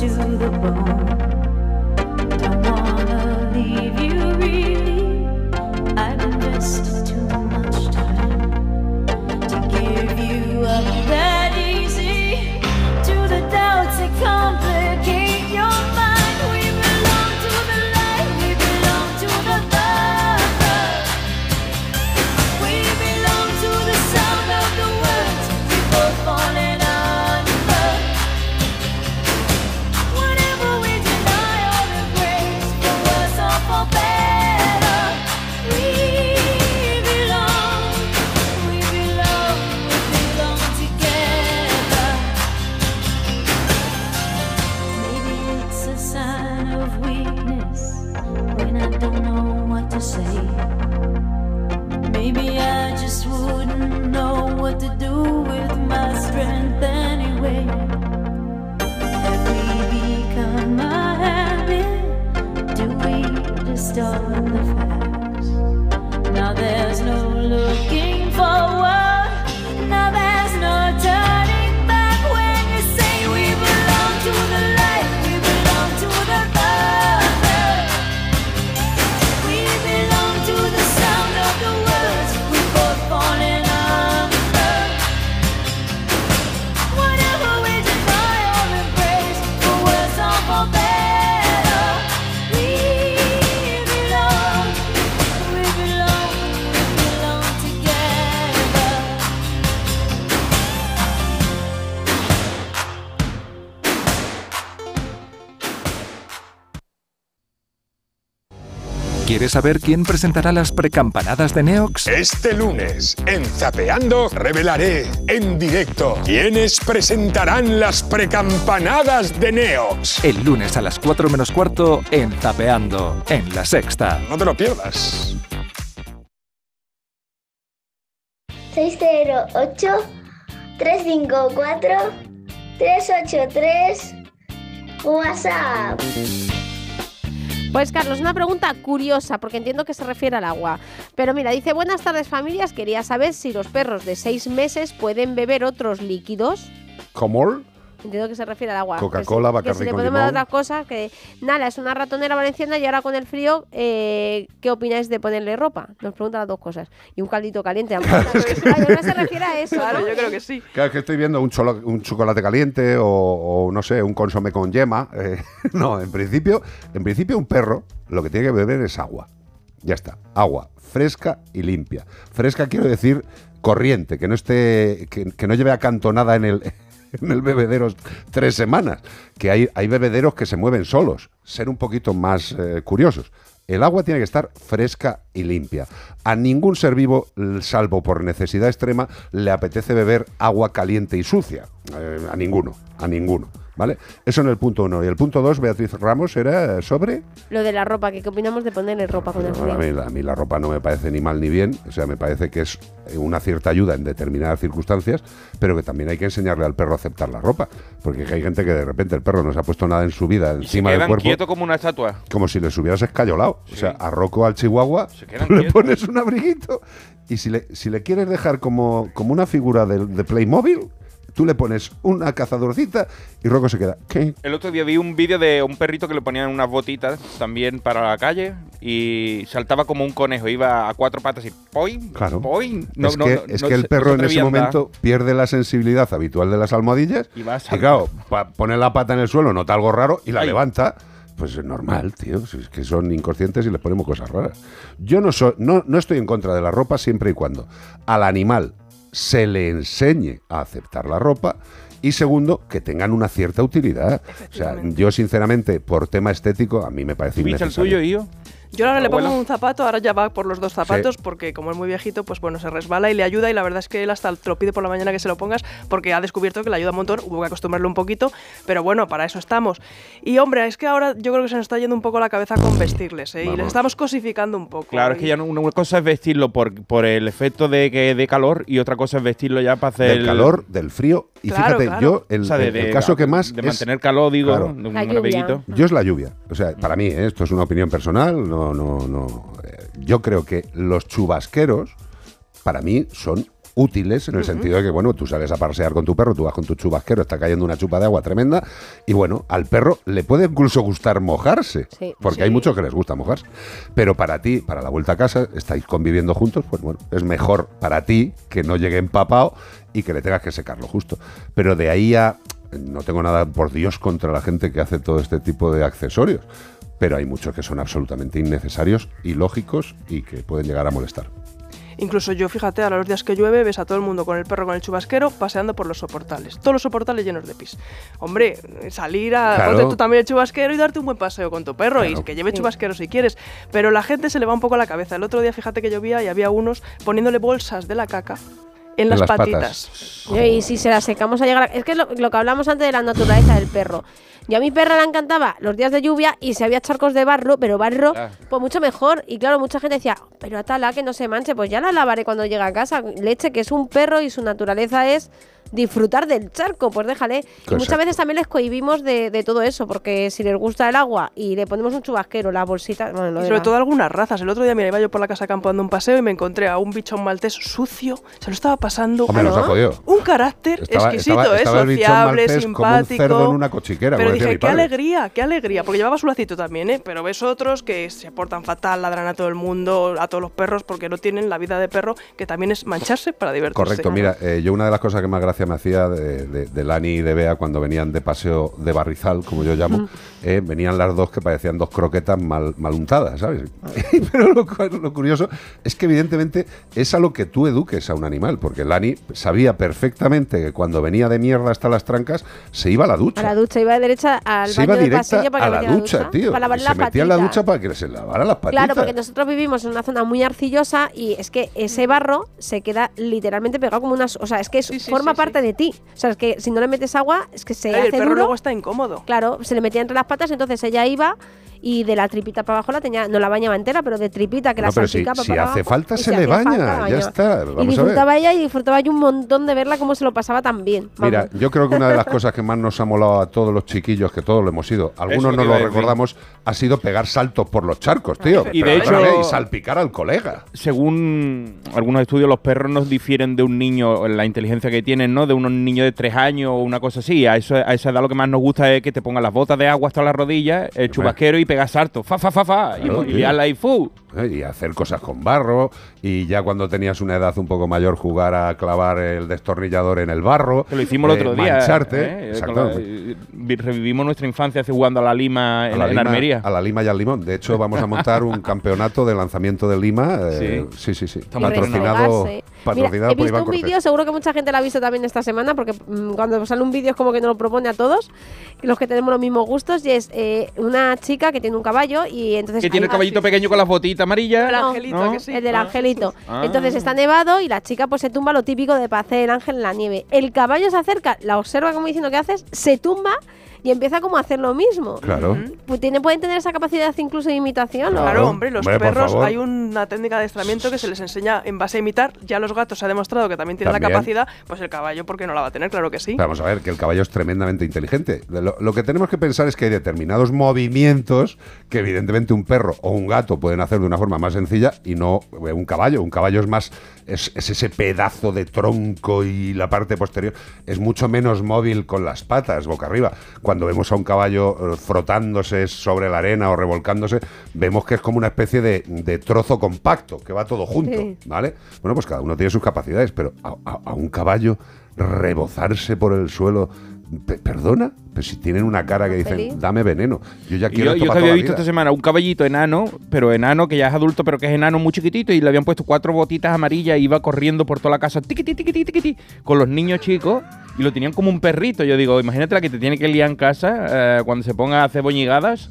To the bone. Don't wanna leave you really.
¿Quieres saber quién presentará las precampanadas de Neox?
Este lunes, en Zapeando, revelaré en directo quiénes presentarán las precampanadas de Neox.
El lunes a las 4 menos cuarto en Zapeando, en la sexta.
No te lo pierdas.
608 354 383 WhatsApp.
Pues Carlos, una pregunta curiosa, porque entiendo que se refiere al agua. Pero mira, dice, buenas tardes familias, quería saber si los perros de seis meses pueden beber otros líquidos.
¿Cómo?
Entiendo que se refiere al agua.
Coca-Cola,
que, si- que
Bacardi
si le podemos dar otras cosas, que Nala es una ratonera valenciana y ahora con el frío, eh, ¿qué opináis de ponerle ropa? Nos preguntan las dos cosas. Y un caldito caliente. Ay, no se refiere a eso.
Claro,
¿no?
yo creo que sí.
Cada vez que estoy viendo un, cholo- un chocolate caliente o, o, no sé, un consomé con yema. eh, no, en principio, en principio un perro lo que tiene que beber es agua. Ya está, agua fresca y limpia. Fresca quiero decir corriente, que no esté, que, que no lleve acantonada en el, en el bebedero tres semanas. Que hay, hay bebederos que se mueven solos. ser un poquito más eh, curiosos. El agua tiene que estar fresca y limpia. A ningún ser vivo, salvo por necesidad extrema, le apetece beber agua caliente y sucia. Eh, a ninguno, a ninguno. ¿Vale? Eso en el punto uno. Y el punto dos, Beatriz Ramos, era sobre...
Lo de la ropa, que qué opinamos de ponerle ropa con el
A
frío.
mí, la- a mí la ropa no me parece ni mal ni bien, o sea, me parece que es una cierta ayuda en determinadas circunstancias, pero que también hay que enseñarle al perro a aceptar la ropa, porque hay gente que de repente el perro no se ha puesto nada en su vida
Se
encima del
quedan
cuerpo,
quietos como una estatua.
como si les hubieras escayolado. O sea, a Rocco al Chihuahua
quedan
le
quietos.
pones un abriguito y si le, si le quieres dejar como, como una figura de, de Playmobil, tú le pones una cazadorcita y Rocco se queda. ¿Qué?
El otro día vi un vídeo de un perrito que le ponían unas botitas también para la calle y saltaba como un conejo, iba a cuatro patas y ¡poing!
Claro.
¡poing!
es que, es que el perro en ese momento pierde la sensibilidad habitual de las almohadillas
Y va a
y claro, pa- pone la pata en el suelo, nota algo raro y la
Ay.
levanta. Pues es normal, tío. Si es que son inconscientes y les ponemos cosas raras. Yo no, soy, no, no estoy en contra de la ropa siempre y cuando al animal se le enseñe a aceptar la ropa y segundo, que tengan una cierta utilidad. O sea, yo sinceramente, por tema estético, a mí me parece
¿Viste el
innecesario.
tuyo, Io?
Yo ahora le pongo un zapato, ahora ya va por los dos zapatos, porque como es muy viejito, pues bueno, se resbala y le ayuda. Y la verdad es que él hasta te lo pide por la mañana que se lo pongas, porque ha descubierto que le ayuda un montón. Hubo que acostumbrarlo un poquito, pero bueno, para eso estamos. Y hombre, es que ahora yo creo que se nos está yendo un poco la cabeza con vestirles, ¿eh? Y les estamos cosificando un poco.
Claro, es
Y-
que ya no- una cosa es vestirlo por, por el efecto de que de calor y otra cosa es vestirlo ya para hacer
Del
el-
calor, del frío. Y
Claro,
fíjate,
claro.
yo, el,
O sea, de-
el- el
de-
caso que más.
de
es-
mantener calor, digo,
Claro.
de un abriguito.
Yo es la lluvia. O sea, para mí, ¿eh? esto es una opinión personal. No, no, no. eh, Yo creo que los chubasqueros, para mí, son útiles en el sentido de que, bueno, tú sales a pasear con tu perro, tú vas con tu chubasquero, está cayendo una chupa de agua tremenda, y bueno, al perro le puede incluso gustar mojarse,
Sí.
porque
Sí.
hay muchos que les gusta mojarse. Pero para ti, para la vuelta a casa, estáis conviviendo juntos, pues bueno, es mejor para ti que no llegue empapado y que le tengas que secarlo justo. Pero de ahí a. No tengo nada, por Dios, contra la gente que hace todo este tipo de accesorios. Pero hay muchos que son absolutamente innecesarios, ilógicos y que pueden llegar a molestar.
Incluso yo, fíjate, ahora los días que llueve, ves a todo el mundo con el perro con el chubasquero paseando por los soportales. Todos los soportales llenos de pis. Hombre, salir a.
Claro.
ponte tú también el chubasquero y darte un buen paseo con tu perro.
Claro.
Y que lleve chubasquero si quieres. Pero la gente se le va un poco la cabeza. El otro día, fíjate que llovía y había unos poniéndole bolsas de la caca en, las,
las patas.
patitas.
Y si se la secamos a llegar a... Es que es lo, lo que hablamos antes de la naturaleza del perro. Yo a mi perra le encantaba los días de lluvia y si había charcos de barro, pero barro,
Ah.
pues mucho mejor. Y claro, mucha gente decía, pero atala que no se manche, pues ya la lavaré cuando llegue a casa. Leche, que es un perro y su naturaleza es disfrutar del charco, pues déjale. Y muchas veces también les cohibimos de, de todo eso, porque si les gusta el agua y le ponemos un chubasquero, la bolsita... Bueno, lo
Y sobre
la-
todo algunas razas. El otro día, mira, iba yo por la casa campo dando un paseo y me encontré a un bichón maltés sucio. Se lo estaba pasando.
Hombre, nos ha jodido.
Un carácter
Estaba-
exquisito,
estaba-
¿eh?
estaba
sociable,
maltés como un
simpático.
cerdo en una cochiquera,
Pero dije, qué
padre".
alegría, qué alegría. Porque llevaba su lacito también, ¿eh? Pero ves otros que se portan fatal, ladran a todo el mundo, a todos los perros, porque no tienen la vida de perro, que también es mancharse para divertirse.
Correcto, mira, eh, yo una de las cosas que más gracia me hacía de, de, de Lani y de Bea cuando venían de paseo de barrizal, como yo llamo, eh, venían las dos que parecían dos croquetas mal, mal untadas, ¿sabes? Pero lo, lo curioso es que evidentemente es a lo que tú eduques a un animal, porque Lani sabía perfectamente que cuando venía de mierda hasta las trancas se iba a la ducha.
A la ducha, iba de derecha al
se
baño
iba directa
pasillo para
a
que
la
metiera
ducha, tío.
Para lavar
y
las
se metía en la ducha para que se lavara las patitas.
Claro, porque nosotros vivimos en una zona muy arcillosa y es que ese barro se queda literalmente pegado como unas... O sea, es que es- forma parte de ti. O sea, es que si no le metes agua, es que se
y el
hace
perro
duro.
luego está incómodo.
Claro, se le metía entre las patas, entonces ella iba y de la tripita para abajo la tenía, no la bañaba entera, pero de tripita que
No,
la
pero si,
salpicaba
si
para
hace
abajo,
falta se
si
le baña,
falta,
ya está.
y
Vamos a ver.
disfrutaba ella y disfrutaba yo un montón de verla cómo se lo pasaba tan bien. Vamos.
Mira, yo creo que una de las cosas que más nos ha molado a todos los chiquillos, que todos lo hemos ido, algunos no lo recordamos, ha sido pegar saltos por los charcos, tío.
Y de hecho-
y salpicar al colega.
Según algunos estudios, los perros nos difieren de un niño en la inteligencia que tienen, ¿no? De un niño de tres años o una cosa así. A, eso, a esa edad lo que más nos gusta es que te pongan las botas de agua hasta las rodillas, el chubasquero y pegas saltos. Fa, fa, fa, fa. y y
tío.
liarla ahí, fu.
¿Eh? y hacer cosas con barro, y ya cuando tenías una edad un poco mayor jugar a clavar el destornillador en el barro.
Que lo hicimos el
eh,
otro día.
Mancharte.
¿eh?
Exacto.
La- eh, vi- revivimos nuestra infancia jugando a la lima en,
a la,
en
lima,
Armería.
a la lima y al limón. De hecho, vamos a montar un campeonato de lanzamiento de lima. eh, sí, sí, sí.
Y
Patrocinado,
Mira, he
por
visto
Iván
un vídeo, seguro que mucha gente lo ha visto también esta semana, porque mm, cuando sale un vídeo es como que nos lo propone a todos, los que tenemos los mismos gustos, y es eh, una chica que tiene un caballo y entonces...
que tiene el caballito pequeño con las botitas amarillas.
No,
¿no?
El del angelito.
Ah.
Entonces está nevado y la chica pues se tumba lo típico de para hacer el ángel en la nieve. El caballo se acerca, la observa como diciendo ¿qué haces? Se tumba y empieza como a hacer lo mismo.
Claro.
Pues tiene, pueden tener esa capacidad incluso de imitación.
Claro, hombre, los
Hombre,
perros hay una técnica de adiestramiento que se les enseña en base a imitar. Ya los gatos se ha demostrado que también tienen
También.
la capacidad, pues el caballo, ¿por qué no la va a tener? Claro que sí.
Pero Vamos a ver, que el caballo es tremendamente inteligente. Lo, lo que tenemos que pensar es que hay determinados movimientos que evidentemente un perro o un gato pueden hacer de una forma más sencilla y no eh, un caballo. Un caballo es más, es, es ese pedazo de tronco y la parte posterior. Es mucho menos móvil con las patas, boca arriba. Cuando vemos a un caballo eh, frotándose sobre la arena o revolcándose, vemos que es como una especie de, de trozo compacto, que va todo junto.
Sí.
¿Vale? Bueno, pues cada uno tiene sus capacidades, pero a, a- a un caballo rebozarse por el suelo. Pe- ¿Perdona? Pero si tienen una cara que dicen,
Feliz.
dame veneno. Yo ya quiero
yo,
esto
yo
para
había
toda la
visto
vida.
esta semana un caballito enano, pero enano que ya es adulto, pero que es enano muy chiquitito, y le habían puesto cuatro botitas amarillas y iba corriendo por toda la casa, tiquiti, tiquiti, tiquiti, con los niños chicos, y lo tenían como un perrito. Yo digo, imagínate la que te tiene que liar en casa eh, cuando se ponga a hacer boñigadas.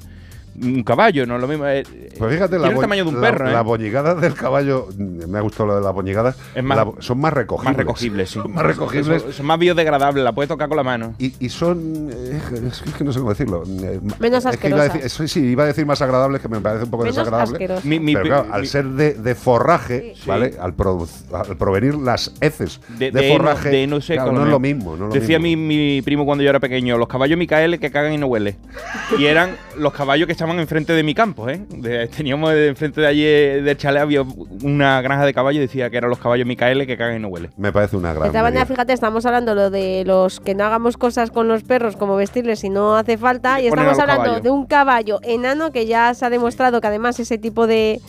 Un caballo, no es lo mismo. eh,
Pues fíjate,
tiene
la,
el tamaño de un
la-
perro, ¿eh?
la boñigada del caballo, me ha gustado lo de las boñigadas,
Es más-
la bo- son más recogibles.
Más recogibles, sí.
Son más recogibles.
Son, son más biodegradables, la puedes tocar con la mano.
Y, y son. eh, es que no sé cómo decirlo.
Menos
es que iba a
asquerosas.
decir- eso sí, iba a decir más agradables, que me parece un poco
Menos
desagradable.
Mi- mi-
pero claro,
mi-
al ser de, de forraje,
Sí.
¿vale? Al, produ- al provenir las heces de, forraje, claro, no es lo
mismo.
mismo. No es lo
Decía
mismo.
Mi, mi primo cuando yo era pequeño, los caballos Micael que cagan y no huele. y eran los caballos que estaban enfrente de mi campo, ¿eh? De- teníamos enfrente de allí del chalet había una granja de caballos y decía que eran los caballos Micael que cagan y no huele.
Me parece una
De
gran.
esta fíjate, estamos hablando lo de los que no hagamos cosas con los perros, como vestirles si no hace falta, y estamos hablando
caballos.
de un caballo enano que ya se ha demostrado que además ese tipo de,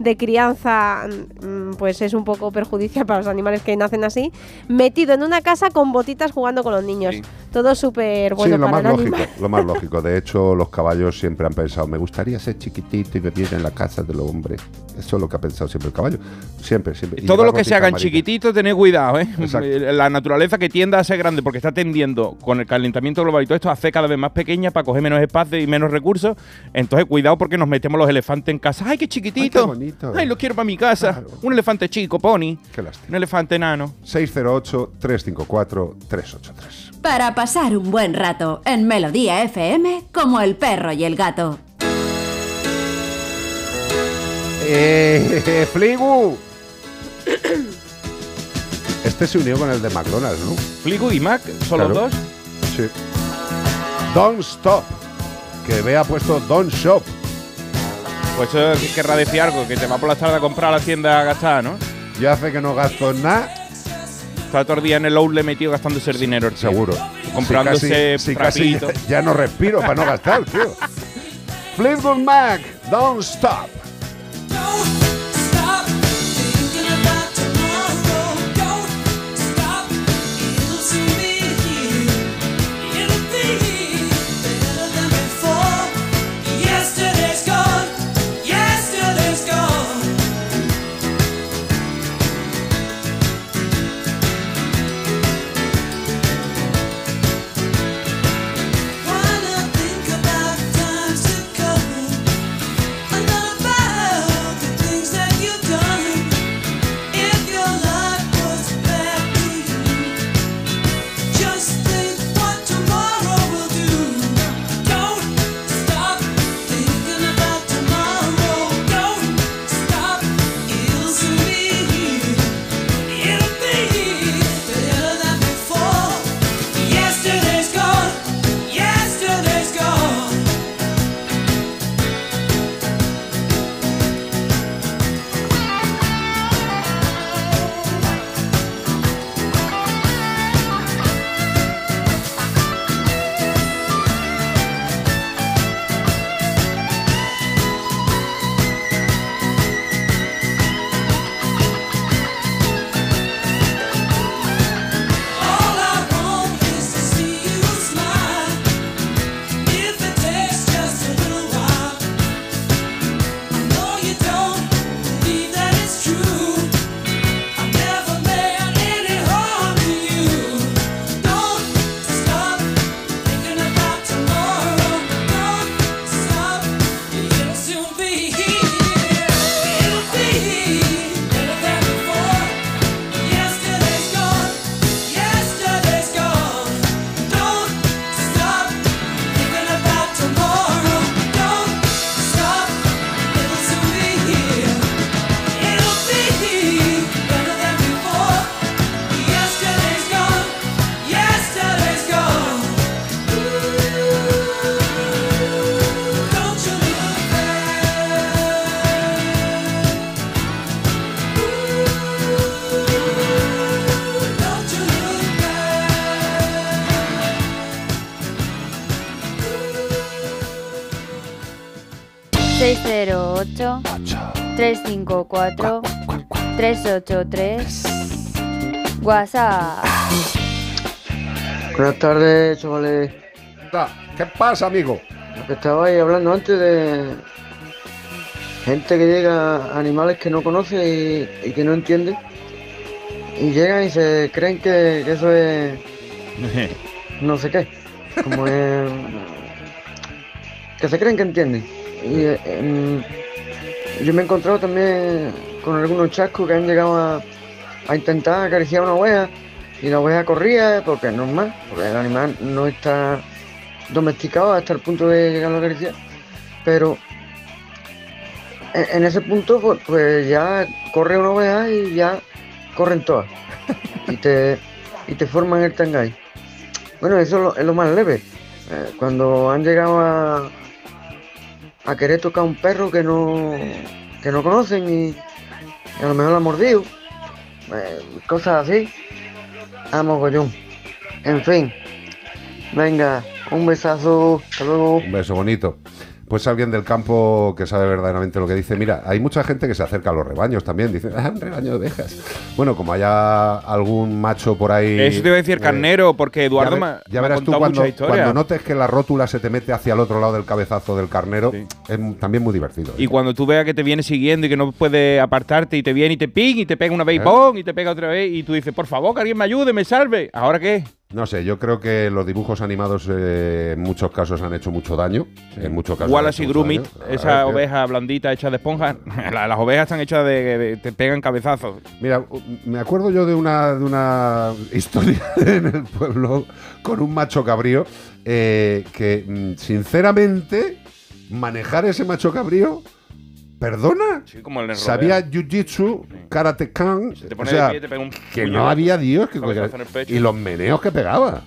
de crianza mm, pues es un poco perjudicial para los animales que nacen así, metido en una casa con botitas jugando con los niños. Todo súper bueno
sí, lo
para
más
el
lógico,
animal.
lo más lógico. De hecho, los caballos siempre han pensado, me gustaría ser chiquitito y vivir en la casa del hombre. Eso es lo que ha pensado siempre el caballo. Siempre, siempre. Y
Todo lo que se hagan chiquititos, tened cuidado, ¿eh?
Exacto.
La naturaleza que tienda a ser grande porque está tendiendo con el calentamiento global y todo esto a hacer cada vez más pequeña para coger menos espacio y menos recursos. Entonces, cuidado porque nos metemos los elefantes en casa. ¡Ay, qué chiquitito!
Ay, qué bonito.
¡Ay, lo quiero para mi casa! Un elefante chico, pony.
Qué lástima.
Un elefante enano.
608-354-383.
Para pasar un buen rato en Melodía FM como el perro y el gato.
¡Eh, Fligu! Este se unió con el de McDonald's, ¿no?
Fligu y Mac, ¿son los
Claro.
dos?
Sí. Don't Stop. Que vea puesto Don't Shop.
Pues eso querrá decir algo, que te va por la tarde a comprar a la tienda a gastar, ¿no?
Ya hace que no gasto nada.
Está todo el día en el outlet metido gastándose el dinero. el tío.
Seguro.
Comprándose
casi,
frapito.
casi ya no respiro para no gastar, tío. Fleetwood Mac, Don't Stop.
608 354 383 WhatsApp.
Buenas tardes, chavales.
¿Qué pasa, amigo?
Lo que estabais hablando antes de gente que llega a animales que no conoce y, y que no entiende. Y llegan y se creen que, que eso es no sé qué. Como es. que se creen que entienden. Y eh, yo me he encontrado también con algunos chascos que han llegado a, a intentar acariciar una oveja y la oveja corría porque es normal, porque el animal no está domesticado hasta el punto de llegar a acariciar. Pero en, ese punto pues, pues ya corre una oveja y ya corren todas. Y te, y te forman el tangay. Bueno, eso es lo, es lo más leve. Eh, cuando han llegado a, a querer tocar a un perro que no, que no conocen y, a lo mejor lo ha mordido, eh, cosas así, a mogollón. En fin, venga, un besazo, hasta luego.
Un beso bonito. Pues alguien del campo que sabe verdaderamente lo que dice. Mira, hay mucha gente que se acerca a los rebaños también. Dice, ah, un rebaño de ovejas. Bueno, como haya algún macho por ahí.
Eso te iba a decir
eh,
carnero, porque Eduardo
ya,
me
verás tú cuando, cuando notes que la rótula se te mete hacia el otro lado del cabezazo del carnero. Es también muy divertido.
Y cuando tú veas que te viene siguiendo y que no puede apartarte y te viene y te ping y te pega una vez y
¿Eh?
y te pega otra vez y tú dices, por favor, que alguien me ayude, me salve. ¿Ahora qué?
No sé, yo creo que los dibujos animados eh, en muchos casos han hecho mucho daño. En muchos casos.
Wallace y Grumit, esa oveja blandita hecha de esponja. la- las ovejas están hechas de, de- te pegan cabezazos.
Mira, me acuerdo yo de una, de una historia en el pueblo con un macho cabrío eh, que, mm, sinceramente, manejar ese macho cabrío, perdona,
Sí, como el del
sabía jiu-jitsu, karate kan,
te
o
pone de
sea,
pie, te pega un
que
puño,
no había Dios que y los meneos que pegaba.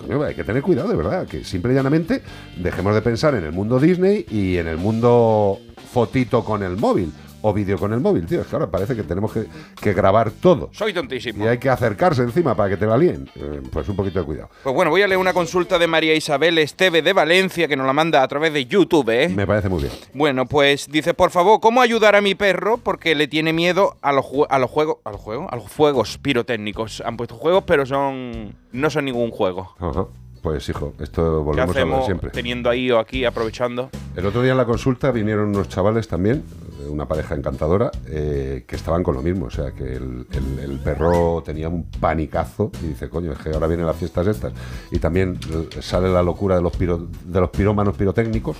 Coño, hay que tener cuidado, de verdad, que simple y llanamente dejemos de pensar en el mundo Disney y en el mundo fotito con el móvil o vídeo con el móvil, tío. Es que ahora parece que tenemos que, que grabar todo.
Soy tontísimo.
Y hay que acercarse encima para que te la líen. Eh, pues un poquito de cuidado.
Pues bueno, voy a leer una consulta de María Isabel Esteve de Valencia que nos la manda a través de YouTube, ¿eh?
Me parece muy bien.
Bueno, pues dice, por favor, ¿cómo ayudar a mi perro? Porque le tiene miedo a los, a los juegos, a los juegos, a los fuegos pirotécnicos. Han puesto juegos, pero son no son ningún juego.
Ajá. Pues hijo, esto
¿Qué
volvemos a lo de
hacemos
siempre.
teniendo ahí o aquí, aprovechando?
El otro día en la consulta vinieron unos chavales también, eh, una pareja encantadora, eh, que estaban con lo mismo. O sea, que el, el- el perro tenía un panicazo y dice, coño, es que ahora vienen las fiestas estas. Y también eh, sale la locura de los, piro- de los pirómanos pirotécnicos.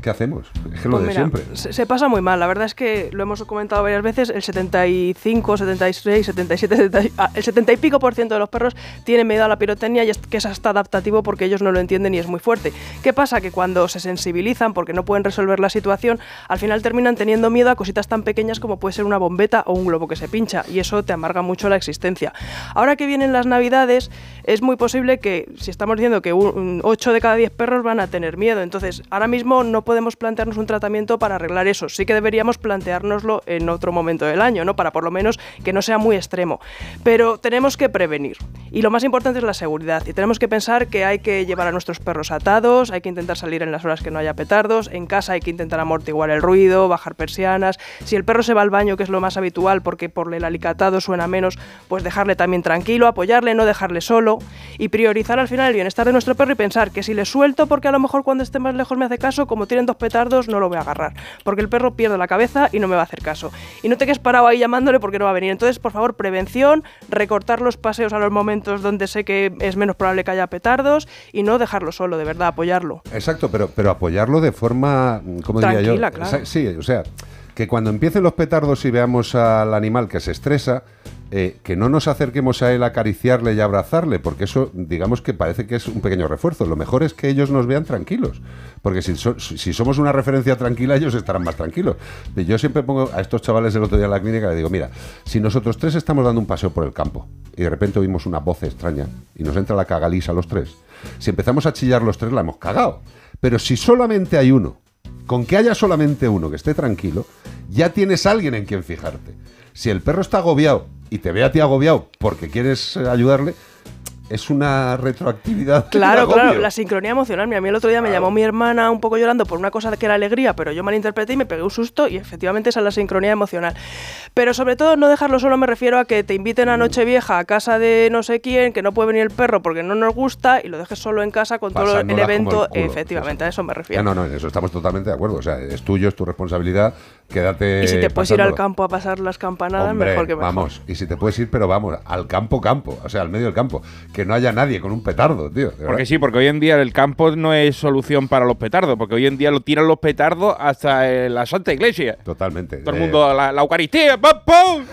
¿Qué hacemos? Es que lo
Pues
de
mira,
siempre.
Se, se pasa muy mal. La verdad es que lo hemos comentado varias veces. El 75, 76, 77, 70 ah, el 70 y pico por ciento de los perros tienen miedo a la pirotecnia y es que es hasta porque ellos no lo entienden y es muy fuerte. ¿Qué pasa? Que cuando se sensibilizan porque no pueden resolver la situación, al final terminan teniendo miedo a cositas tan pequeñas como puede ser una bombeta o un globo que se pincha y eso te amarga mucho la existencia. Ahora que vienen las navidades, es muy posible que, si estamos diciendo que 8 de cada 10 perros van a tener miedo, entonces ahora mismo no podemos plantearnos un tratamiento para arreglar eso. Sí que deberíamos planteárnoslo en otro momento del año, ¿no? Para por lo menos que no sea muy extremo. Pero tenemos que prevenir. Y lo más importante es la seguridad. Y tenemos que pensar que hay que llevar a nuestros perros atados, hay que intentar salir en las horas que no haya petardos, en casa hay que intentar amortiguar el ruido, bajar persianas. Si el perro se va al baño, que es lo más habitual, porque por el alicatado suena menos, pues dejarle también tranquilo, apoyarle, no dejarle solo y priorizar al final el bienestar de nuestro perro y pensar que si le suelto porque a lo mejor cuando esté más lejos me hace caso, como tienen dos petardos no lo voy a agarrar, porque el perro pierde la cabeza y no me va a hacer caso. Y no te quedes parado ahí llamándole porque no va a venir. Entonces, por favor, prevención, recortar los paseos a los momentos donde sé que es menos probable que haya petardos y no dejarlo solo, de verdad, apoyarlo.
Exacto, pero, pero apoyarlo de forma, ¿cómo diría yo?
Tranquila, claro.
Sí, o sea, que cuando empiecen los petardos y veamos al animal que se estresa, eh, que no nos acerquemos a él a acariciarle y abrazarle, porque eso, digamos que parece que es un pequeño refuerzo. Lo mejor es que ellos nos vean tranquilos, porque si, so- si somos una referencia tranquila, ellos estarán más tranquilos. Yo siempre pongo a estos chavales el otro día en la clínica, le digo, mira, si nosotros tres estamos dando un paseo por el campo y de repente oímos una voz extraña y nos entra la cagalisa a los tres, si empezamos a chillar los tres, la hemos cagado. Pero si solamente hay uno, con que haya solamente uno que esté tranquilo, ya tienes alguien en quien fijarte. Si el perro está agobiado y te ve a ti agobiado porque quieres eh, ayudarle, es una retroactividad.
Claro, claro, la sincronía emocional. Mira, a mí el otro día me llamó mi hermana un poco llorando por una cosa que era alegría, pero yo malinterpreté y me pegué un susto y efectivamente esa es la sincronía emocional. Pero sobre todo no dejarlo solo me refiero a que te inviten
Mm.
a Nochevieja a casa de no sé quién, que no puede venir el perro porque no nos gusta y lo dejes solo en casa con todo el evento.
el culo,
efectivamente, a eso me refiero.
No, no, no, en eso estamos totalmente de acuerdo. O sea, es tuyo, es tu responsabilidad. Quédate.
y si te puedes ir al campo a pasar las campanadas,
Hombre,
mejor que mejor.
vamos, y si te puedes ir, pero vamos, al campo, campo, o sea, al medio del campo. Que no haya nadie con un petardo, tío. verdad.
Porque sí, porque hoy en día el campo no es solución para los petardos, porque hoy en día lo tiran los petardos hasta eh, la Santa Iglesia.
Totalmente.
Todo el
Eh,
mundo, la, la Eucaristía, ¡pum, pum!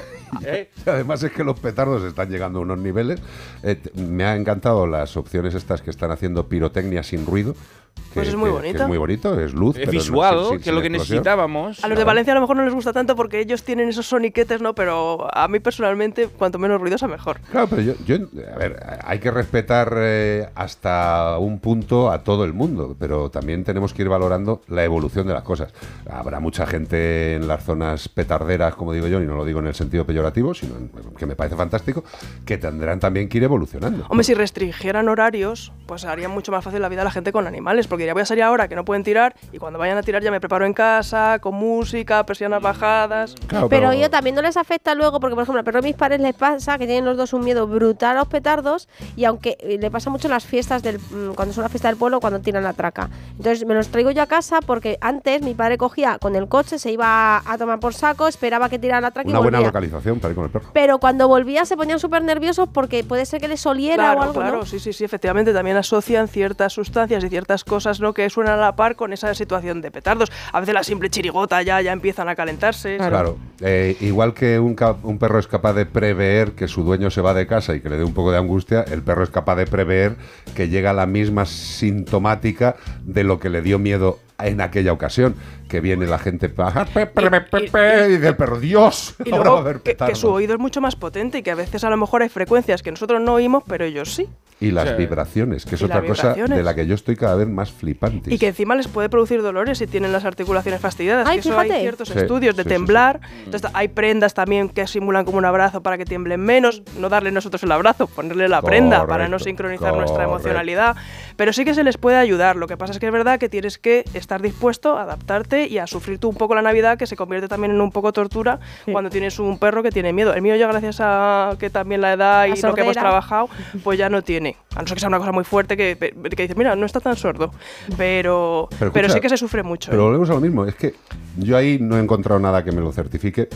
¿Eh?
Además es que los petardos están llegando a unos niveles. Eh, me han encantado las opciones estas que están haciendo pirotecnia sin ruido. Que-
Pues es muy
que- que
bonito.
es muy bonito, es luz.
Es
pero no-
visual,
sin- sin-
que es lo que necesitábamos.
A los de Valencia a lo mejor no les gusta tanto porque ellos tienen esos soniquetes, ¿no? Pero a mí personalmente, cuanto menos ruidosa, mejor.
Claro, pero yo, yo- a ver, hay que respetar eh, hasta un punto a todo el mundo, pero también tenemos que ir valorando la evolución de las cosas. Habrá mucha gente en las zonas petarderas, como digo yo, y no lo digo en el sentido peyorativo, sino en- que me parece fantástico, que tendrán también que ir evolucionando.
Hombre, si restringieran horarios, pues haría mucho más fácil la vida a la gente con animales, porque diría, voy a salir ahora que no pueden tirar, y cuando vayan a tirar ya me preparo en casa, con música, persianas bajadas.
Pero yo también no les afecta luego, porque por ejemplo, al perro de mis padres les pasa que tienen los dos un miedo brutal a los petardos y aunque eh, le pasa mucho en las fiestas del mm, cuando son la fiesta del pueblo cuando tiran la traca. Entonces me los traigo yo a casa porque antes mi padre cogía con el coche, se iba a tomar por saco, esperaba que tirara la traca
Una
y
buena
volvía.
localización para ir con el perro.
Pero cuando volvía se ponían súper nerviosos porque puede ser que les oliera
Claro,
o algo,
claro,
¿no?
sí, sí, sí, efectivamente también asocian ciertas sustancias y ciertas cosas ¿no? que suenan a la par con esa situación de petardos. A veces la simple chirigota ya, ya empiezan a calentarse.
Claro, eh, igual que un, un perro es capaz de prever que su dueño se va de casa y que le dé un poco de angustia, el perro es capaz de prever que llega la misma sintomática de lo que le dio miedo en aquella ocasión, que viene la gente pa- pe- pe- pe- pe- pe- y dice el perro, Dios,
Y
ahora va a
luego
haber
que, que
petardos".
su oído es mucho más potente y que a veces a lo mejor hay frecuencias que nosotros no oímos, pero ellos sí.
Y las
Sí.
vibraciones, que es
Y
otra cosa de la que yo estoy cada vez más flipante.
Y que encima les puede producir dolores si tienen las articulaciones fastidiadas.
Ay,
que eso hay ciertos
Sí,
estudios de
sí, sí, sí.
temblar. Entonces hay prendas también que simulan como un abrazo para que tiemblen menos. No darle nosotros el abrazo, ponerle la prenda para no
Correcto,
sincronizar nuestra
correcto.
emocionalidad. Pero sí que se les puede ayudar. Lo que pasa es que es verdad que tienes que estar dispuesto a adaptarte y a sufrir tú un poco la Navidad, que se convierte también en un poco tortura cuando tienes un perro que tiene miedo. El mío ya gracias a que también la edad y
La
lo que hemos trabajado, pues ya no tiene. A no ser que sea una cosa muy fuerte que, que dices, mira, no está tan sordo. Pero, pero,
escucha,
sí que se sufre mucho.
Pero
¿eh?
volvemos a lo mismo, es que yo ahí no he encontrado nada que me lo certifique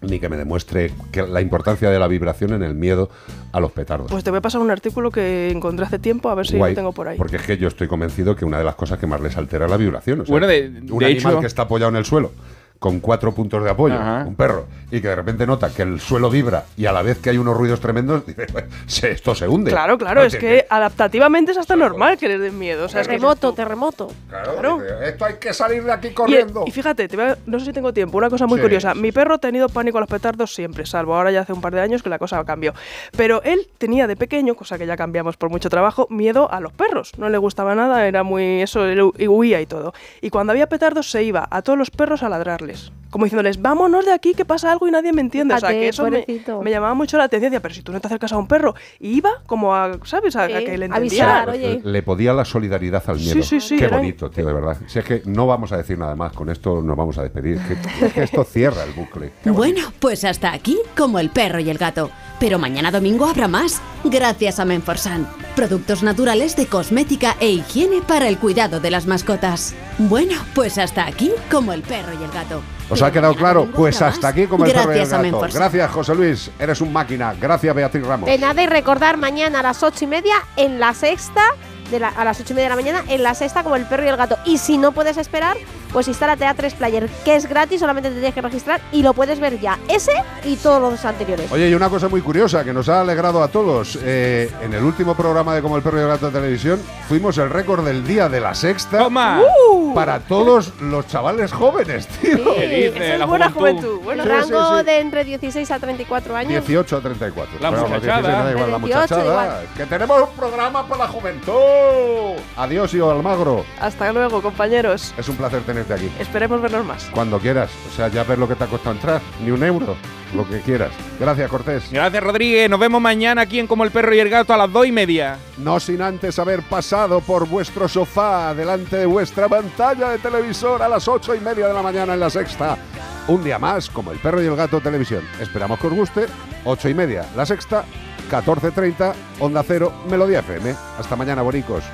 ni que me demuestre que la importancia de la vibración en el miedo a los petardos.
Pues te voy a pasar un artículo que encontré hace tiempo, a ver si
Guay,
lo tengo por ahí.
Porque es que yo estoy convencido que una de las cosas que más les altera es la vibración. O sea,
Bueno, de-
un
de
animal
hecho-
que está apoyado en el suelo con cuatro puntos de apoyo,
Ajá.
un perro, y que de repente nota que el suelo vibra y a la vez que hay unos ruidos tremendos, dice, "Se- esto se hunde.
Claro, claro, es que adaptativamente es hasta normal que les den miedo. O sea, es que
terremoto, terremoto.
Claro, dice, esto hay que salir de aquí corriendo.
y fíjate, te voy a- no sé si tengo tiempo, una cosa muy
Sí,
curiosa. Mi perro ha tenido pánico a los petardos siempre, salvo ahora ya hace un par de años que la cosa cambió. Pero él tenía de pequeño, cosa que ya cambiamos por mucho trabajo, miedo a los perros. No le gustaba nada, era muy eso, él huía y todo. Y cuando había petardos se iba a todos los perros a Como diciéndoles, vámonos de aquí, que pasa algo y nadie me entiende. o sea, que eso me, llamaba mucho la atención. Decía, pero si tú no te acercas a un perro. Y iba como a, ¿sabes? A, que le
avisar, oye.
Le podía la solidaridad al miedo.
Sí, sí, sí,
Qué
era-
bonito, tío, de verdad. Si es que no vamos a decir nada más, con esto nos vamos a despedir. Que, es que esto cierra el bucle.
Bueno, pues hasta aquí como el perro y el gato. Pero mañana domingo habrá más, gracias a Menforsan. Productos naturales de cosmética e higiene para el cuidado de las mascotas. Bueno, pues hasta aquí como el perro y el gato.
¿Os ha quedado claro? Pues hasta aquí como el perro y el gato. Gracias, José Luis. Eres un máquina. Gracias, Beatriz Ramos.
De nada y recordar mañana a las ocho y media en la sexta, de la- a las ocho y media de la mañana en la sexta como el perro y el gato. Y si no puedes esperar, pues instálate a 3 Player, que es gratis, solamente te tienes que registrar y lo puedes ver ya. Ese y todos los anteriores.
Oye, y una cosa muy curiosa que nos ha alegrado a todos. Eh, en el último programa de Como el Perro y el Gato de Televisión, fuimos el récord del día de la sexta
¡Toma!
¡Uh!
para todos los chavales jóvenes, tío.
¿Qué dice
es
la
buena
juventud?
juventud. Bueno,
Sí, sí,
Rango
sí.
de entre 16 a 34 años.
18 a 34.
La
Pero los
muchachada.
16 me da igual, la
18
muchachada.
igual.
Que tenemos un programa para la juventud. Adiós, y Almagro.
Hasta luego, compañeros.
Es un placer tener tenerte aquí.
Esperemos vernos más.
Cuando quieras. O sea, ya ver lo que te ha costado entrar. Ni un euro. Lo que quieras. Gracias, Cortés.
Gracias, Rodríguez. Nos vemos mañana aquí en Como el Perro y el Gato a las dos y media.
No sin antes haber pasado por vuestro sofá, delante de vuestra pantalla de televisor a las ocho y media de la mañana en la sexta. Un día más, como el perro y el gato televisión. Esperamos que os guste. Ocho y media, la sexta, 14.30, Onda Cero, Melodía FM. Hasta mañana, bonicos.